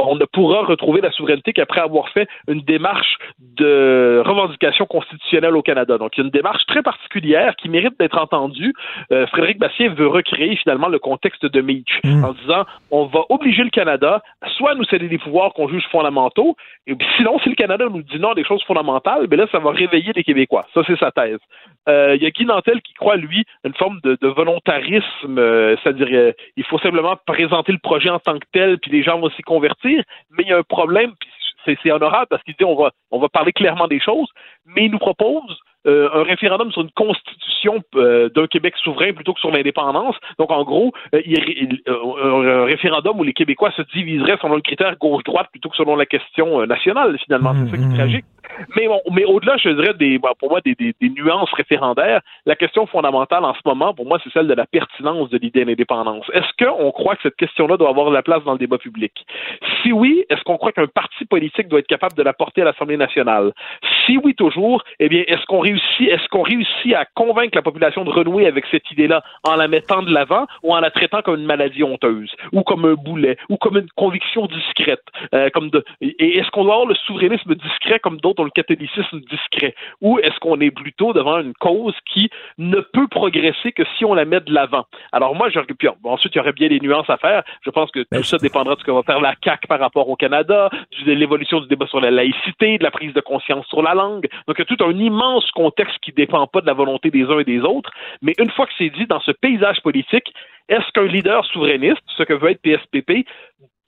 on ne pourra retrouver la souveraineté qu'après avoir fait une démarche de revendication constitutionnelle au Canada. Donc, il y a une démarche très particulière qui mérite d'être entendue. Euh, Frédéric Bastien veut recréer finalement le contexte de Meach mmh. en disant on va obliger le Canada soit à nous céder des pouvoirs qu'on juge fondamentaux, et sinon, si le Canada nous dit non des choses fondamentales, ben là, ça va réveiller les Québécois. Ça, c'est sa thèse. Euh, il y a Guy Nantel qui croit, lui, une forme de, volontarisme, euh, c'est-à-dire il faut simplement présenter le projet en tant que tel, puis les gens vont s'y convertir mais il y a un problème, puis c'est honorable parce qu'il dit on va, on va parler clairement des choses, mais il nous propose euh, un référendum sur une constitution euh, d'un Québec souverain plutôt que sur l'indépendance. Donc, en gros, euh, un référendum où les Québécois se diviseraient selon le critère gauche-droite plutôt que selon la question nationale, finalement. C'est ça qui est mmh, mmh. tragique. Mais, mais au-delà, je dirais, des, pour moi, des, des, nuances référendaires, la question fondamentale en ce moment, pour moi, c'est celle de la pertinence de l'idée d'indépendance. Est-ce qu'on croit que cette question-là doit avoir la place dans le débat public? Si oui, est-ce qu'on croit qu'un parti politique doit être capable de la porter à l'Assemblée nationale? Si oui, toujours, eh bien, est-ce qu'on réussit, est-ce qu'on réussit à convaincre la population de renouer avec cette idée-là en la mettant de l'avant ou en la traitant comme une maladie honteuse ou comme un boulet ou comme une conviction discrète? Euh, comme de, et est-ce qu'on doit avoir le souverainisme discret comme d'autres le catholicisme discret? Ou est-ce qu'on est plutôt devant une cause qui ne peut progresser que si on la met de l'avant? Alors moi, je, puis ensuite, il y aurait bien des nuances à faire. Je pense que tout ça dépendra de ce que va faire la CAQ par rapport au Canada, de l'évolution du débat sur la laïcité, de la prise de conscience sur la langue. Donc, il y a tout un immense contexte qui ne dépend pas de la volonté des uns et des autres. Mais une fois que c'est dit, dans ce paysage politique, est-ce qu'un leader souverainiste, ce que veut être PSPP,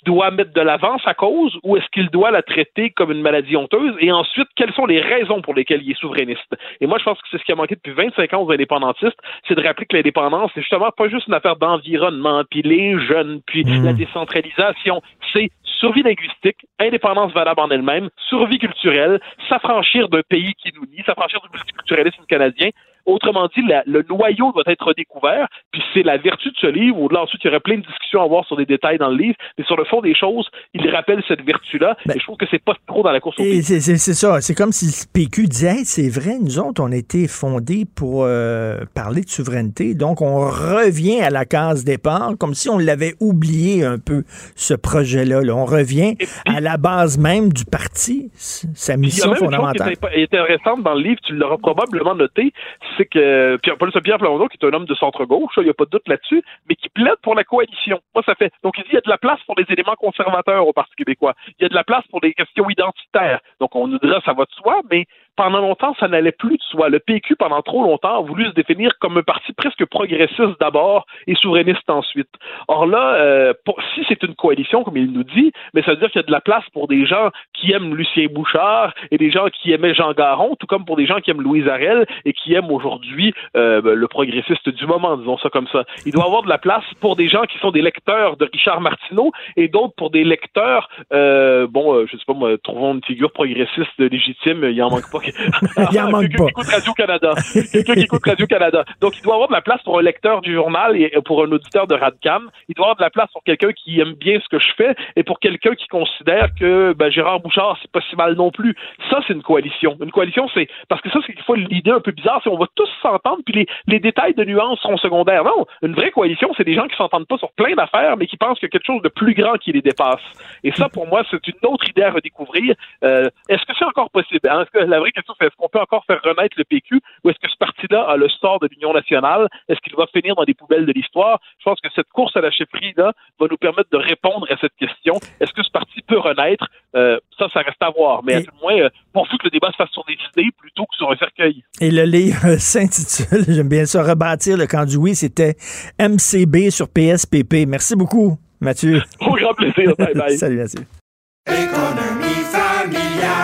doit mettre de l'avant sa cause ou est-ce qu'il doit la traiter comme une maladie honteuse? Et ensuite, quelles sont les raisons pour lesquelles il est souverainiste? Et moi, je pense que c'est ce qui a manqué depuis 25 ans aux indépendantistes, c'est de rappeler que l'indépendance, c'est justement pas juste une affaire d'environnement, puis les jeunes, puis mmh. la décentralisation. C'est survie linguistique, indépendance valable en elle-même, survie culturelle, s'affranchir d'un pays qui nous nie, s'affranchir du multiculturalisme canadien, Autrement dit, le noyau doit être redécouvert, puis c'est la vertu de ce livre. Au-delà, ensuite, il y aurait plein de discussions à avoir sur des détails dans le livre, mais sur le fond des choses, il rappelle cette vertu-là, ben, et je trouve que c'est pas trop dans la course au C'est ça, c'est comme si le PQ disait, c'est vrai, nous autres, on a été fondés pour euh, parler de souveraineté, donc on revient à la case départ, comme si on l'avait oublié un peu, ce projet-là. On revient à la base même du parti, sa mission fondamentale. Une chose intéressante dans le livre, tu l'auras probablement noté, c'est que Pierre, Paul Pierre Plamondon, qui est un homme de centre-gauche, il n'y a pas de doute là-dessus, mais qui plaide pour la coalition. Moi, ça fait. Donc, il dit qu'il y a de la place pour des éléments conservateurs au Parti québécois. Il y a de la place pour des questions identitaires. Donc, on nous dira ça va de soi, mais pendant longtemps, ça n'allait plus de soi. Le PQ, pendant trop longtemps, a voulu se définir comme un parti presque progressiste d'abord et souverainiste ensuite. Or là, euh, si c'est une coalition, comme il nous dit, mais ça veut dire qu'il y a de la place pour des gens qui aiment Lucien Bouchard et des gens qui aimaient Jean Garon, tout comme pour des gens qui aiment Louise Arel et qui aiment aujourd'hui euh, ben, le progressiste du moment, disons ça comme ça. Il doit y avoir de la place pour des gens qui sont des lecteurs de Richard Martineau et d'autres pour des lecteurs, euh, bon, je sais pas moi, trouvons une figure progressiste légitime, il en manque pas il en manque Quelqu'un qui écoute Radio-Canada. Quelqu'un qui écoute Radio-Canada. Donc, il doit avoir de la place pour un lecteur du journal et pour un auditeur de Radcam. Il doit avoir de la place pour quelqu'un qui aime bien ce que je fais et pour quelqu'un qui considère que ben, Gérard Bouchard, c'est pas si mal non plus. Ça, c'est une coalition. Une coalition, c'est... Parce que ça, c'est qu'il faut l'idée un peu bizarre, c'est on va tous s'entendre, puis les, les détails de nuances seront secondaires. Non, une vraie coalition, c'est des gens qui s'entendent pas sur plein d'affaires, mais qui pensent qu'il y a quelque chose de plus grand qui les dépasse. Et ça, pour moi, c'est une autre idée à redécouvrir. Euh, est-ce que c'est encore possible? Est-ce que la vraie question, c'est est-ce qu'on peut encore faire renaître le PQ ou est-ce que ce parti-là a le sort de l'Union nationale? Est-ce qu'il va finir dans des poubelles de l'histoire? Je pense que cette course à la chefferie-là va nous permettre de répondre à cette question. Est-ce que ce parti peut renaître? Euh, ça, ça reste à voir. Mais à tout le moins, euh, pourvu que le débat se fasse sur des idées plutôt que sur un cercueil. Et le livre s'intitule, j'aime bien ça, rebâtir le camp du oui, c'était MCB sur PSPP. Merci beaucoup. Mathieu. Au grand plaisir. Bye bye. Salut, Mathieu.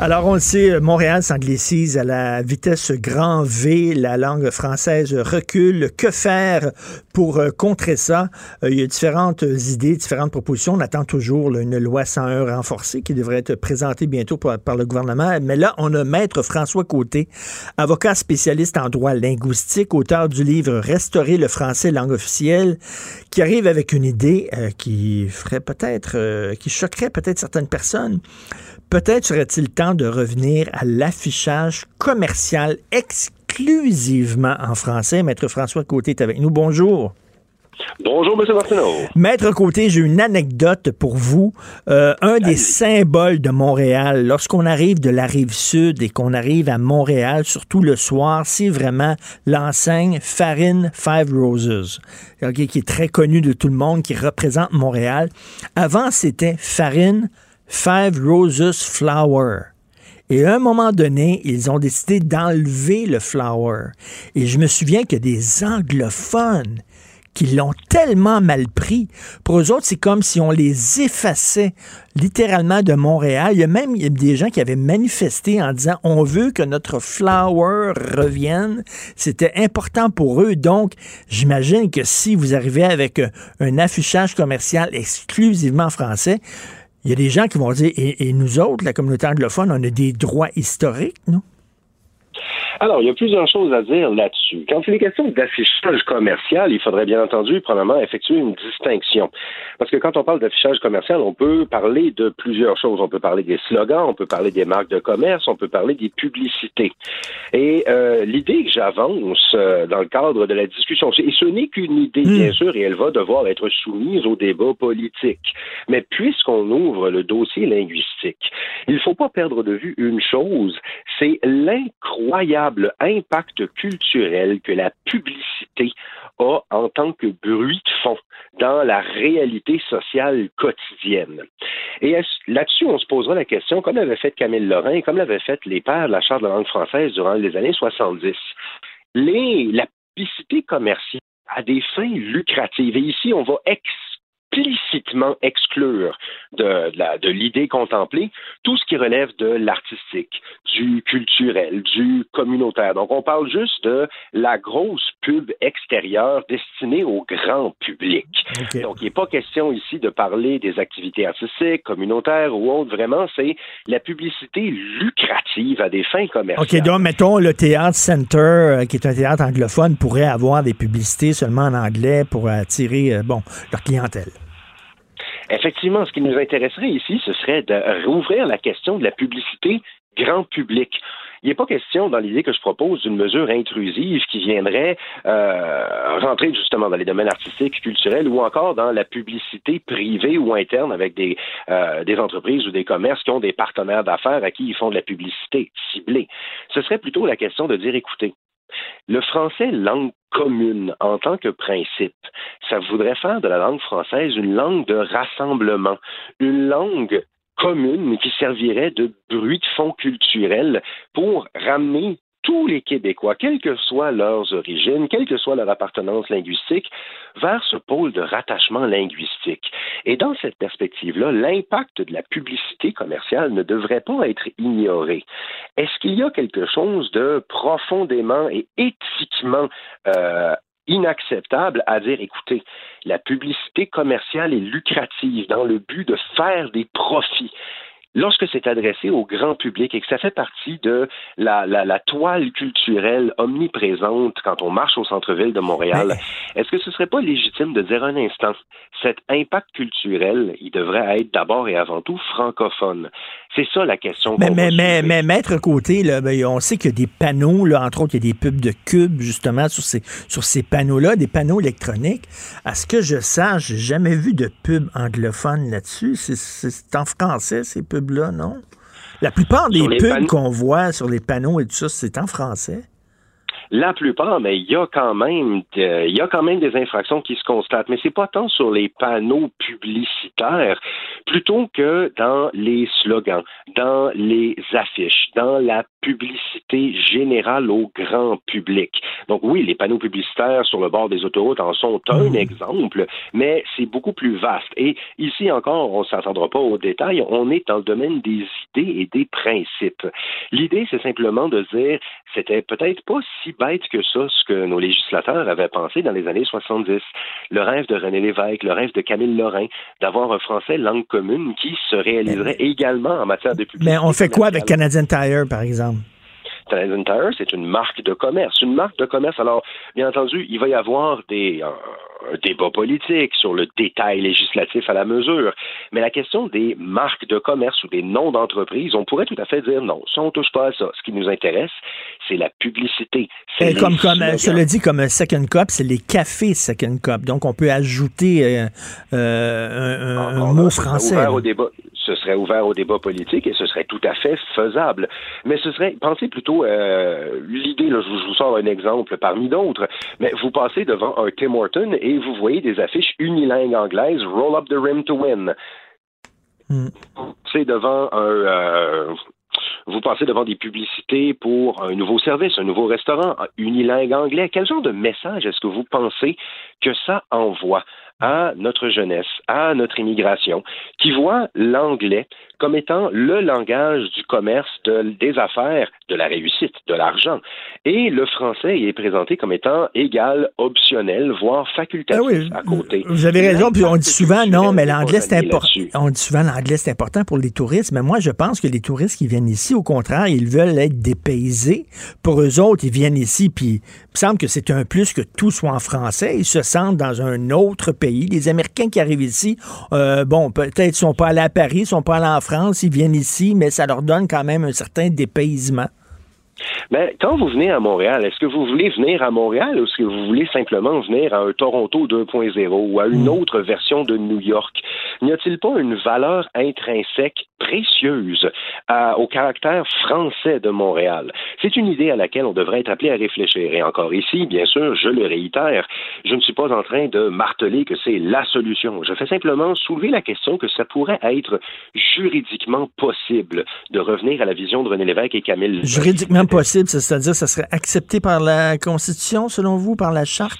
Alors, on le sait, Montréal s'anglicise à la vitesse grand V. La langue française recule. Que faire pour euh, contrer ça? Euh, il y a différentes idées, différentes propositions. On attend toujours une loi 101 renforcée qui devrait être présentée bientôt par, le gouvernement. Mais là, on a Maître François Côté, avocat spécialiste en droit linguistique, auteur du livre Restaurer le français langue officielle, qui arrive avec une idée euh, qui ferait peut-être, qui choquerait peut-être certaines personnes. Peut-être serait-il temps de revenir à l'affichage commercial exclusivement en français. Maître François Côté est avec nous. Bonjour. Bonjour, M. Martineau. Maître Côté, j'ai une anecdote pour vous. Euh, un des symboles de Montréal, lorsqu'on arrive de la rive sud et qu'on arrive à Montréal, surtout le soir, c'est vraiment l'enseigne Farine Five Roses, qui est très connue de tout le monde, qui représente Montréal. Avant, c'était Farine Five Roses Flower. Et à un moment donné, ils ont décidé d'enlever le flower. Et je me souviens que des anglophones qui l'ont tellement mal pris. Pour eux autres, c'est comme si on les effaçait littéralement de Montréal. Il y a même des gens qui avaient manifesté en disant on veut que notre flower revienne. C'était important pour eux. Donc, j'imagine que si vous arrivez avec un affichage commercial exclusivement français, il y a des gens qui vont dire, et, nous autres, la communauté anglophone, on a des droits historiques, nous? Alors, il y a plusieurs choses à dire là-dessus. Quand il est question d'affichage commercial, il faudrait bien entendu, probablement, effectuer une distinction. Parce que quand on parle d'affichage commercial, on peut parler de plusieurs choses. On peut parler des slogans, on peut parler des marques de commerce, on peut parler des publicités. Et euh, l'idée que j'avance euh, dans le cadre de la discussion, et ce n'est qu'une idée, bien hmm. sûr, et elle va devoir être soumise au débat politique. Mais puisqu'on ouvre le dossier linguistique, il ne faut pas perdre de vue une chose, c'est l'incroyable impact culturel que la publicité a en tant que bruit de fond dans la réalité sociale quotidienne. Et là-dessus, on se posera la question, comme l'avait fait Camille Lorrain, comme l'avaient fait les pères de la Charte de la langue française durant les années 70. Les, la publicité commerciale a des fins lucratives. Et ici, on va explicitement exclure de, de l'idée contemplée tout ce qui relève de l'artistique, du culturel, du communautaire. Donc, on parle juste de la grosse pub extérieure destinée au grand public. Donc, il n'est pas question ici de parler des activités artistiques, communautaires ou autres. Vraiment, c'est la publicité lucrative à des fins commerciales. OK, donc, mettons, le Théâtre Center, euh, qui est un théâtre anglophone, pourrait avoir des publicités seulement en anglais pour attirer, euh, bon, leur clientèle. Effectivement, ce qui nous intéresserait ici, ce serait de rouvrir la question de la publicité grand public. Il n'est pas question, dans l'idée que je propose, d'une mesure intrusive qui viendrait euh, rentrer justement dans les domaines artistiques, culturels ou encore dans la publicité privée ou interne avec des, euh, des entreprises ou des commerces qui ont des partenaires d'affaires à qui ils font de la publicité ciblée. Ce serait plutôt la question de dire, écoutez, le français, langue commune en tant que principe, ça voudrait faire de la langue française une langue de rassemblement, une langue commune qui servirait de bruit de fond culturel pour ramener tous les Québécois, quelles que soient leurs origines, quelle que soit leur appartenance linguistique, vers ce pôle de rattachement linguistique. Et dans cette perspective-là, l'impact de la publicité commerciale ne devrait pas être ignoré. Est-ce qu'il y a quelque chose de profondément et éthiquement euh, inacceptable à dire, écoutez, la publicité commerciale est lucrative dans le but de faire des profits? Lorsque c'est adressé au grand public et que ça fait partie de la, la, toile culturelle omniprésente quand on marche au centre-ville de Montréal, est-ce que ce serait pas légitime de dire un instant, cet impact culturel, il devrait être d'abord et avant tout francophone? C'est ça la question. Mais, mais, mais, mais, maître côté, là, ben, on sait qu'il y a des panneaux, là, entre autres, il y a des pubs de cubes, justement, sur ces, sur ces panneaux-là, des panneaux électroniques. À ce que je sache, j'ai jamais vu de pub anglophone là-dessus. C'est en français, ces pubs non? La plupart des pubs qu'on voit sur les panneaux et tout ça, c'est en français? La plupart, mais il y a quand même, il y a quand même des infractions qui se constatent, mais c'est pas tant sur les panneaux publicitaires, plutôt que dans les slogans, dans les affiches, dans la publicité générale au grand public. Donc oui, les panneaux publicitaires sur le bord des autoroutes en sont un mmh. exemple, mais c'est beaucoup plus vaste. Et ici encore, on ne s'attendra pas aux détails, on est dans le domaine des idées et des principes. L'idée, c'est simplement de dire, c'était peut-être pas si bête que ça ce que nos législateurs avaient pensé dans les années 70. Le rêve de René Lévesque, le rêve de Camille Lorrain, d'avoir un français langue commune qui se réaliserait également en matière de publicité. Mais on fait quoi avec Canadian Tire, par exemple? Canadian Tire, c'est une marque de commerce. Une marque de commerce, alors, bien entendu, il va y avoir des, un débat politique sur le détail législatif à la mesure. Mais la question des marques de commerce ou des noms d'entreprise, on pourrait tout à fait dire non, ça, on touche pas à ça. Ce qui nous intéresse, c'est la publicité. Et comme, comme je le dis, comme Second Cup, c'est les cafés Second Cup. Donc, on peut ajouter euh, euh, un, un, mot français. Au débat ce serait ouvert au débat politique et ce serait tout à fait faisable. Mais ce serait, pensez plutôt, euh, l'idée, là, je vous, sors un exemple parmi d'autres, mais vous passez devant un Tim Horton et vous voyez des affiches unilingues anglaises, Roll up the rim to win. Hmm. C'est devant un, euh, vous passez devant des publicités pour un nouveau service, un nouveau restaurant, unilingue anglais. Quel genre de message est-ce que vous pensez que ça envoie? à notre jeunesse, à notre immigration, qui voit l'anglais comme étant le langage du commerce, des affaires, de la réussite, de l'argent. Et le français est présenté comme étant égal, optionnel, voire facultatif ah à côté. Vous avez raison, puis on dit souvent, non, mais l'anglais, c'est important. On dit souvent, l'anglais, c'est important pour les touristes, mais moi, je pense que les touristes qui viennent ici, au contraire, ils veulent être dépaysés. Pour eux autres, ils viennent ici, puis il me semble que c'est un plus que tout soit en français. Ils se dans un autre pays. Les Américains qui arrivent ici, euh, bon, peut-être sont pas allés à Paris, sont pas allés en France, ils viennent ici, mais ça leur donne quand même un certain dépaysement. Mais quand vous venez à Montréal, est-ce que vous voulez venir à Montréal ou est-ce que vous voulez simplement venir à un Toronto 2.0 ou à une hmm. autre version de New York? N'y a-t-il pas une valeur intrinsèque précieuse au caractère français de Montréal? C'est une idée à laquelle on devrait être appelé à réfléchir. Et encore ici, bien sûr, je le réitère, je ne suis pas en train de marteler que c'est la solution. Je fais simplement soulever la question que ça pourrait être juridiquement possible de revenir à la vision de René Lévesque et Camille. Juridiquement possible, c'est-à-dire ça serait accepté par la Constitution, selon vous, par la Charte?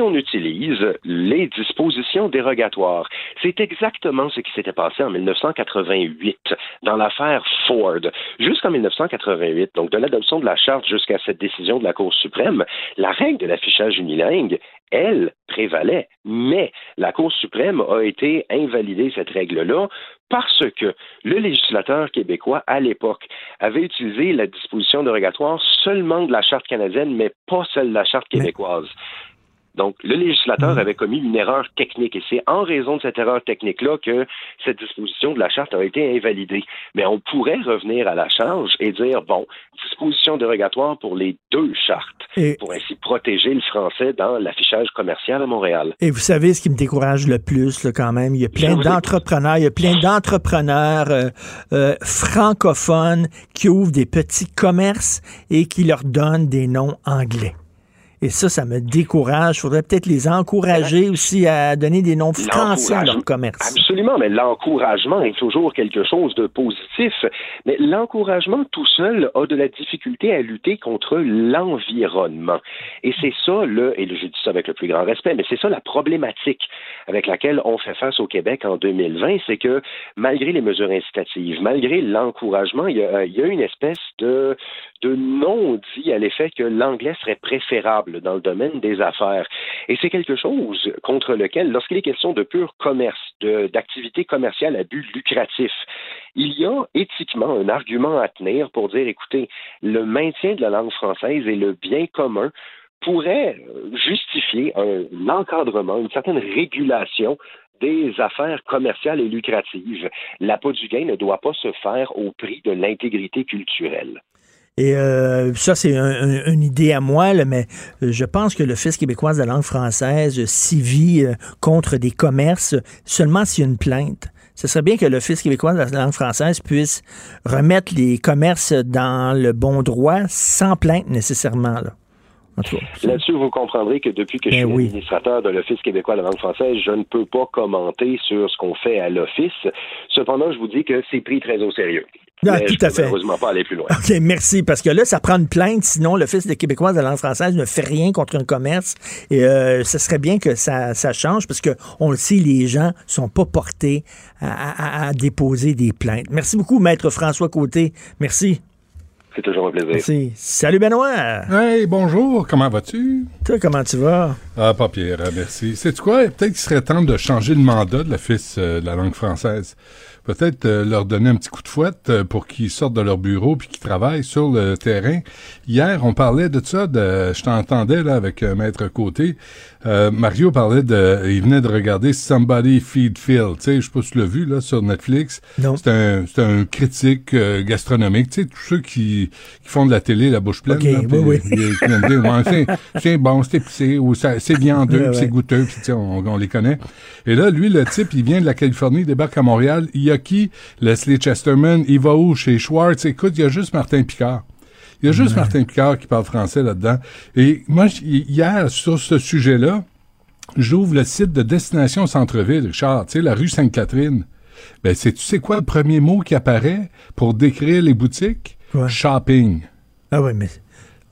On utilise les dispositions dérogatoires, c'est exactement ce qui s'était passé en 1988 dans l'affaire Ford. Jusqu'en 1988, donc de l'adoption de la charte jusqu'à cette décision de la Cour suprême, la règle de l'affichage unilingue, elle, prévalait. Mais la Cour suprême a été invalidée, cette règle-là, parce que le législateur québécois, à l'époque, avait utilisé la disposition dérogatoire seulement de la Charte canadienne, mais pas celle de la Charte québécoise. Donc, le législateur hmm. avait commis une erreur technique et c'est en raison de cette erreur technique-là que cette disposition de la charte a été invalidée. Mais on pourrait revenir à la charge et dire, bon, disposition dérogatoire pour les deux chartes, pour ainsi protéger le français dans l'affichage commercial à Montréal. Et vous savez ce qui me décourage le plus, quand même, il y a plein d'entrepreneurs, il y a plein d'entrepreneurs euh, euh, francophones qui ouvrent des petits commerces et qui leur donnent des noms anglais. Et ça, ça me décourage. Il faudrait peut-être les encourager aussi à donner des noms français à leur commerce. Absolument, mais l'encouragement est toujours quelque chose de positif. Mais l'encouragement tout seul a de la difficulté à lutter contre l'environnement. Et c'est ça, le, et je dis ça avec le plus grand respect, mais c'est ça la problématique avec laquelle on fait face au Québec en 2020, c'est que malgré les mesures incitatives, malgré l'encouragement, il, il y a une espèce de, de non-dit à l'effet que l'anglais serait préférable dans le domaine des affaires. Et c'est quelque chose contre lequel, lorsqu'il est question de pur commerce, d'activité commerciale à but lucratif, il y a éthiquement un argument à tenir pour dire, écoutez, le maintien de la langue française et le bien commun pourrait justifier un encadrement, une certaine régulation des affaires commerciales et lucratives. L'appât du gain ne doit pas se faire au prix de l'intégrité culturelle. Et euh, ça, c'est une idée à moi, mais euh, je pense que Fils québécois de la langue française s'y vit euh, contre des commerces seulement s'il y a une plainte. ce serait bien que l'Office québécois de la langue française puisse remettre les commerces dans le bon droit sans plainte nécessairement. Là-dessus, vous comprendrez que depuis que je ben suis administrateur de l'Office québécois de la langue française, je ne peux pas commenter sur ce qu'on fait à l'Office. Cependant, je vous dis que c'est pris très au sérieux. Non, ah, tout à fait. Malheureusement, pas aller plus loin. OK, merci. Parce que là, ça prend une plainte. Sinon, l'Office des Québécois de la langue française ne fait rien contre un commerce. Et euh, ce serait bien que ça, ça change parce qu'on le sait, les gens sont pas portés à, à déposer des plaintes. Merci beaucoup, Maître François Côté. Merci. C'est toujours un plaisir. Merci. Salut Benoît. Hey, bonjour. Comment vas-tu? Toi, comment tu vas? Ah, pas pire, merci. C'est quoi? Peut-être qu'il serait temps de changer le mandat de l'Office euh, de la langue française peut-être euh, leur donner un petit coup de fouette euh, pour qu'ils sortent de leur bureau puis qu'ils travaillent sur le terrain. Hier, on parlait de ça, de, je t'entendais là avec euh, Maître Côté. Mario parlait de, il venait de regarder Somebody Feed Phil. Tu sais, je sais pas si tu l'as vu là sur Netflix. C'est un, c'est un critique gastronomique. Tu sais, tous ceux qui, qui font de la télé la bouche pleine. Okay, oui, oui. c'est bon, c'est épicé ou c'est viandeux, c'est goûteux. Puis, on, on les connaît. Et là, lui, le type, il vient de la Californie, il débarque à Montréal. Il a qui? Leslie Chesterman, il va où? Chez Schwartz. Écoute, il y a juste Martin Picard. Il y a juste Martin Picard qui parle français là-dedans. Et moi, hier, sur ce sujet-là, j'ouvre le site de Destination Centre-Ville, Richard, tu sais, la rue Sainte-Catherine. Ben, c'est, tu sais quoi le premier mot qui apparaît pour décrire les boutiques? Shopping. Ah oui, mais...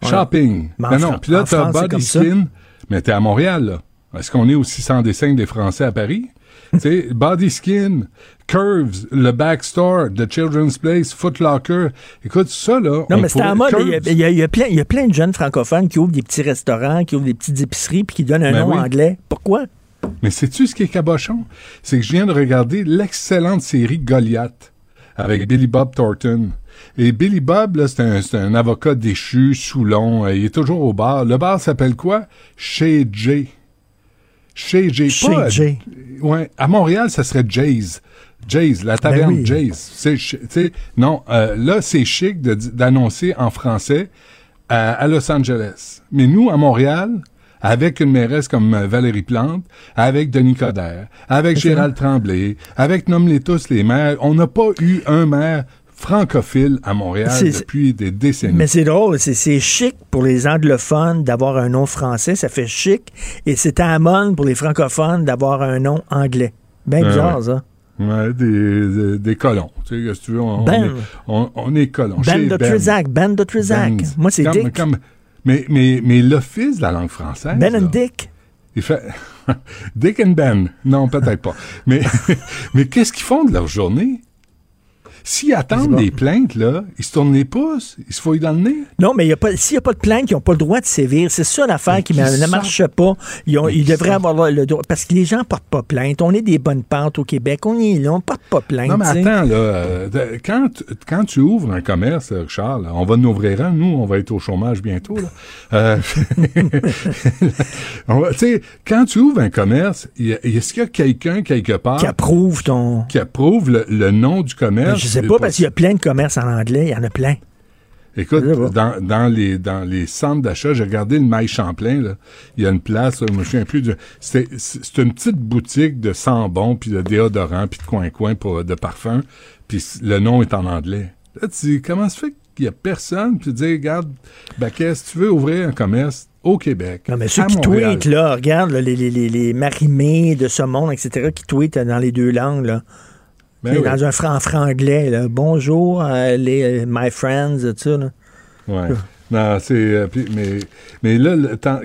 Shopping. Ben non, puis là, t'as Body Skin, mais t'es à Montréal, là. Est-ce qu'on est aussi sans dessin des Français à Paris? sais, Body Skin, Curves, le Backstore, The Children's Place, Foot Locker. Écoute, ça, là. Non, mais c'est en mode. Il y, a, y, a plein, y a plein de jeunes francophones qui ouvrent des petits restaurants, qui ouvrent des petites épiceries, puis qui donnent un ben nom anglais. Pourquoi? Mais sais-tu ce qui est cabochon? C'est que je viens de regarder l'excellente série Goliath avec Billy Bob Thornton. Et Billy Bob, là, c'est un, un, avocat déchu, Soulon. Il est toujours au bar. Le bar s'appelle quoi? Chez J. Chez J. Chez J. Ouais, à Montréal, ça serait Jay's. Jay's, la taverne ben Jay's. non, euh, là, c'est chic d'annoncer en français à, Los Angeles. Mais nous, à Montréal, avec une mairesse comme euh, Valérie Plante, avec Denis Coderre, avec Gérald Tremblay, avec nomme-les tous les maires, on n'a pas eu un maire francophile à Montréal depuis des décennies. Mais c'est drôle, c'est chic pour les anglophones d'avoir un nom français, ça fait chic, et c'est à mode pour les francophones d'avoir un nom anglais. Bien bizarre, ça. Ouais, des, des, colons. Tu sais, si tu veux, on, ben, est, on, est colons. Ben de Trizac, Ben de Trizac. Moi, c'est Dick. mais mais, mais l'Office de la langue française... Ben and Dick. Il fait... Dick and Ben. Non, peut-être pas. Mais, mais qu'est-ce qu'ils font de leur journée? S'ils attendent des plaintes, là, ils se tournent les pouces, ils se fouillent dans le nez. Non, mais s'il n'y a pas de plainte, ils n'ont pas le droit de sévir. C'est ça l'affaire qui, ne marche pas. Ils, ils devraient avoir le droit. Parce que les gens ne portent pas plainte. On est des bonnes pentes au Québec. On est là, on ne porte pas plainte. Non, mais attends, là, euh, quand, quand tu ouvres un commerce, Richard, on va nous ouvrir un. Nous, on va être au chômage bientôt. Là. Euh, tu sais, quand tu ouvres un commerce, est-ce qu'il y a quelqu'un quelque part qui approuve ton qui approuve le, nom du commerce? Sais pas, parce qu'il y a plein de commerces en anglais. Il y en a plein. Écoute, dans, dans, les, dans les centres d'achat, j'ai regardé le Mail Champlain, là. Il y a une place, je me souviens plus de, c'est, c'est une petite boutique de sambon, puis de déodorant, puis de coin-coin pour, de parfum, puis le nom est en anglais. Là, tu dis, comment se fait qu'il y a personne, puis tu dis, regarde, ben, qu'est-ce tu veux ouvrir un commerce au Québec. Non, mais ceux qui tweetent, là, regarde, les, les, les, les marimés de ce monde, etc., qui tweetent dans les deux langues, là. Ben dans un franc franglais, bonjour euh, les my friends, tout ça. Là. Ouais. Non, c'est. Euh, mais, mais là,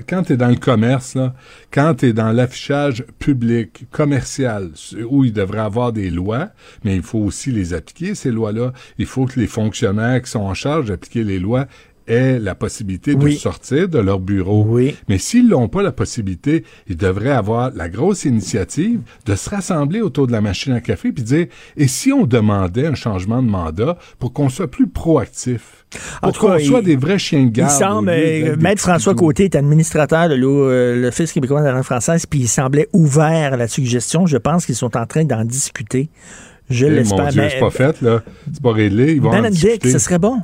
quand tu es dans le commerce, là, quand tu es dans l'affichage public, commercial, où il devrait avoir des lois, mais il faut aussi les appliquer, ces lois-là. Il faut que les fonctionnaires qui sont en charge d'appliquer les lois aient la possibilité de sortir de leur bureau. Oui. Mais s'ils n'ont pas la possibilité, ils devraient avoir la grosse initiative de se rassembler autour de la machine à café puis dire et si on demandait un changement de mandat pour qu'on soit plus proactif? Pour qu'on soit des vrais chiens de garde. Il semble, euh, Maître François Côté est administrateur de euh, l'Office québécois de la langue française, puis il semblait ouvert à la suggestion. Je pense qu'ils sont en train d'en discuter. Je eh, l'espère. c'est pas fait, là. C'est pas réglé. Ils vont ben ce serait bon.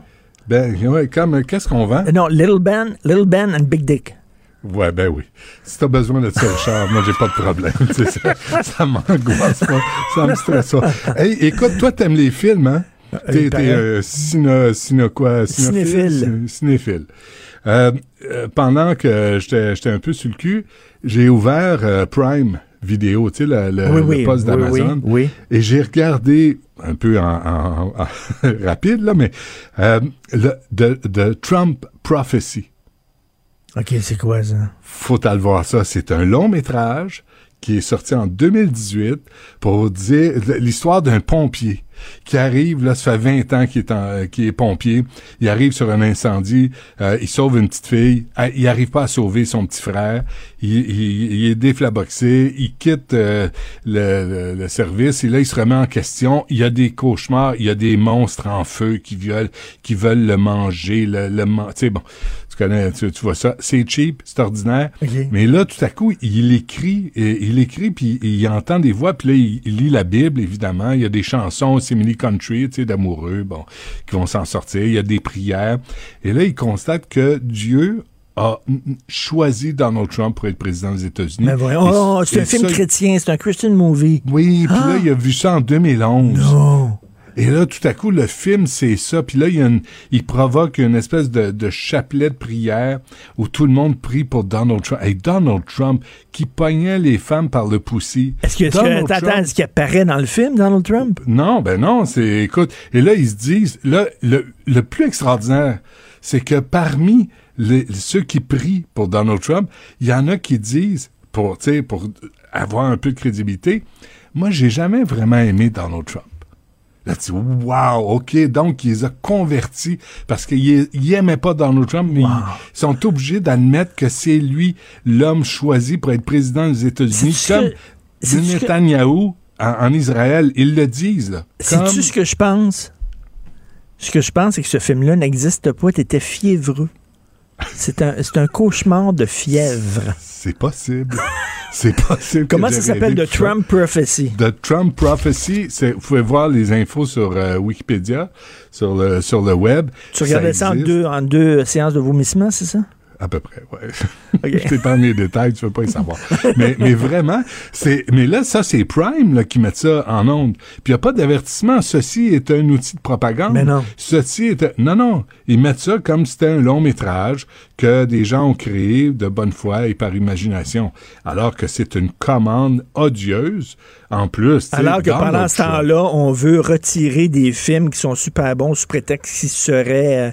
Ben, ouais, comme, qu'est-ce qu'on vend? Non, Little Ben, Little Ben and Big Dick. Ouais, ben oui. Si t'as besoin de ça, Richard, moi, j'ai pas de problème. ça, ça m'angoisse pas. Ça me stresse pas. Hey, écoute, toi, t'aimes les films, hein? T'es, t'es euh, ciné, ciné, quoi? Cinéphile. Cinéphile. Euh, euh, pendant que j'étais, j'étais un peu sur le cul, j'ai ouvert euh, Prime Vidéo, tu sais, le, le, Oui, oui, le poste d'Amazon. oui, oui. Et j'ai regardé un peu en, en- en rapide, là, mais euh, le, de, de Trump Prophecy. OK, c'est quoi ça? Faut aller voir ça. C'est un long métrage qui est sorti en 2018 pour dire l'histoire d'un pompier qui arrive, là, ça fait 20 ans qu'il est, en- qu'il est pompier. Il arrive sur un incendie, euh, il sauve une petite fille, euh, il arrive pas à sauver son petit frère, il, il- il est déflaboxé, il quitte euh, le, le- le service et là, il se remet en question. Il y a des cauchemars, il y a des monstres en feu qui veulent, qui veulent le manger, le, le tu sais, bon, tu connais, tu, tu vois ça. C'est cheap, c'est ordinaire. OK. Mais là, tout à coup, il écrit, et, il écrit, puis il entend des voix, puis là, il, il lit la Bible, évidemment. Il y a des chansons, Simili Country, tu sais, d'amoureux, bon, qui vont s'en sortir. Il y a des prières. Et là, il constate que Dieu a choisi Donald Trump pour être président des États-Unis. Mais voyons, oh, c'est un film ça, chrétien, c'est un Christian movie. oui, puis Ah! là, il a vu ça en 2011. Non. Et là, tout à coup, le film, c'est ça. Puis là, il, y a une- il provoque une espèce de, de chapelet de prière où tout le monde prie pour Donald Trump. Et Donald Trump qui pognait les femmes par le poussi. Est-ce que, attends, Trump- est-ce qu'il apparaît dans le film, Donald Trump? non, ben non, c'est, écoute, et là, ils se disent, là, le, le plus extraordinaire, c'est que parmi les, ceux qui prient pour Donald Trump, il y en a qui disent, pour, pour avoir un peu de crédibilité, moi, j'ai jamais vraiment aimé Donald Trump. Là, tu dis, wow, OK, donc, il les a convertis parce qu'ils n'aimaient pas Donald Trump, mais ils sont obligés d'admettre que c'est lui l'homme choisi pour être président des États-Unis, C'est-tu comme que- c'est-tu que- Netanyahou en, en Israël. Ils le disent. Comme- Sais-tu ce que je pense? Ce que je pense, c'est que ce film-là n'existe pas. T'étais fiévreux. C'est un, un cauchemar de fièvre. C'est possible. C'est possible. Comment ça s'appelle, The. Trump Prophecy? The Trump Prophecy, vous pouvez voir les infos sur euh, Wikipédia, sur le, sur le web. Tu regardais ça, en, deux, en deux séances de vomissement, c'est ça? À peu près, ouais. Je t'épargne les détails, tu veux pas y savoir. mais, mais vraiment, c'est, mais là, ça, c'est Prime, là, qui met ça en onde. Puis il n'y a pas d'avertissement. Ceci est un outil de propagande. Mais non. Ceci est, un- non, non. Ils mettent ça comme si c'était un long métrage que des gens ont créé de bonne foi et par imagination. Alors que c'est une commande odieuse, en plus. Alors que pendant ce temps-là, on veut retirer des films qui sont super bons sous prétexte qu'ils seraient. euh,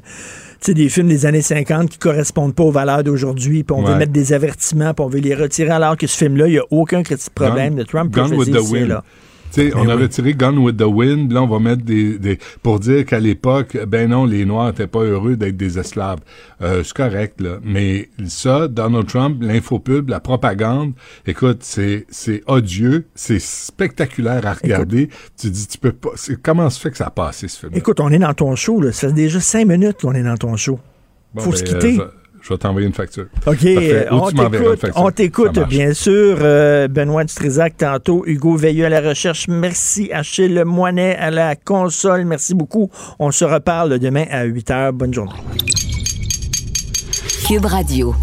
sais, des films des années 50 qui correspondent pas aux valeurs d'aujourd'hui, puis on veut mettre des avertissements, puis on veut les retirer, alors que ce film-là, il n'y a aucun critique problème. De Trump Gone with the Wind. là. Sais, on avait tiré Gone with the Wind, là on va mettre des, des pour dire qu'à l'époque, ben non, les Noirs n'étaient pas heureux d'être des esclaves. Euh, c'est correct là, mais ça, Donald Trump, l'infopub, la propagande, écoute, c'est c'est odieux, c'est spectaculaire à regarder. Tu dis, tu peux pas, comment se fait que ça a passé ce film Écoute, on est dans ton show, là. Ça fait déjà cinq minutes qu'on est dans ton show. Faut se quitter. ben, je, vais t'envoyer une facture. OK, euh, on t'écoute, facture. on t'écoute, Ça marche. bien sûr. Euh, Benoît Dutrisac tantôt, Hugo Veilleux à la recherche. Merci Achille Moinet à la console. Merci beaucoup. On se reparle demain à 8 h. Bonne journée. Cube Radio.